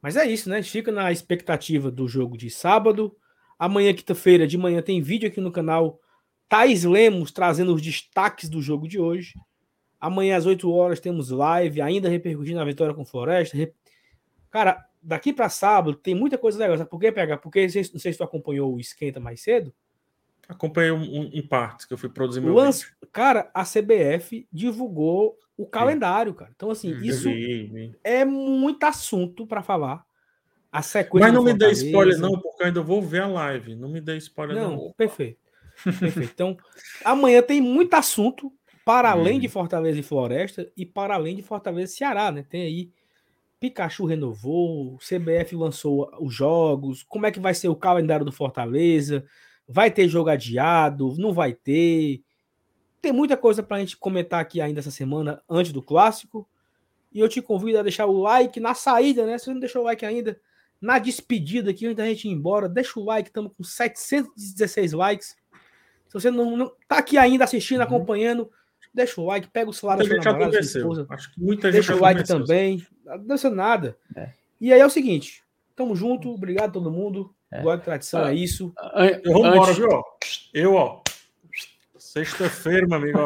Mas é isso, né? A gente fica na expectativa do jogo de sábado. Amanhã, quinta-feira, de manhã, tem vídeo aqui no canal. Thais Lemos trazendo os destaques do jogo de hoje. Amanhã, às 8 horas, temos live, ainda repercutindo a vitória com Floresta. Re- Cara, daqui para sábado tem muita coisa legal. Sabe por quê, PH? Porque não sei se tu acompanhou o Esquenta mais cedo. Acompanhei um, em partes que eu fui produzir meu Lance- vídeo. Cara, a CBF divulgou o calendário, cara. Então, assim, Hum, isso é muito assunto para falar. A sequência. Mas não me dê spoiler, não, porque eu ainda vou ver a live. Não me dê spoiler, não. Não, perfeito. perfeito. Então, amanhã tem muito assunto para além Hum. de Fortaleza e Floresta e para além de Fortaleza e Ceará, né? Tem aí Pikachu renovou, CBF lançou os jogos, como é que vai ser o calendário do Fortaleza? Vai ter jogo adiado? Não vai ter? Tem muita coisa para a gente comentar aqui ainda essa semana, antes do clássico. E eu te convido a deixar o like na saída, né? Se você não deixou o like ainda, na despedida aqui, antes da gente ir embora, deixa o like, estamos com 716 likes. Se você não, não tá aqui ainda assistindo, Uhum. acompanhando, deixa o like, pega o celular da sua gente namorada, da sua esposa, Acho que muita gente deixa já o like também, não deixa nada. É. E aí é o seguinte, tamo junto, obrigado a todo mundo, É. Tradição, Ah. é isso. An- Eu vou embora, viu? ó? Eu, ó. Sexta-feira, meu amigo.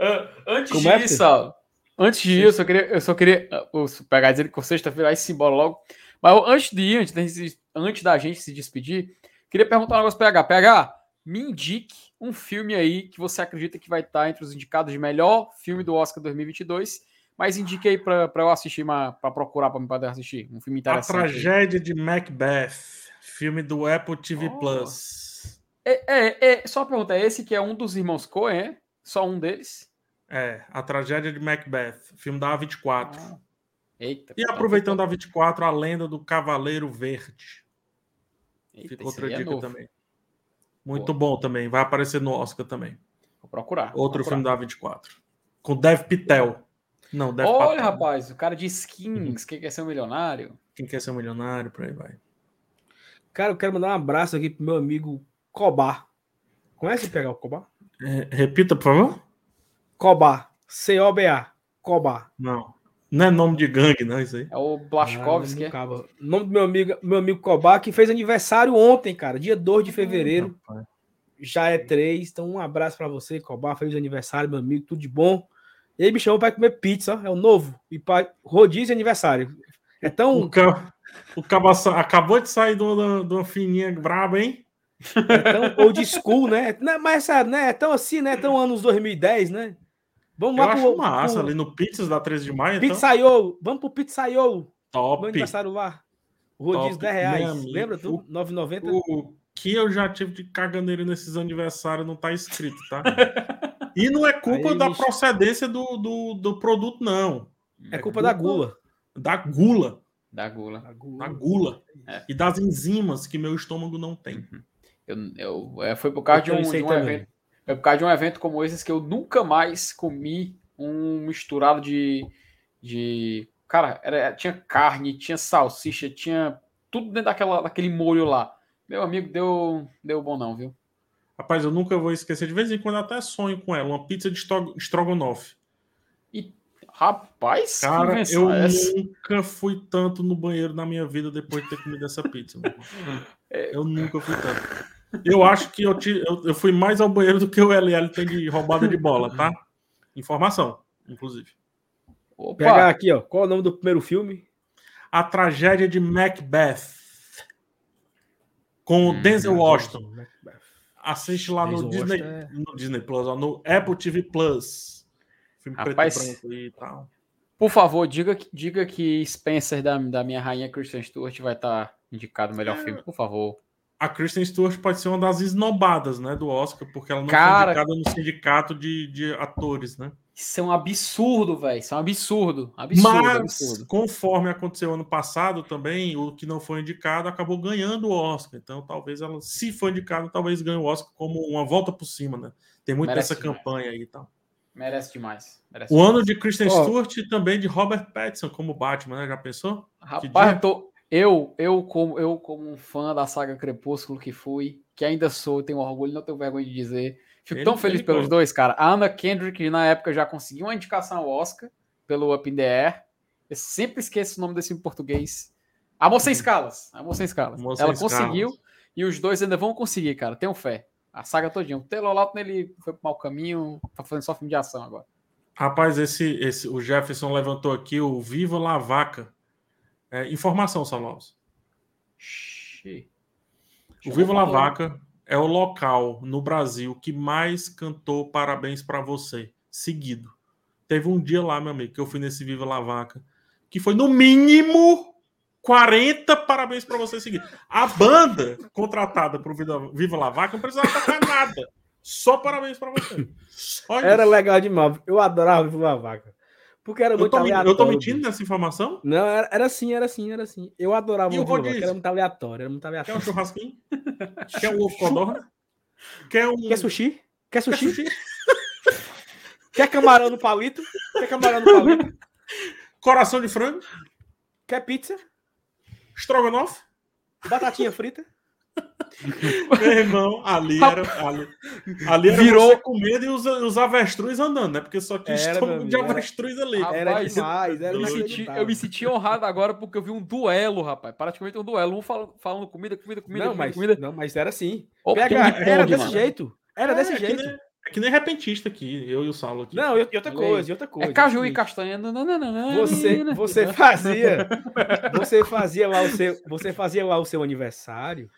An- Antes Como é, disso, ó, antes disso, eu só queria, eu só queria ah, o- pegar dizer que sexta-feira vai se embora logo. Mas eu, antes de ir, antes da, gente, antes da gente se despedir, queria perguntar um negócio pro PH. PH, me indique um filme aí que você acredita que vai estar entre os indicados de melhor filme do Oscar 2022. Mas indique aí pra eu assistir, pra procurar pra me poder assistir. Um filme A interessante. aí. Tragédia de Macbeth. Filme do Apple TV Oh. Plus. É, é, é, só uma pergunta, é esse que é um dos irmãos Coen, é? Só um deles? É, A Tragédia de Macbeth. Filme da A24. Ah. Eita. E então, aproveitando a 24, a lenda do Cavaleiro Verde. Eita, esse outra é dica novo. também. Muito bom também. Vai aparecer no Oscar também. Vou procurar. vou Outro procurar. filme da 24. Com Dev Pitel. Não, Dev Olha, Patel. rapaz, o cara de skins, quem quer ser um milionário? Quem quer ser um milionário, por aí vai. Cara, eu quero mandar um abraço aqui pro meu amigo Cobar. Conhece pegar o Cobar? É, repita, por favor. Cobar. C-O-B-A. Cobar. Não. Não é nome de gangue, não, isso aí. É o Ah, Blashkovski, nome é? Nome do meu amigo, meu amigo Cobar, que fez aniversário ontem, cara. Dia 2 de fevereiro. Rapaz. Já é 3. Então, um abraço pra você, Cobar. Feliz aniversário, meu amigo. Tudo de bom. Ele me chamou pra comer pizza. ó, É o novo. E pra rodízio e aniversário. É O, tão, ca... o cabo sa- acabou de sair de uma, de uma fininha braba, hein? é tão old school, né? Mas sabe, né? É tão assim, né? Tão anos 2010, né? Vamos Eu lá acho pro, massa pro ali no Pizzas da 13 de maio. Então, Pizzaiolo. Vamos pro Pizzaiolo. Meu top. aniversário lá. O rodízio Top, 10 reais. amigo. Lembra tu? O- 9,90. O que eu já tive de caganeiro nesses aniversários não tá escrito, tá? E não é culpa Aí, da bicho. procedência do, do, do produto, não. É culpa da gula. Da gula. Da gula. Da Da gula. gula. É. E das enzimas que meu estômago não tem. Eu, eu, é, foi por causa de Eu um, sei de um evento. É por causa de um evento como esse que eu nunca mais comi um misturado de. de cara, era, tinha carne, tinha salsicha, tinha tudo dentro daquela, daquele molho lá. Meu amigo, deu, deu bom não, viu? Rapaz, eu nunca vou esquecer. De vez em quando até sonho com ela. Uma pizza de estro- estrogonofe. Rapaz, que Cara, eu é essa? nunca fui tanto no banheiro na minha vida depois de ter comido essa pizza. Eu nunca fui tanto. Eu acho que eu, ti- eu, eu fui mais ao banheiro do que o LL tem de roubada de bola, tá? Informação, inclusive. Opa, Pegar aqui, ó. Qual é o nome do primeiro filme? A tragédia de Macbeth. Com o Hum, Denzel Washington. Macbeth. Assiste lá no Disney, é- no Disney Plus, ó, no Apple TV Plus. Filme Rapaz, preto e branco e tal. por favor, diga, que- diga que Spencer da, da minha rainha Christian Stewart vai estar indicado o melhor É. filme, por favor. A Kristen Stewart pode ser uma das esnobadas, né, do Oscar, porque ela não Cara- foi indicada no sindicato de, de atores, né? Isso é um absurdo, velho. Isso é um absurdo. Absurdo, Mas, absurdo. conforme aconteceu ano passado também, o que não foi indicado acabou ganhando o Oscar. Então, talvez ela, se for indicado, talvez ganhe o Oscar como uma volta por cima, né? Tem muito Merece dessa demais. campanha aí e tal. Merece demais. Merece O demais. ano de Kristen Ó. Stewart e também de Robert Pattinson como Batman, né? Já pensou? Rapaz, eu, tô- eu, eu, como, eu, como um fã da saga Crepúsculo que fui, que ainda sou, tenho orgulho, não tenho vergonha de dizer. Fico Ele- tão feliz pelos dois, cara. A Anna Kendrick, na época, já conseguiu uma indicação ao Oscar pelo Up in the Air. Eu sempre esqueço o nome desse em português. Amor Sem Escalas. Amor Sem Escalas. Amor Sem Ela Escalas. conseguiu e os dois ainda vão conseguir, cara. Tenho fé. A saga todinha. O Taylor Lautner, ele foi pro mau caminho, tá fazendo só filme de ação agora. Rapaz, esse, esse, o Jefferson levantou aqui o Viva La Vaca. É, informação. Xi. O Viva La. Vaca é o local no Brasil que mais cantou parabéns pra você, seguido. Teve um dia lá, meu amigo, que eu fui nesse Viva La Vaca, que foi no mínimo 40 parabéns pra você seguido. A banda contratada pro Viva, Viva La Vaca não precisava tocar nada. Só parabéns pra você. Só Era isso. legal demais. Eu adorava o Vaca. Porque era Eu muito aleatório. eu tô mentindo nessa informação? Não, era, era assim, era assim, era assim. Eu adorava E o o Viva Vaca, rodízio? era muito aleatório, era muito Quer um aleatório. churrasquinho? Quer um ovo codorna? Quer um. Quer sushi? Quer Quer sushi? sushi? Quer camarão no palito? Quer camarão no palito? Coração de frango? Quer pizza? Estrogonofe? Batatinha frita? Meu irmão, ali era. Ali, ali era Virou- você comendo e os, os avestruz andando, né? Porque só Era, estômago meu de era- avestruz ali. Rapaz, Era eu- demais, era Eu me, senti, eu me senti honrado agora porque eu vi um duelo, rapaz. Praticamente um duelo. Um falando, falando comida, comida, comida, Não, comida, mas, comida. não, mas era assim. PH, ping-pong, era desse mano. jeito. Era desse É, que jeito. nem- É que nem repentista aqui, eu e o Saulo aqui. Não, e outra coisa, e outra coisa. É caju e castanha. Não, não, não, não, Você, você fazia, você fazia lá o seu, você fazia lá o seu aniversário.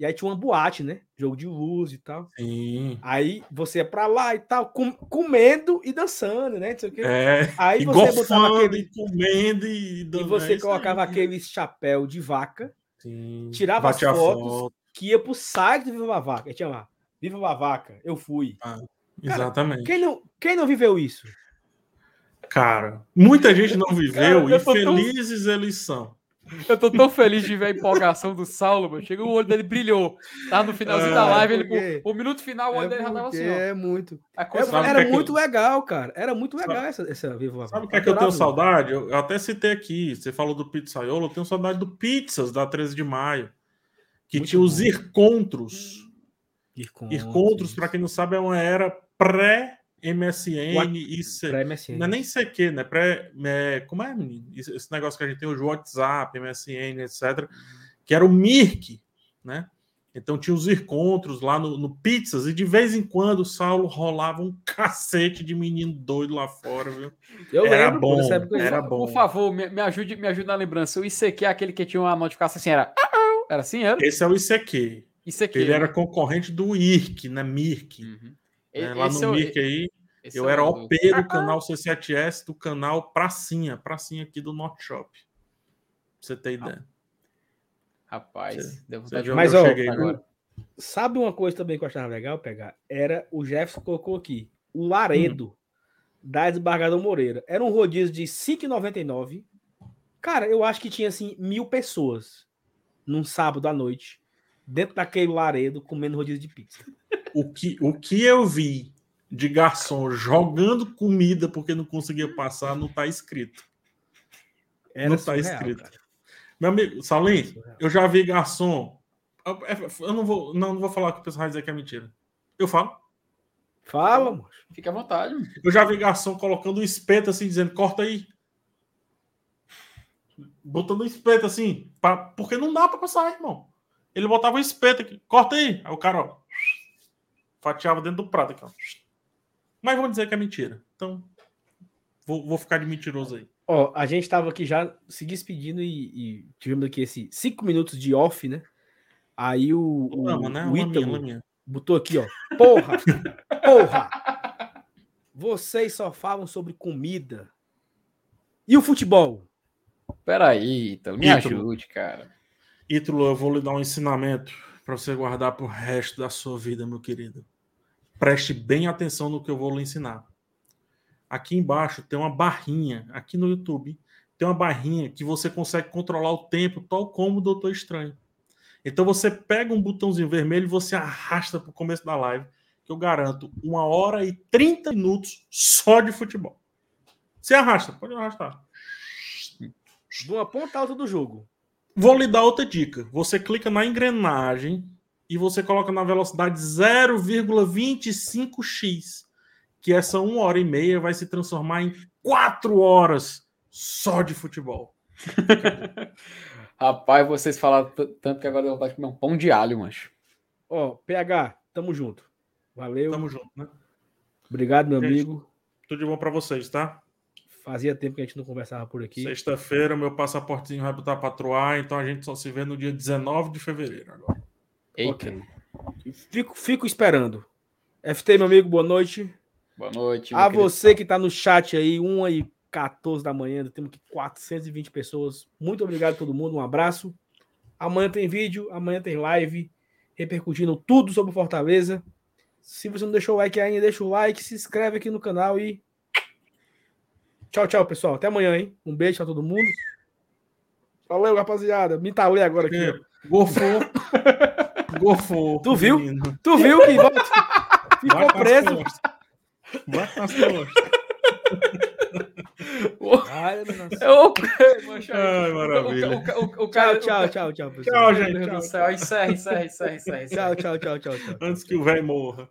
E aí tinha uma boate, né? Jogo de luz e tal. Sim. Aí você ia pra lá e tal, com- comendo e dançando, né? Não sei o quê. É, Aí e você botava aquele e comendo e e dando- você é isso colocava aí. aquele chapéu de vaca Sim. tirava as Bate a fotos. foto, que ia pro site do Viva a Vaca. Aí tinha lá, Viva a Vaca, eu fui. Exatamente. Quem não, quem não viveu isso? Cara, muita gente não viveu Cara, eu e tô tão- felizes eles são. Eu tô tão feliz de ver a empolgação do Saulo, mano. Chega o olho dele brilhou. Tá no finalzinho da É, live, ele, porque- o, o minuto final, o olho É, dele já tava assim, ó. é muito. A É- era que é que muito eu- legal, cara. Era muito legal Sabe- essa, essa Viva Sabe o que é que eu tenho saudade? Eu, eu até citei aqui. Você falou do pizzaiolo, eu tenho saudade do Pizzas da 13 de maio. Que Muito tinha os bom. ircontros. Ircontros, Ircontros, para quem não sabe, é uma era pré-MSN e C- Pra MSN. Não é nem CQ, né? Pré, é, como é, menino? Esse, negócio que a gente tem hoje, o WhatsApp, MSN, etc. Que era o Mirk, né? Então tinha os encontros lá no, no Pizzas e de vez em quando o Saulo rolava um cacete de menino doido lá fora, viu? Eu Era lembro, bom, época. era Por bom. favor, me, me ajude, me ajude na lembrança. O ICQ é aquele que tinha uma notificação assim, era. "Ah, ah", Era assim, era? Esse é o ICQ. ICQ. Ele né? era concorrente do IRC, né? Mirk. Uhum. Né? Lá no é o- Mirk aí, esse eu é era o- OP do canal C7S, do canal Pracinha, Pracinha aqui do Norte Shop. Pra você ter ideia. Rapaz, Você- deu Você vontade de Mas, ó, cheguei, agora. Sabe uma coisa também que eu achava legal pegar? Era o Jefferson colocou aqui. O Laredo Hum. da Desembargador Moreira. Era um rodízio de 5,99. Cara, eu acho que tinha assim mil pessoas num sábado à noite, dentro daquele Laredo, comendo rodízio de pizza. O que, o que eu vi de garçom jogando comida porque não conseguia passar não tá escrito. Era Não tá surreal, escrito. cara. Meu amigo, Salim, eu já vi garçom. Eu eu não vou, não, não vou falar que o pessoal vai dizer que é mentira. Eu falo. Fala, mano. Fica à vontade. mano. Eu já vi garçom colocando um espeto assim, dizendo, corta aí. Botando um espeto assim, pra, porque não dá pra passar, irmão. Ele botava um espeto aqui, corta aí. Aí o cara, ó, fatiava dentro do prato aqui, ó. Mas vamos dizer que é mentira. Então, vou, vou ficar de mentiroso aí. Ó, a gente tava aqui já se despedindo e, e tivemos aqui esses cinco minutos de off, né? Aí o, o, Lama, né? o Ítalo laminha. botou aqui, ó. Porra! Porra! Vocês só falam sobre comida. E o futebol? Peraí, Ítalo, me Ítalo. ajude, cara. Ítalo, eu vou lhe dar um ensinamento para você guardar pro resto da sua vida, meu querido. Preste bem atenção no que eu vou lhe ensinar. Aqui embaixo tem uma barrinha, aqui no YouTube, tem uma barrinha que você consegue controlar o tempo, tal como o Doutor Estranho. Então você pega um botãozinho vermelho e você arrasta para o começo da live, que eu garanto uma hora e 30 minutos só de futebol. Você arrasta, pode arrastar. Uma ponta a outra do jogo. Vou lhe dar outra dica. Você clica na engrenagem e você coloca na velocidade 0,25x, que essa uma hora e meia vai se transformar em quatro horas só de futebol. Rapaz, vocês falaram tanto que agora eu vontade de comer um pão de alho, mancho. Ó, PH, tamo junto. Valeu. Tamo junto, né? Obrigado, meu Gente. amigo. Tudo de bom para vocês, tá? Fazia tempo que a gente não conversava por aqui. Sexta-feira, meu passaportezinho vai botar para troar, então a gente só se vê no dia 19 de fevereiro agora. Eita, Ok. Fico, fico esperando. FT, meu amigo, boa noite. boa noite. A querido. você que tá no chat aí, 1 e 14 da manhã, temos aqui 420 pessoas. Muito obrigado a todo mundo, um abraço. Amanhã tem vídeo, amanhã tem live, repercutindo tudo sobre o Fortaleza. Se você não deixou o like ainda, deixa o like, se inscreve aqui no canal e. Tchau, tchau, pessoal. Até amanhã, hein? Um beijo pra todo mundo. Valeu, rapaziada. Me talei agora aqui. ó. Gofou. Gofou. Tu viu? menino. Tu viu que ficou nas preso? Vai nas costas. Ai, meu Deus. Eu, mancho, Ai, o- maravilha. O, o, o, o, Tchau, cara, tchau, o- tchau, tchau, Tchau, pessoal. Meu gente. Deus Tchau, do céu. Encerra, encerra, encerra, encerra. encerra. Tchau, tchau, tchau, tchau, tchau. Antes que o velho morra.